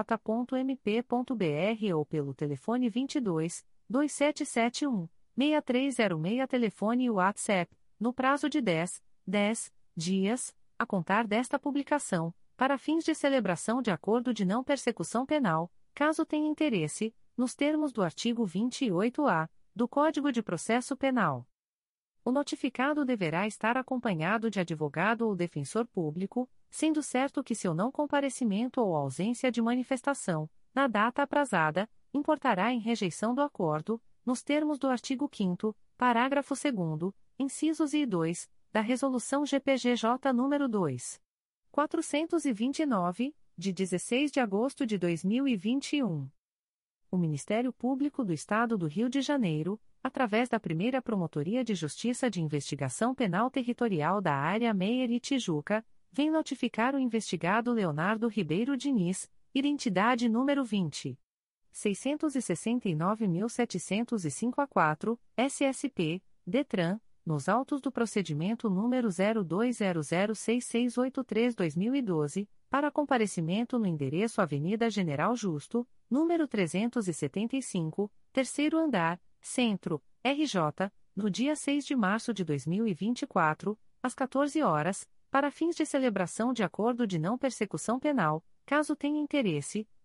ou pelo telefone 22 2771 6306 telefone e WhatsApp, no prazo de 10, 10 dias, a contar desta publicação, para fins de celebração de acordo de não persecução penal, caso tenha interesse, nos termos do artigo 28-A do Código de Processo Penal. O notificado deverá estar acompanhado de advogado ou defensor público, sendo certo que seu não comparecimento ou ausência de manifestação, na data aprazada, importará em rejeição do acordo, nos termos do artigo 5 parágrafo 2 incisos e 2, da Resolução GPGJ nº 2. 429, de 16 de agosto de 2021. O Ministério Público do Estado do Rio de Janeiro, através da primeira Promotoria de Justiça de Investigação Penal Territorial da Área Meier e Tijuca, vem notificar o investigado Leonardo Ribeiro Diniz, identidade número 20. 669.705 a 4, SSP, DETRAN, nos autos do procedimento número 02006683-2012, para comparecimento no endereço Avenida General Justo, número 375, terceiro andar, Centro, RJ, no dia 6 de março de 2024, às 14 horas, para fins de celebração de acordo de não persecução penal, caso tenha interesse,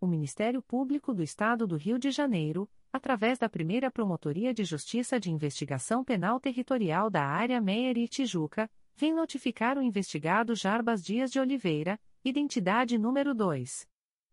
O Ministério Público do Estado do Rio de Janeiro, através da primeira Promotoria de Justiça de Investigação Penal Territorial da Área Meier e Tijuca, vem notificar o investigado Jarbas Dias de Oliveira, identidade número 2.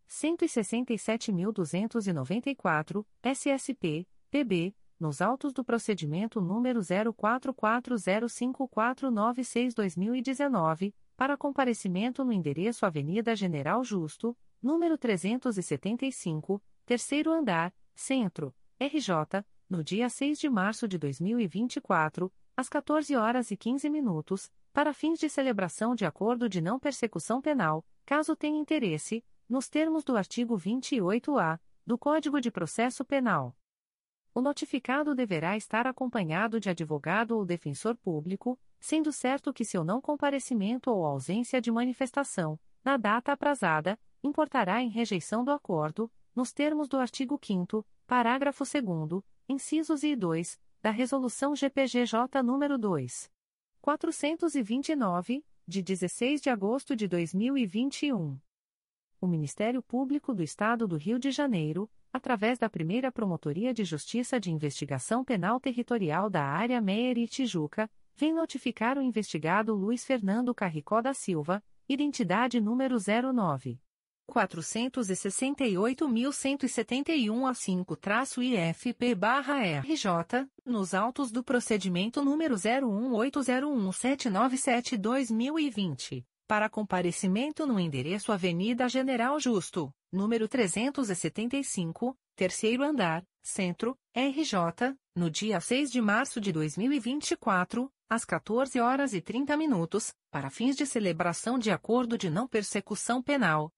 167.294, SSP, PB, nos autos do procedimento número 04405496-2019, para comparecimento no endereço Avenida General Justo, número 375, terceiro andar, Centro, RJ, no dia 6 de março de 2024, às 14 horas e 15 minutos, para fins de celebração de acordo de não persecução penal, caso tenha interesse, nos termos do artigo 28-A do Código de Processo Penal. O notificado deverá estar acompanhado de advogado ou defensor público, sendo certo que seu não comparecimento ou ausência de manifestação, na data aprazada, importará em rejeição do acordo, nos termos do artigo 5 parágrafo 2 incisos e 2, da Resolução GPGJ nº 2. 429, de 16 de agosto de 2021. O Ministério Público do Estado do Rio de Janeiro, através da primeira Promotoria de Justiça de Investigação Penal Territorial da Área Meier e Tijuca, vem notificar o investigado Luiz Fernando Carricó da Silva, identidade número 09. 468.171 a 5-IFP-RJ, nos autos do procedimento número 01801797-2020, para comparecimento no endereço Avenida General Justo, número 375, terceiro andar, Centro, RJ, no dia 6 de março de 2024, às 14 horas e 30 minutos, para fins de celebração de acordo de não persecução penal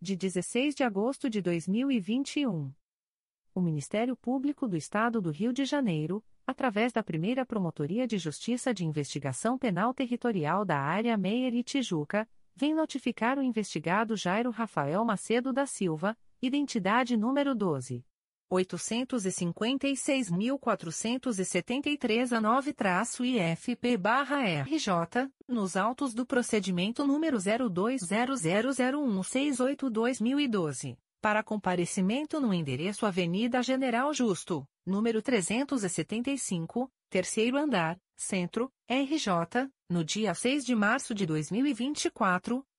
de 16 de agosto de 2021. O Ministério Público do Estado do Rio de Janeiro, através da primeira Promotoria de Justiça de Investigação Penal Territorial da Área Meier e Tijuca, vem notificar o investigado Jairo Rafael Macedo da Silva, identidade número 12. 856.473 a 9-IFP-RJ, nos autos do procedimento número 02000168-2012, para comparecimento no endereço Avenida General Justo, número 375, terceiro andar, Centro, RJ, no dia 6 de março de 2024,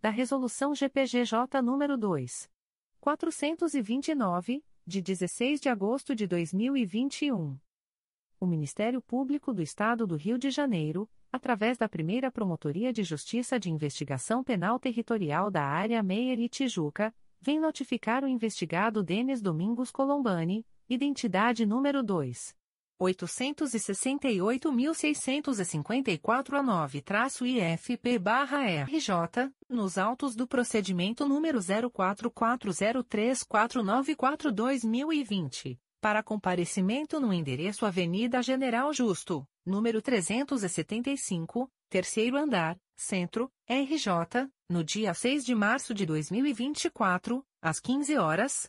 da Resolução GPGJ nº 2. 429, de 16 de agosto de 2021. O Ministério Público do Estado do Rio de Janeiro, através da primeira Promotoria de Justiça de Investigação Penal Territorial da Área Meier e Tijuca, vem notificar o investigado Denis Domingos Colombani, identidade número 2. 868.654 a 9-IFP-RJ, nos autos do procedimento número 04403494-2020, para comparecimento no endereço Avenida General Justo, número 375, terceiro andar, Centro, RJ, no dia 6 de março de 2024, às 15 horas,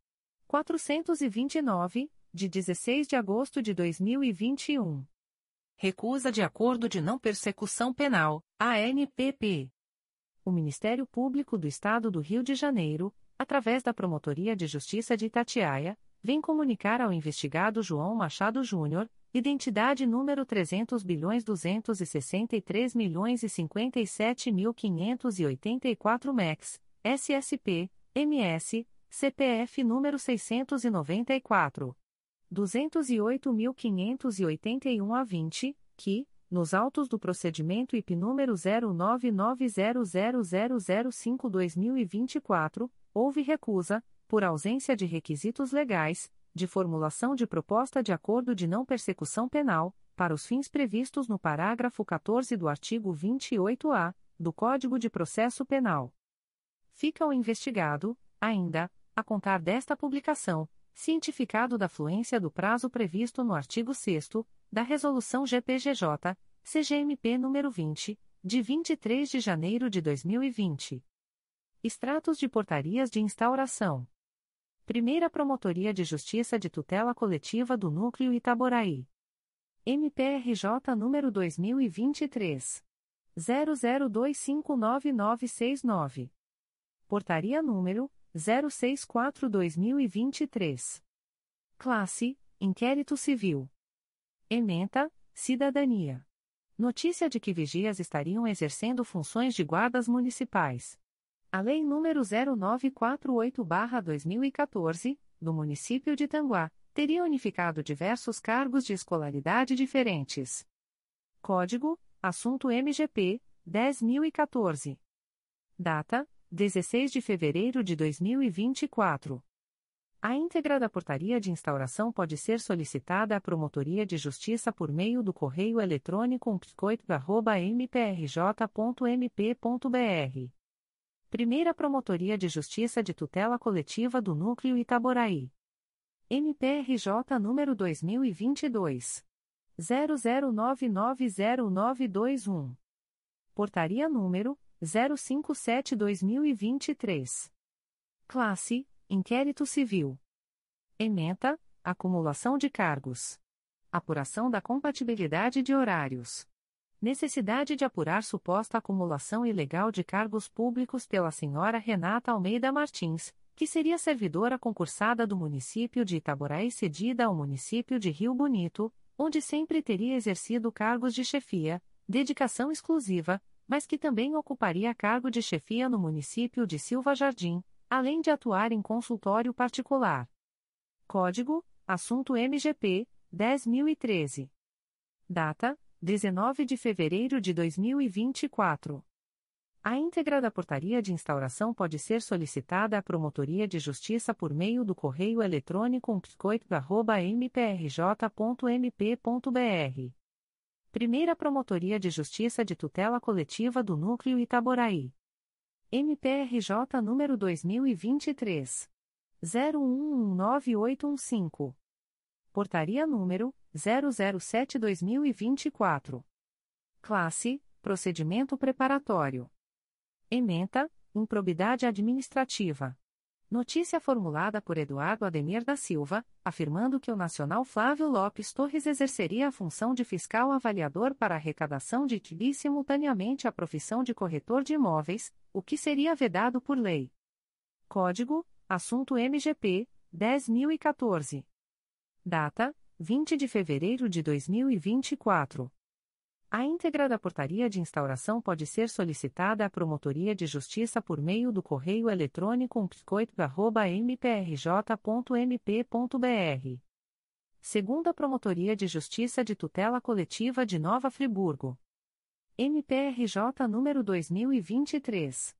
429, de 16 de agosto de 2021. Recusa de Acordo de Não Persecução Penal, ANPP. O Ministério Público do Estado do Rio de Janeiro, através da Promotoria de Justiça de Itatiaia, vem comunicar ao investigado João Machado Júnior, identidade número 300 bilhões 263 milhões e 57 mil 584 MEX, SSP, MS, CPF número 694 208.581 a 20, que, nos autos do procedimento IP número 09900005-2024, houve recusa, por ausência de requisitos legais, de formulação de proposta de acordo de não persecução penal, para os fins previstos no parágrafo 14 do artigo 28-A do Código de Processo Penal. Fica o investigado, ainda, a contar desta publicação, cientificado da fluência do prazo previsto no artigo 6 da Resolução GPGJ, CGMP nº 20, de 23 de janeiro de 2020. Extratos de portarias de instauração. Primeira Promotoria de Justiça de Tutela Coletiva do Núcleo Itaboraí. MPRJ número 2023 00259969. Portaria número 064/2023. Classe: Inquérito Civil. Ementa: Cidadania. Notícia de que vigias estariam exercendo funções de guardas municipais. A Lei nº 0948-2014, do município de Tanguá, teria unificado diversos cargos de escolaridade diferentes. Código: Assunto MGP 10014. Data: 16 de fevereiro de 2024. A íntegra da portaria de instauração pode ser solicitada à Promotoria de Justiça por meio do correio eletrônico psicoito.mprj.mp.br. Primeira Promotoria de Justiça de Tutela Coletiva do Núcleo Itaboraí. MPRJ número 2022 00990921. Portaria número 057-2023. Classe: Inquérito Civil. Ementa: Acumulação de cargos. Apuração da compatibilidade de horários. Necessidade de apurar suposta acumulação ilegal de cargos públicos pela senhora Renata Almeida Martins, que seria servidora concursada do município de Itaboraí cedida ao município de Rio Bonito, onde sempre teria exercido cargos de chefia, dedicação exclusiva, mas que também ocuparia cargo de chefia no município de Silva Jardim, além de atuar em consultório particular. Código: Assunto MGP 10013. Data: 19 de fevereiro de 2024. A íntegra da portaria de instauração pode ser solicitada à Promotoria de Justiça por meio do correio eletrônico psicoito.mprj.mp.br Primeira Promotoria de Justiça de Tutela Coletiva do Núcleo Itaboraí. MPRJ número 2023 01198815. Portaria número 007/2024. Classe: Procedimento preparatório. Ementa: Improbidade administrativa. Notícia formulada por Eduardo Ademir da Silva, afirmando que o Nacional Flávio Lopes Torres exerceria a função de fiscal avaliador para arrecadação de TIBI simultaneamente à profissão de corretor de imóveis, o que seria vedado por lei. Código: Assunto MGP 10014. Data: 20 de fevereiro de 2024. A íntegra da portaria de instauração pode ser solicitada à Promotoria de Justiça por meio do correio eletrônico psicoito.mprj.mp.br. Segunda Promotoria de Justiça de Tutela Coletiva de Nova Friburgo. MPRJ número 2023.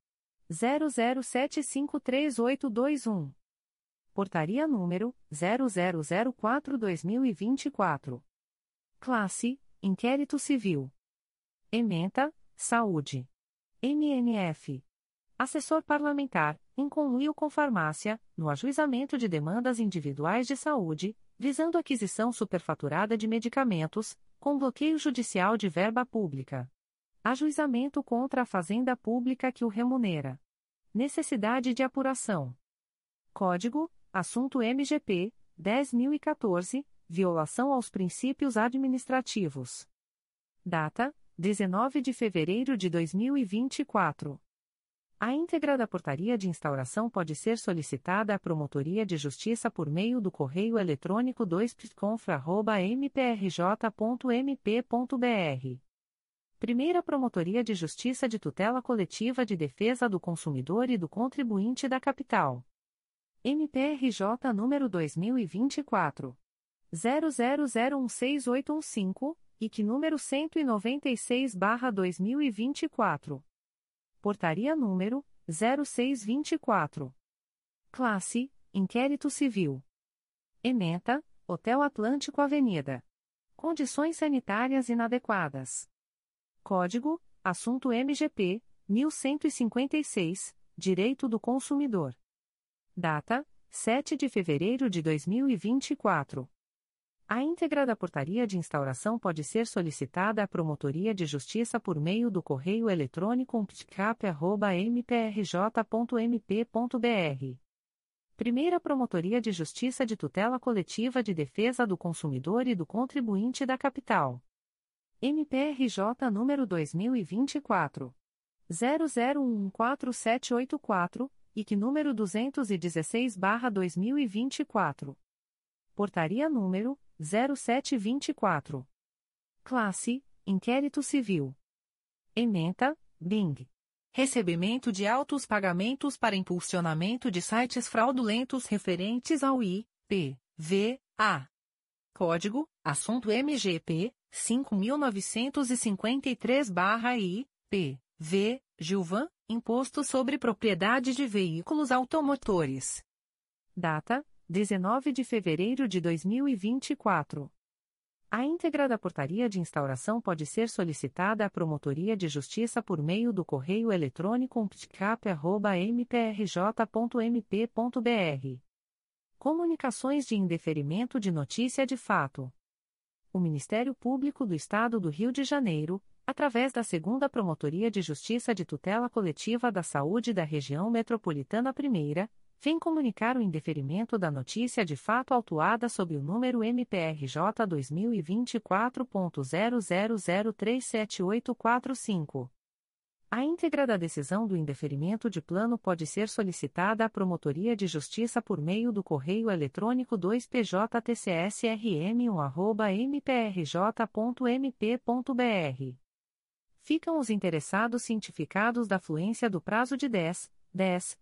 00753821. Portaria número 0004-2024. Classe Inquérito Civil. Ementa, Saúde. MNF. Assessor parlamentar, em conluio com farmácia, no ajuizamento de demandas individuais de saúde, visando aquisição superfaturada de medicamentos, com bloqueio judicial de verba pública. Ajuizamento contra a fazenda pública que o remunera. Necessidade de apuração. Código: Assunto MGP 10014 Violação aos princípios administrativos. Data: 19 de fevereiro de 2024. A íntegra da portaria de instauração pode ser solicitada à Promotoria de Justiça por meio do correio eletrônico 2pconfra.mprj.mp.br. Primeira Promotoria de Justiça de Tutela Coletiva de Defesa do Consumidor e do Contribuinte da Capital. MPRJ número 2024. 00016815, e que número 196-2024. Portaria número 0624. Classe: Inquérito Civil. Ementa: Hotel Atlântico Avenida. Condições sanitárias inadequadas. Código: Assunto MGP 1156 Direito do Consumidor. Data: 7 de fevereiro de 2024. A íntegra da portaria de instauração pode ser solicitada à Promotoria de Justiça por meio do correio eletrônico ptcap.mprj.mp.br. Primeira Promotoria de Justiça de Tutela Coletiva de Defesa do Consumidor e do Contribuinte da Capital. MPRJ número 2024. 00147884 e que número 216-2024. Portaria número 0724. Classe: Inquérito Civil. Ementa: Bing. Recebimento de altos pagamentos para impulsionamento de sites fraudulentos referentes ao IPVA. Código: Assunto MGP 5953/IP, Gilvan, Imposto sobre Propriedade de Veículos Automotores. Data: 19 de fevereiro de 2024. A íntegra da portaria de instauração pode ser solicitada à Promotoria de Justiça por meio do correio eletrônico ptcap.mprj.mp.br. Comunicações de indeferimento de notícia de fato. O Ministério Público do Estado do Rio de Janeiro, através da Segunda Promotoria de Justiça de Tutela Coletiva da Saúde da Região Metropolitana I, vem comunicar o indeferimento da notícia de fato autuada sob o número MPRJ 2024.00037845. A íntegra da decisão do indeferimento de plano pode ser solicitada à Promotoria de Justiça por meio do correio eletrônico 2PJTCSRM1@mprj.mp.br. Ficam os interessados cientificados da fluência do prazo de 10, 10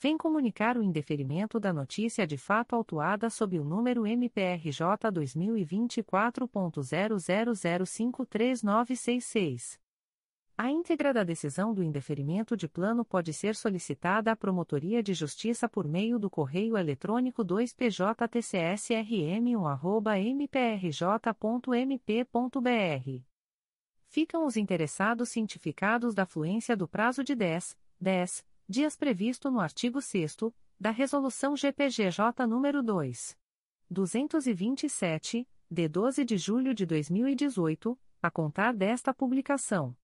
vem comunicar o indeferimento da notícia de fato autuada sob o número MPRJ 2024.00053966. A íntegra da decisão do indeferimento de plano pode ser solicitada à Promotoria de Justiça por meio do correio eletrônico 2PJTCSRM1@mprj.mp.br. Ficam os interessados cientificados da fluência do prazo de 10, 10 dias previsto no artigo 6 da Resolução GPGJ nº 2. 227, de 12 de julho de 2018, a contar desta publicação.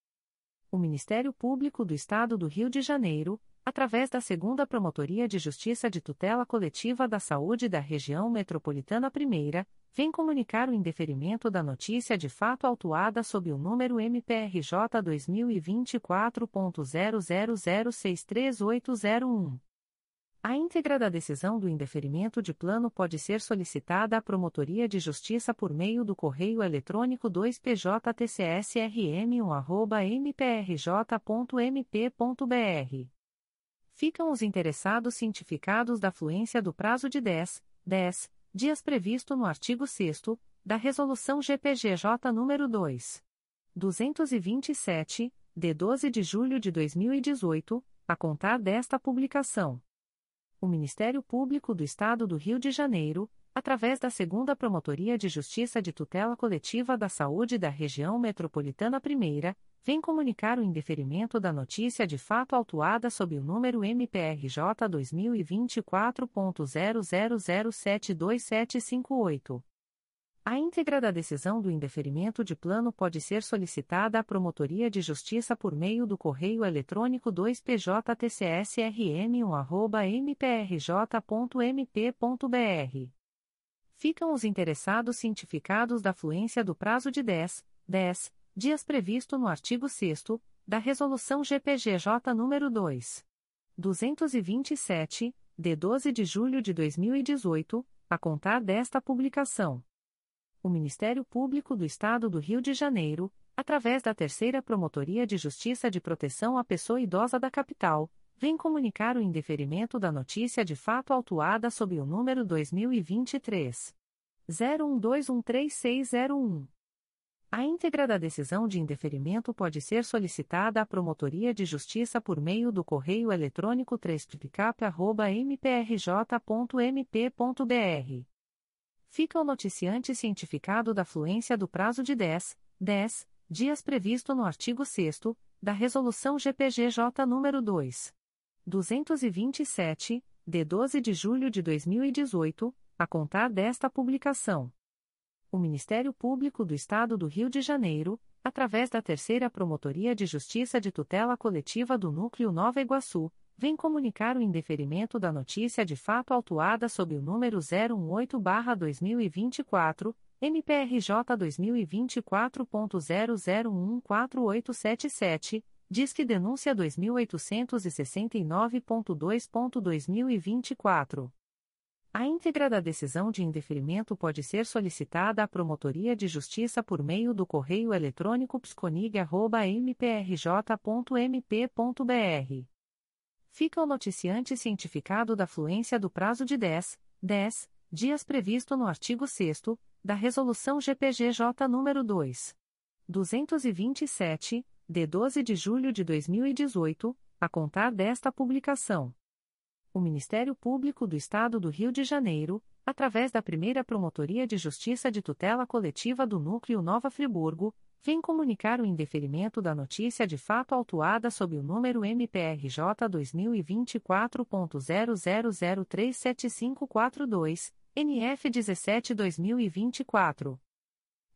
O Ministério Público do Estado do Rio de Janeiro, através da Segunda Promotoria de Justiça de Tutela Coletiva da Saúde da Região Metropolitana I, vem comunicar o indeferimento da notícia de fato autuada sob o número MPRJ 2024.00063801. A íntegra da decisão do indeferimento de plano pode ser solicitada à Promotoria de Justiça por meio do correio eletrônico 2PJTCSRM1@mprj.mp.br. Ficam os interessados cientificados da fluência do prazo de 10, 10 dias previsto no artigo 6 da Resolução GPGJ nº 2. 227, de 12 de julho de 2018, a contar desta publicação. O Ministério Público do Estado do Rio de Janeiro, através da Segunda Promotoria de Justiça de Tutela Coletiva da Saúde da Região Metropolitana I, vem comunicar o indeferimento da notícia de fato autuada sob o número MPRJ 2024.00072758. A íntegra da decisão do indeferimento de plano pode ser solicitada à Promotoria de Justiça por meio do correio eletrônico 2PJTCSRM1@mprj.mp.br. Ficam os interessados cientificados da fluência do prazo de 10, 10 dias previsto no artigo 6 da Resolução GPGJ nº 2. 227, de 12 de julho de 2018, a contar desta publicação o Ministério Público do Estado do Rio de Janeiro, através da Terceira Promotoria de Justiça de Proteção à Pessoa Idosa da Capital, vem comunicar o indeferimento da notícia de fato autuada sob o número 2023 01213601. A íntegra da decisão de indeferimento pode ser solicitada à Promotoria de Justiça por meio do correio eletrônico 3 mprj.mp.br fica o noticiante cientificado da fluência do prazo de 10, 10 dias previsto no artigo 6 da Resolução GPGJ nº 2. 227, de 12 de julho de 2018, a contar desta publicação. O Ministério Público do Estado do Rio de Janeiro, através da Terceira Promotoria de Justiça de Tutela Coletiva do Núcleo Nova Iguaçu, vem comunicar o indeferimento da notícia de fato autuada sob o número 018-2024, MPRJ 2024.00148777, Disque Denúncia 2869.2.2024. A íntegra da decisão de indeferimento pode ser solicitada à Promotoria de Justiça por meio do correio eletrônico psconig.mprj.mp.br fica o noticiante cientificado da fluência do prazo de 10, 10 dias previsto no artigo 6 da Resolução GPGJ nº 2. 227, de 12 de julho de 2018, a contar desta publicação. O Ministério Público do Estado do Rio de Janeiro, através da primeira Promotoria de Justiça de Tutela Coletiva do Núcleo Nova Friburgo, vem comunicar o indeferimento da notícia de fato autuada sob o número MPRJ 2024.00037542, NF 17-2024.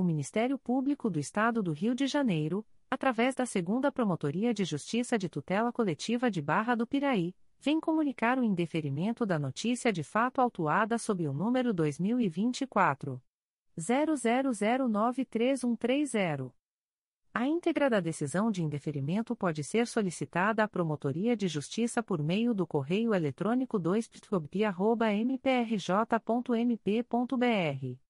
O Ministério Público do Estado do Rio de Janeiro, através da Segunda Promotoria de Justiça de Tutela Coletiva de Barra do Piraí, vem comunicar o indeferimento da notícia de fato autuada sob o número 2024 00093130. A íntegra da decisão de indeferimento pode ser solicitada à Promotoria de Justiça por meio do correio eletrônico 2 mprj.mp.br.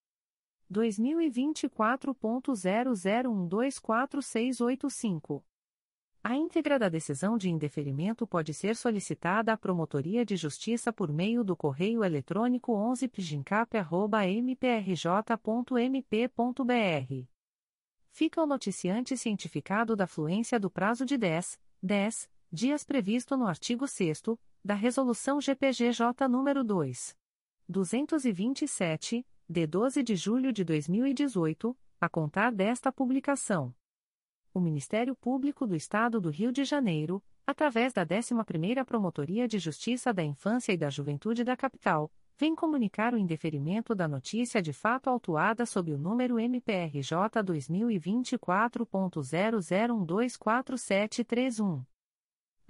2024.00124685. A íntegra da decisão de indeferimento pode ser solicitada à Promotoria de Justiça por meio do correio eletrônico 11pgincap.mprj.mp.br. Fica o noticiante cientificado da fluência do prazo de 10, 10 dias previsto no artigo 6 da Resolução GPGJ nº 2. 227, de 12 de julho de 2018, a contar desta publicação o Ministério Público do Estado do Rio de Janeiro, através da 11ª Promotoria de Justiça da Infância e da Juventude da Capital, vem comunicar o indeferimento da notícia de fato autuada sob o número MPRJ 2024.00124731.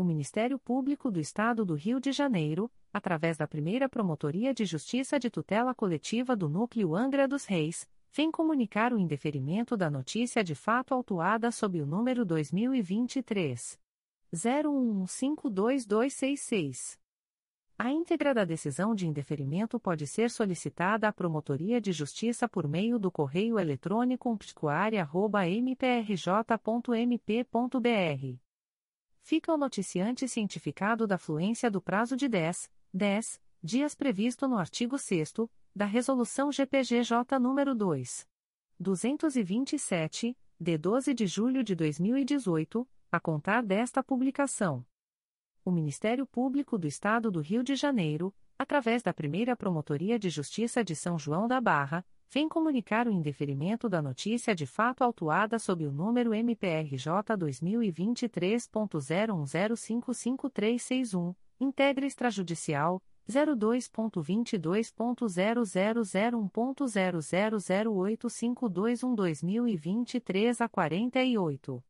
o Ministério Público do Estado do Rio de Janeiro, através da primeira Promotoria de Justiça de Tutela Coletiva do Núcleo Angra dos Reis, vem comunicar o indeferimento da notícia de fato autuada sob o número 2023. 01152266. A íntegra da decisão de indeferimento pode ser solicitada à Promotoria de Justiça por meio do correio eletrônico psicoaria.mprj.mp.br fica o noticiante cientificado da fluência do prazo de 10, 10 dias previsto no artigo 6 da Resolução GPGJ nº 2. 227, de 12 de julho de 2018, a contar desta publicação. O Ministério Público do Estado do Rio de Janeiro, através da primeira Promotoria de Justiça de São João da Barra, vem comunicar o indeferimento da notícia de fato autuada sob o número MPRJ 2023.01055361, integra extrajudicial 02.22.0001.0008521-2023 a 48.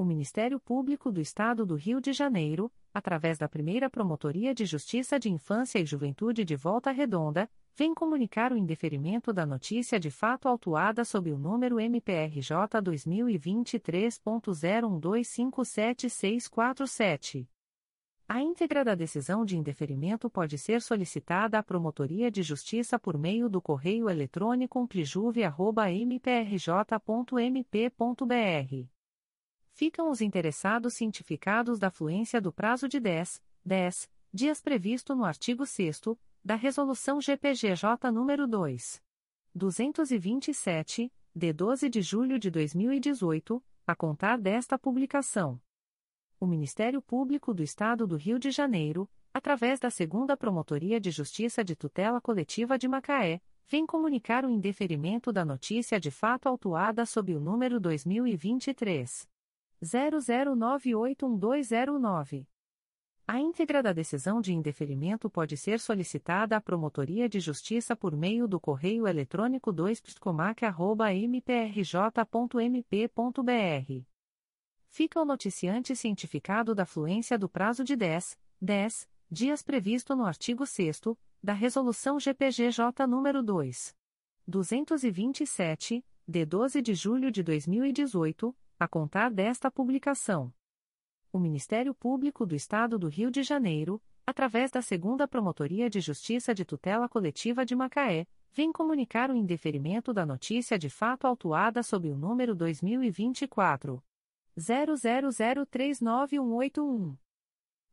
o Ministério Público do Estado do Rio de Janeiro, através da primeira Promotoria de Justiça de Infância e Juventude de Volta Redonda, vem comunicar o indeferimento da notícia de fato autuada sob o número MPRJ 2023.01257647. A íntegra da decisão de indeferimento pode ser solicitada à Promotoria de Justiça por meio do correio eletrônico umplijuve.mprj.mp.br ficam os interessados cientificados da fluência do prazo de 10, 10 dias previsto no artigo 6 da Resolução GPGJ nº 2. 227, de 12 de julho de 2018, a contar desta publicação. O Ministério Público do Estado do Rio de Janeiro, através da Segunda Promotoria de Justiça de Tutela Coletiva de Macaé, vem comunicar o indeferimento da notícia de fato autuada sob o número 2023 00981209. A íntegra da decisão de indeferimento pode ser solicitada à Promotoria de Justiça por meio do correio eletrônico 2psicomac.mprj.mp.br. Fica o noticiante cientificado da fluência do prazo de 10, 10 dias previsto no artigo 6 da Resolução GPGJ nº 2. 227, de 12 de julho de 2018 a contar desta publicação. O Ministério Público do Estado do Rio de Janeiro, através da Segunda Promotoria de Justiça de Tutela Coletiva de Macaé, vem comunicar o indeferimento da notícia de fato autuada sob o número 2024 00039181.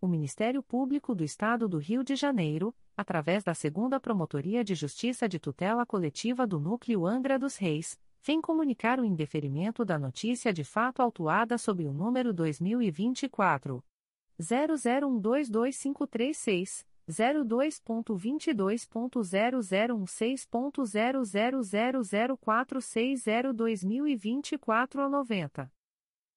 O Ministério Público do Estado do Rio de Janeiro, através da Segunda Promotoria de Justiça de Tutela Coletiva do Núcleo Angra dos Reis, vem comunicar o indeferimento da notícia de fato autuada sob o número 2024 00122536, 02.22.0016.0000460-2024 a 90.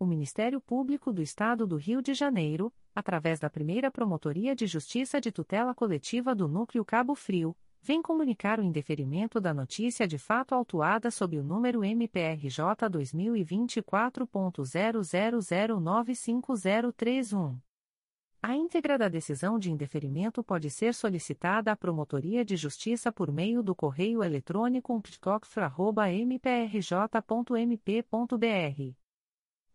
O Ministério Público do Estado do Rio de Janeiro, através da primeira Promotoria de Justiça de Tutela Coletiva do Núcleo Cabo Frio, vem comunicar o indeferimento da notícia de fato autuada sob o número MPRJ 2024.00095031. A íntegra da decisão de indeferimento pode ser solicitada à Promotoria de Justiça por meio do correio eletrônico umptcoc.mprj.mp.br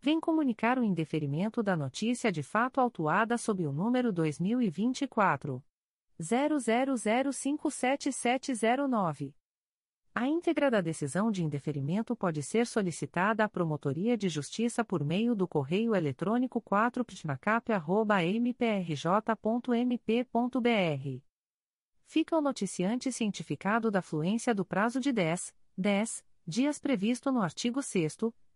vem comunicar o indeferimento da notícia de fato autuada sob o número 2024 00057709. A íntegra da decisão de indeferimento pode ser solicitada à Promotoria de Justiça por meio do correio eletrônico 4ptmacap.mprj.mp.br. Fica o noticiante cientificado da fluência do prazo de 10, 10 dias previsto no artigo 6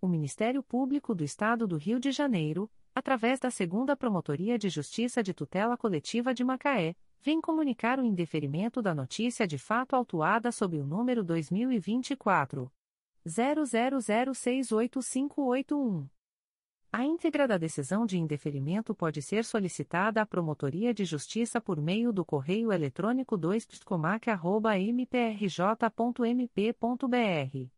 O Ministério Público do Estado do Rio de Janeiro, através da Segunda Promotoria de Justiça de Tutela Coletiva de Macaé, vem comunicar o indeferimento da notícia de fato autuada sob o número 2024 00068581. A íntegra da decisão de indeferimento pode ser solicitada à Promotoria de Justiça por meio do correio eletrônico 2psicomac.mprj.mp.br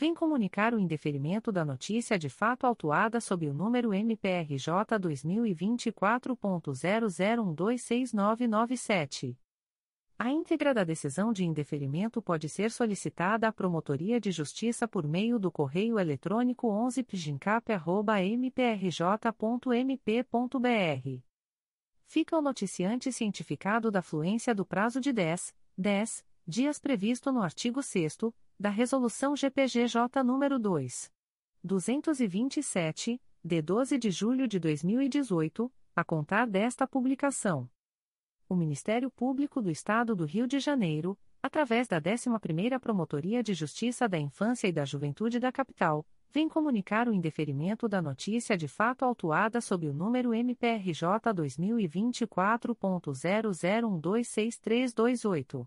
vem comunicar o indeferimento da notícia de fato autuada sob o número MPRJ 2024.00126997. A íntegra da decisão de indeferimento pode ser solicitada à Promotoria de Justiça por meio do correio eletrônico 11pgincap.mprj.mp.br. Fica o noticiante cientificado da fluência do prazo de 10, 10 dias previsto no artigo 6 da Resolução GPGJ nº 2. 227, de 12 de julho de 2018, a contar desta publicação. O Ministério Público do Estado do Rio de Janeiro, através da 11ª Promotoria de Justiça da Infância e da Juventude da Capital, vem comunicar o indeferimento da notícia de fato autuada sob o número MPRJ 2024.00126328.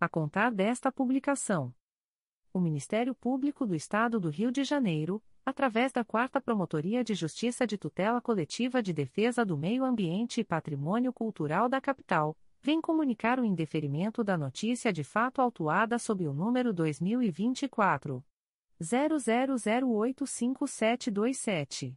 a contar desta publicação. O Ministério Público do Estado do Rio de Janeiro, através da Quarta Promotoria de Justiça de Tutela Coletiva de Defesa do Meio Ambiente e Patrimônio Cultural da Capital, vem comunicar o indeferimento da notícia de fato autuada sob o número 2024 00085727.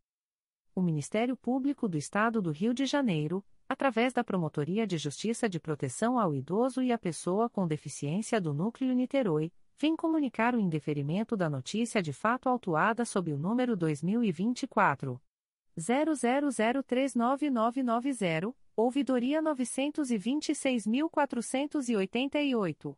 O Ministério Público do Estado do Rio de Janeiro, através da Promotoria de Justiça de Proteção ao Idoso e à Pessoa com Deficiência do Núcleo Niterói, vem comunicar o indeferimento da notícia de fato autuada sob o número 2024 00039990, ouvidoria 926.488.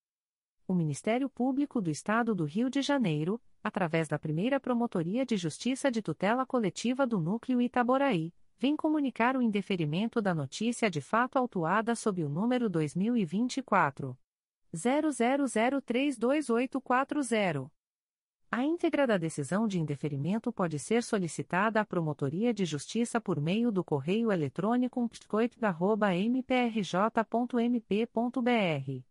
O Ministério Público do Estado do Rio de Janeiro, através da primeira Promotoria de Justiça de Tutela Coletiva do Núcleo Itaboraí, vem comunicar o indeferimento da notícia de fato autuada sob o número 2024. 00032840. A íntegra da decisão de indeferimento pode ser solicitada à Promotoria de Justiça por meio do correio eletrônico psicoit.mprj.mp.br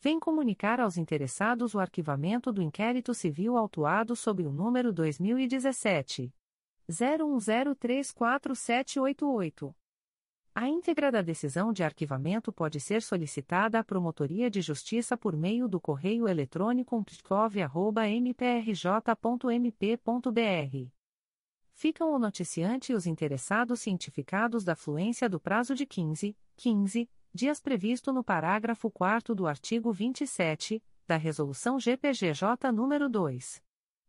vem comunicar aos interessados o arquivamento do inquérito civil autuado sob o número 2017 01034788. A íntegra da decisão de arquivamento pode ser solicitada à Promotoria de Justiça por meio do correio eletrônico psicov.mprj.mp.br. Ficam o noticiante e os interessados cientificados da fluência do prazo de 15, 15 dias previsto no parágrafo 4 do artigo 27, da Resolução GPGJ nº 2.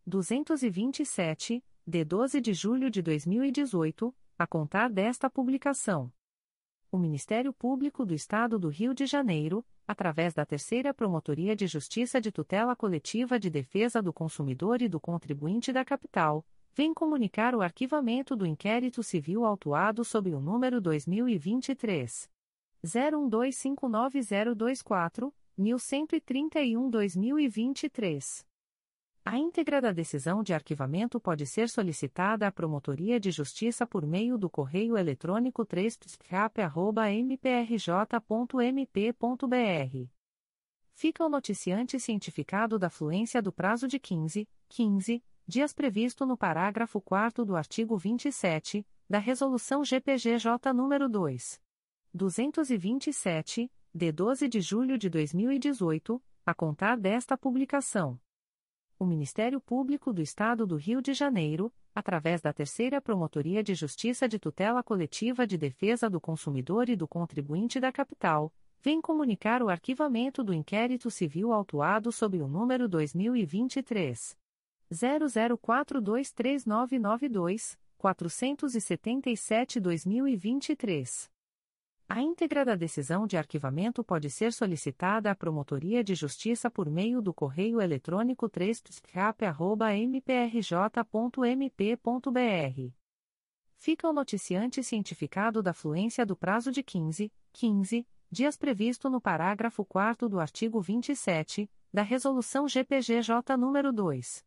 227, de 12 de julho de 2018, a contar desta publicação. O Ministério Público do Estado do Rio de Janeiro, através da Terceira Promotoria de Justiça de Tutela Coletiva de Defesa do Consumidor e do Contribuinte da Capital, vem comunicar o arquivamento do inquérito civil autuado sob o número 2023 01259024, 1131-2023. A íntegra da decisão de arquivamento pode ser solicitada à Promotoria de Justiça por meio do correio eletrônico 3 mprj.mp.br. Fica o noticiante cientificado da fluência do prazo de 15, 15 dias previsto no parágrafo 4 do artigo 27 da Resolução GPGJ nº 2. 227, de 12 de julho de 2018, a contar desta publicação. O Ministério Público do Estado do Rio de Janeiro, através da Terceira Promotoria de Justiça de Tutela Coletiva de Defesa do Consumidor e do Contribuinte da Capital, vem comunicar o arquivamento do inquérito civil autuado sob o número 2023 00423992, 477-2023. A íntegra da decisão de arquivamento pode ser solicitada à Promotoria de Justiça por meio do correio eletrônico 3 mprj.mp.br. Fica o noticiante cientificado da fluência do prazo de 15, 15 dias previsto no parágrafo 4 do artigo 27 da Resolução GPGJ nº 2.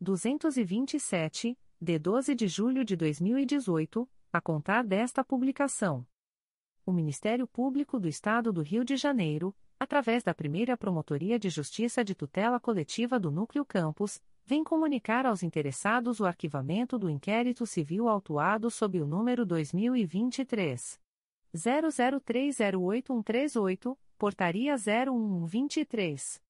227, de 12 de julho de 2018, a contar desta publicação o Ministério Público do Estado do Rio de Janeiro, através da primeira Promotoria de Justiça de Tutela Coletiva do Núcleo Campos, vem comunicar aos interessados o arquivamento do inquérito civil autuado sob o número 2023. 00308138, Portaria 01123.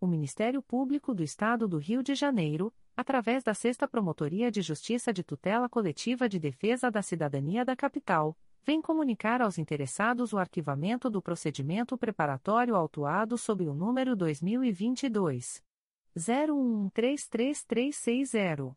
o Ministério Público do Estado do Rio de Janeiro, através da Sexta Promotoria de Justiça de Tutela Coletiva de Defesa da Cidadania da Capital, vem comunicar aos interessados o arquivamento do procedimento preparatório autuado sob o número 2022 01133360.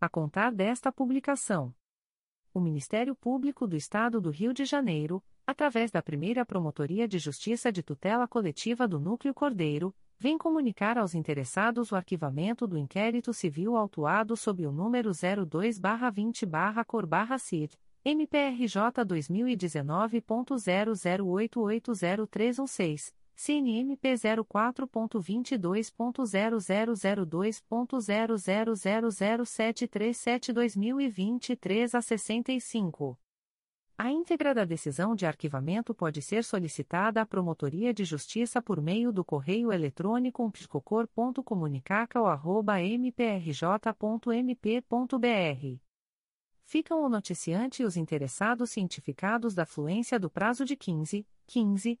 a contar desta publicação. O Ministério Público do Estado do Rio de Janeiro, através da primeira Promotoria de Justiça de Tutela Coletiva do Núcleo Cordeiro, vem comunicar aos interessados o arquivamento do inquérito civil autuado sob o número 02-20-COR-CID, MPRJ 2019.00880316. CNMP 04.22.0002.0000737-2023 a 65. A íntegra da decisão de arquivamento pode ser solicitada à Promotoria de Justiça por meio do correio eletrônico psicocor.comunicaca.mprj.mp.br. Ficam o noticiante e os interessados cientificados da fluência do prazo de 15, 15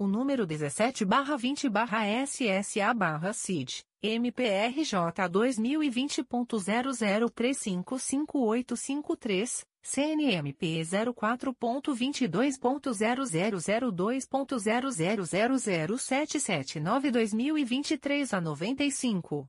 O número 17-20-SSA-CID, MPRJ 2020.00355853, CNMP 04.22.0002.0000779-2023 a 95.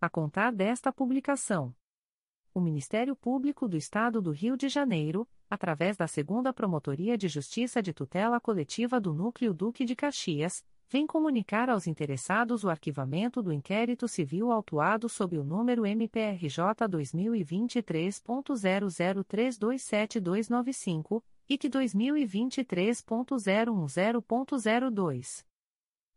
a contar desta publicação. O Ministério Público do Estado do Rio de Janeiro, através da Segunda Promotoria de Justiça de Tutela Coletiva do Núcleo Duque de Caxias, vem comunicar aos interessados o arquivamento do inquérito civil autuado sob o número MPRJ 2023.00327295 e que 2023.010.02.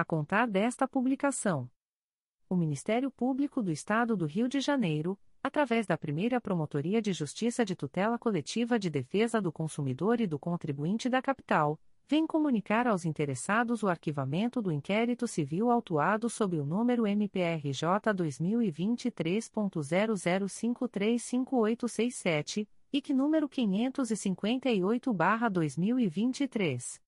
a contar desta publicação. O Ministério Público do Estado do Rio de Janeiro, através da primeira Promotoria de Justiça de Tutela Coletiva de Defesa do Consumidor e do Contribuinte da Capital, vem comunicar aos interessados o arquivamento do inquérito civil autuado sob o número MPRJ 2023.00535867 e que número 558-2023.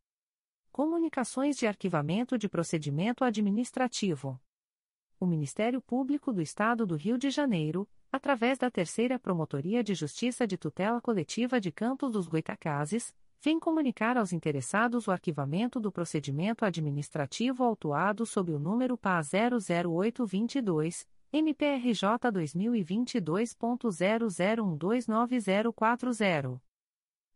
Comunicações de Arquivamento de Procedimento Administrativo. O Ministério Público do Estado do Rio de Janeiro, através da Terceira Promotoria de Justiça de Tutela Coletiva de Campos dos Goitacazes, vem comunicar aos interessados o arquivamento do procedimento administrativo autuado sob o número PA 00822, MPRJ 2022.00129040.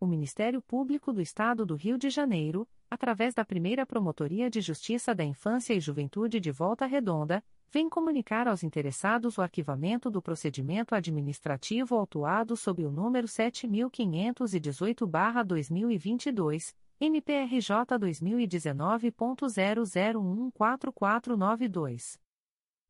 O Ministério Público do Estado do Rio de Janeiro, através da primeira Promotoria de Justiça da Infância e Juventude de Volta Redonda, vem comunicar aos interessados o arquivamento do procedimento administrativo autuado sob o número 7518-2022, MPRJ 2019.00144992.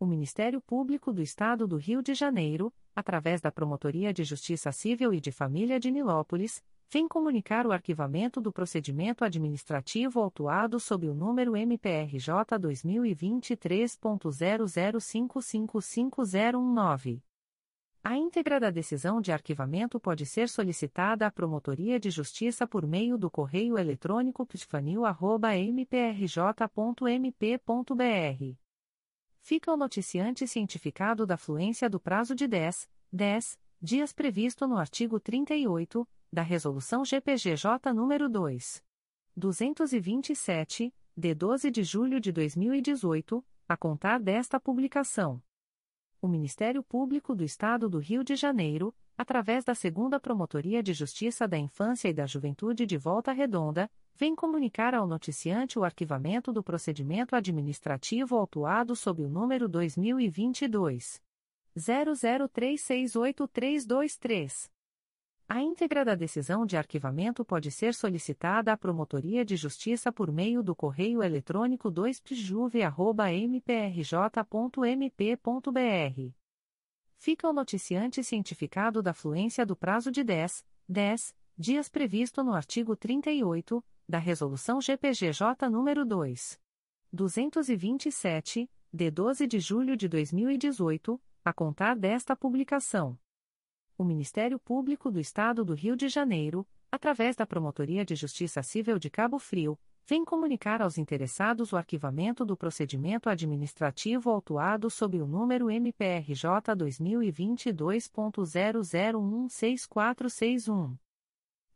O Ministério Público do Estado do Rio de Janeiro, através da Promotoria de Justiça Civil e de Família de Nilópolis, vem comunicar o arquivamento do procedimento administrativo autuado sob o número MPRJ 2023.00555019. A íntegra da decisão de arquivamento pode ser solicitada à Promotoria de Justiça por meio do correio eletrônico ptifanil.mprj.mp.br fica o noticiante cientificado da fluência do prazo de 10, 10 dias previsto no artigo 38 da Resolução GPGJ nº 2. 227, de 12 de julho de 2018, a contar desta publicação. O Ministério Público do Estado do Rio de Janeiro, através da Segunda Promotoria de Justiça da Infância e da Juventude de Volta Redonda, vem comunicar ao noticiante o arquivamento do procedimento administrativo autuado sob o número 2022 00368323. A íntegra da decisão de arquivamento pode ser solicitada à Promotoria de Justiça por meio do correio eletrônico 2pjuve.mprj.mp.br. Fica o noticiante cientificado da fluência do prazo de 10, 10 dias previsto no artigo 38 da Resolução GPGJ nº 2. 227, de 12 de julho de 2018, a contar desta publicação. O Ministério Público do Estado do Rio de Janeiro, através da Promotoria de Justiça Civil de Cabo Frio, vem comunicar aos interessados o arquivamento do procedimento administrativo autuado sob o número MPRJ 2022.00164661.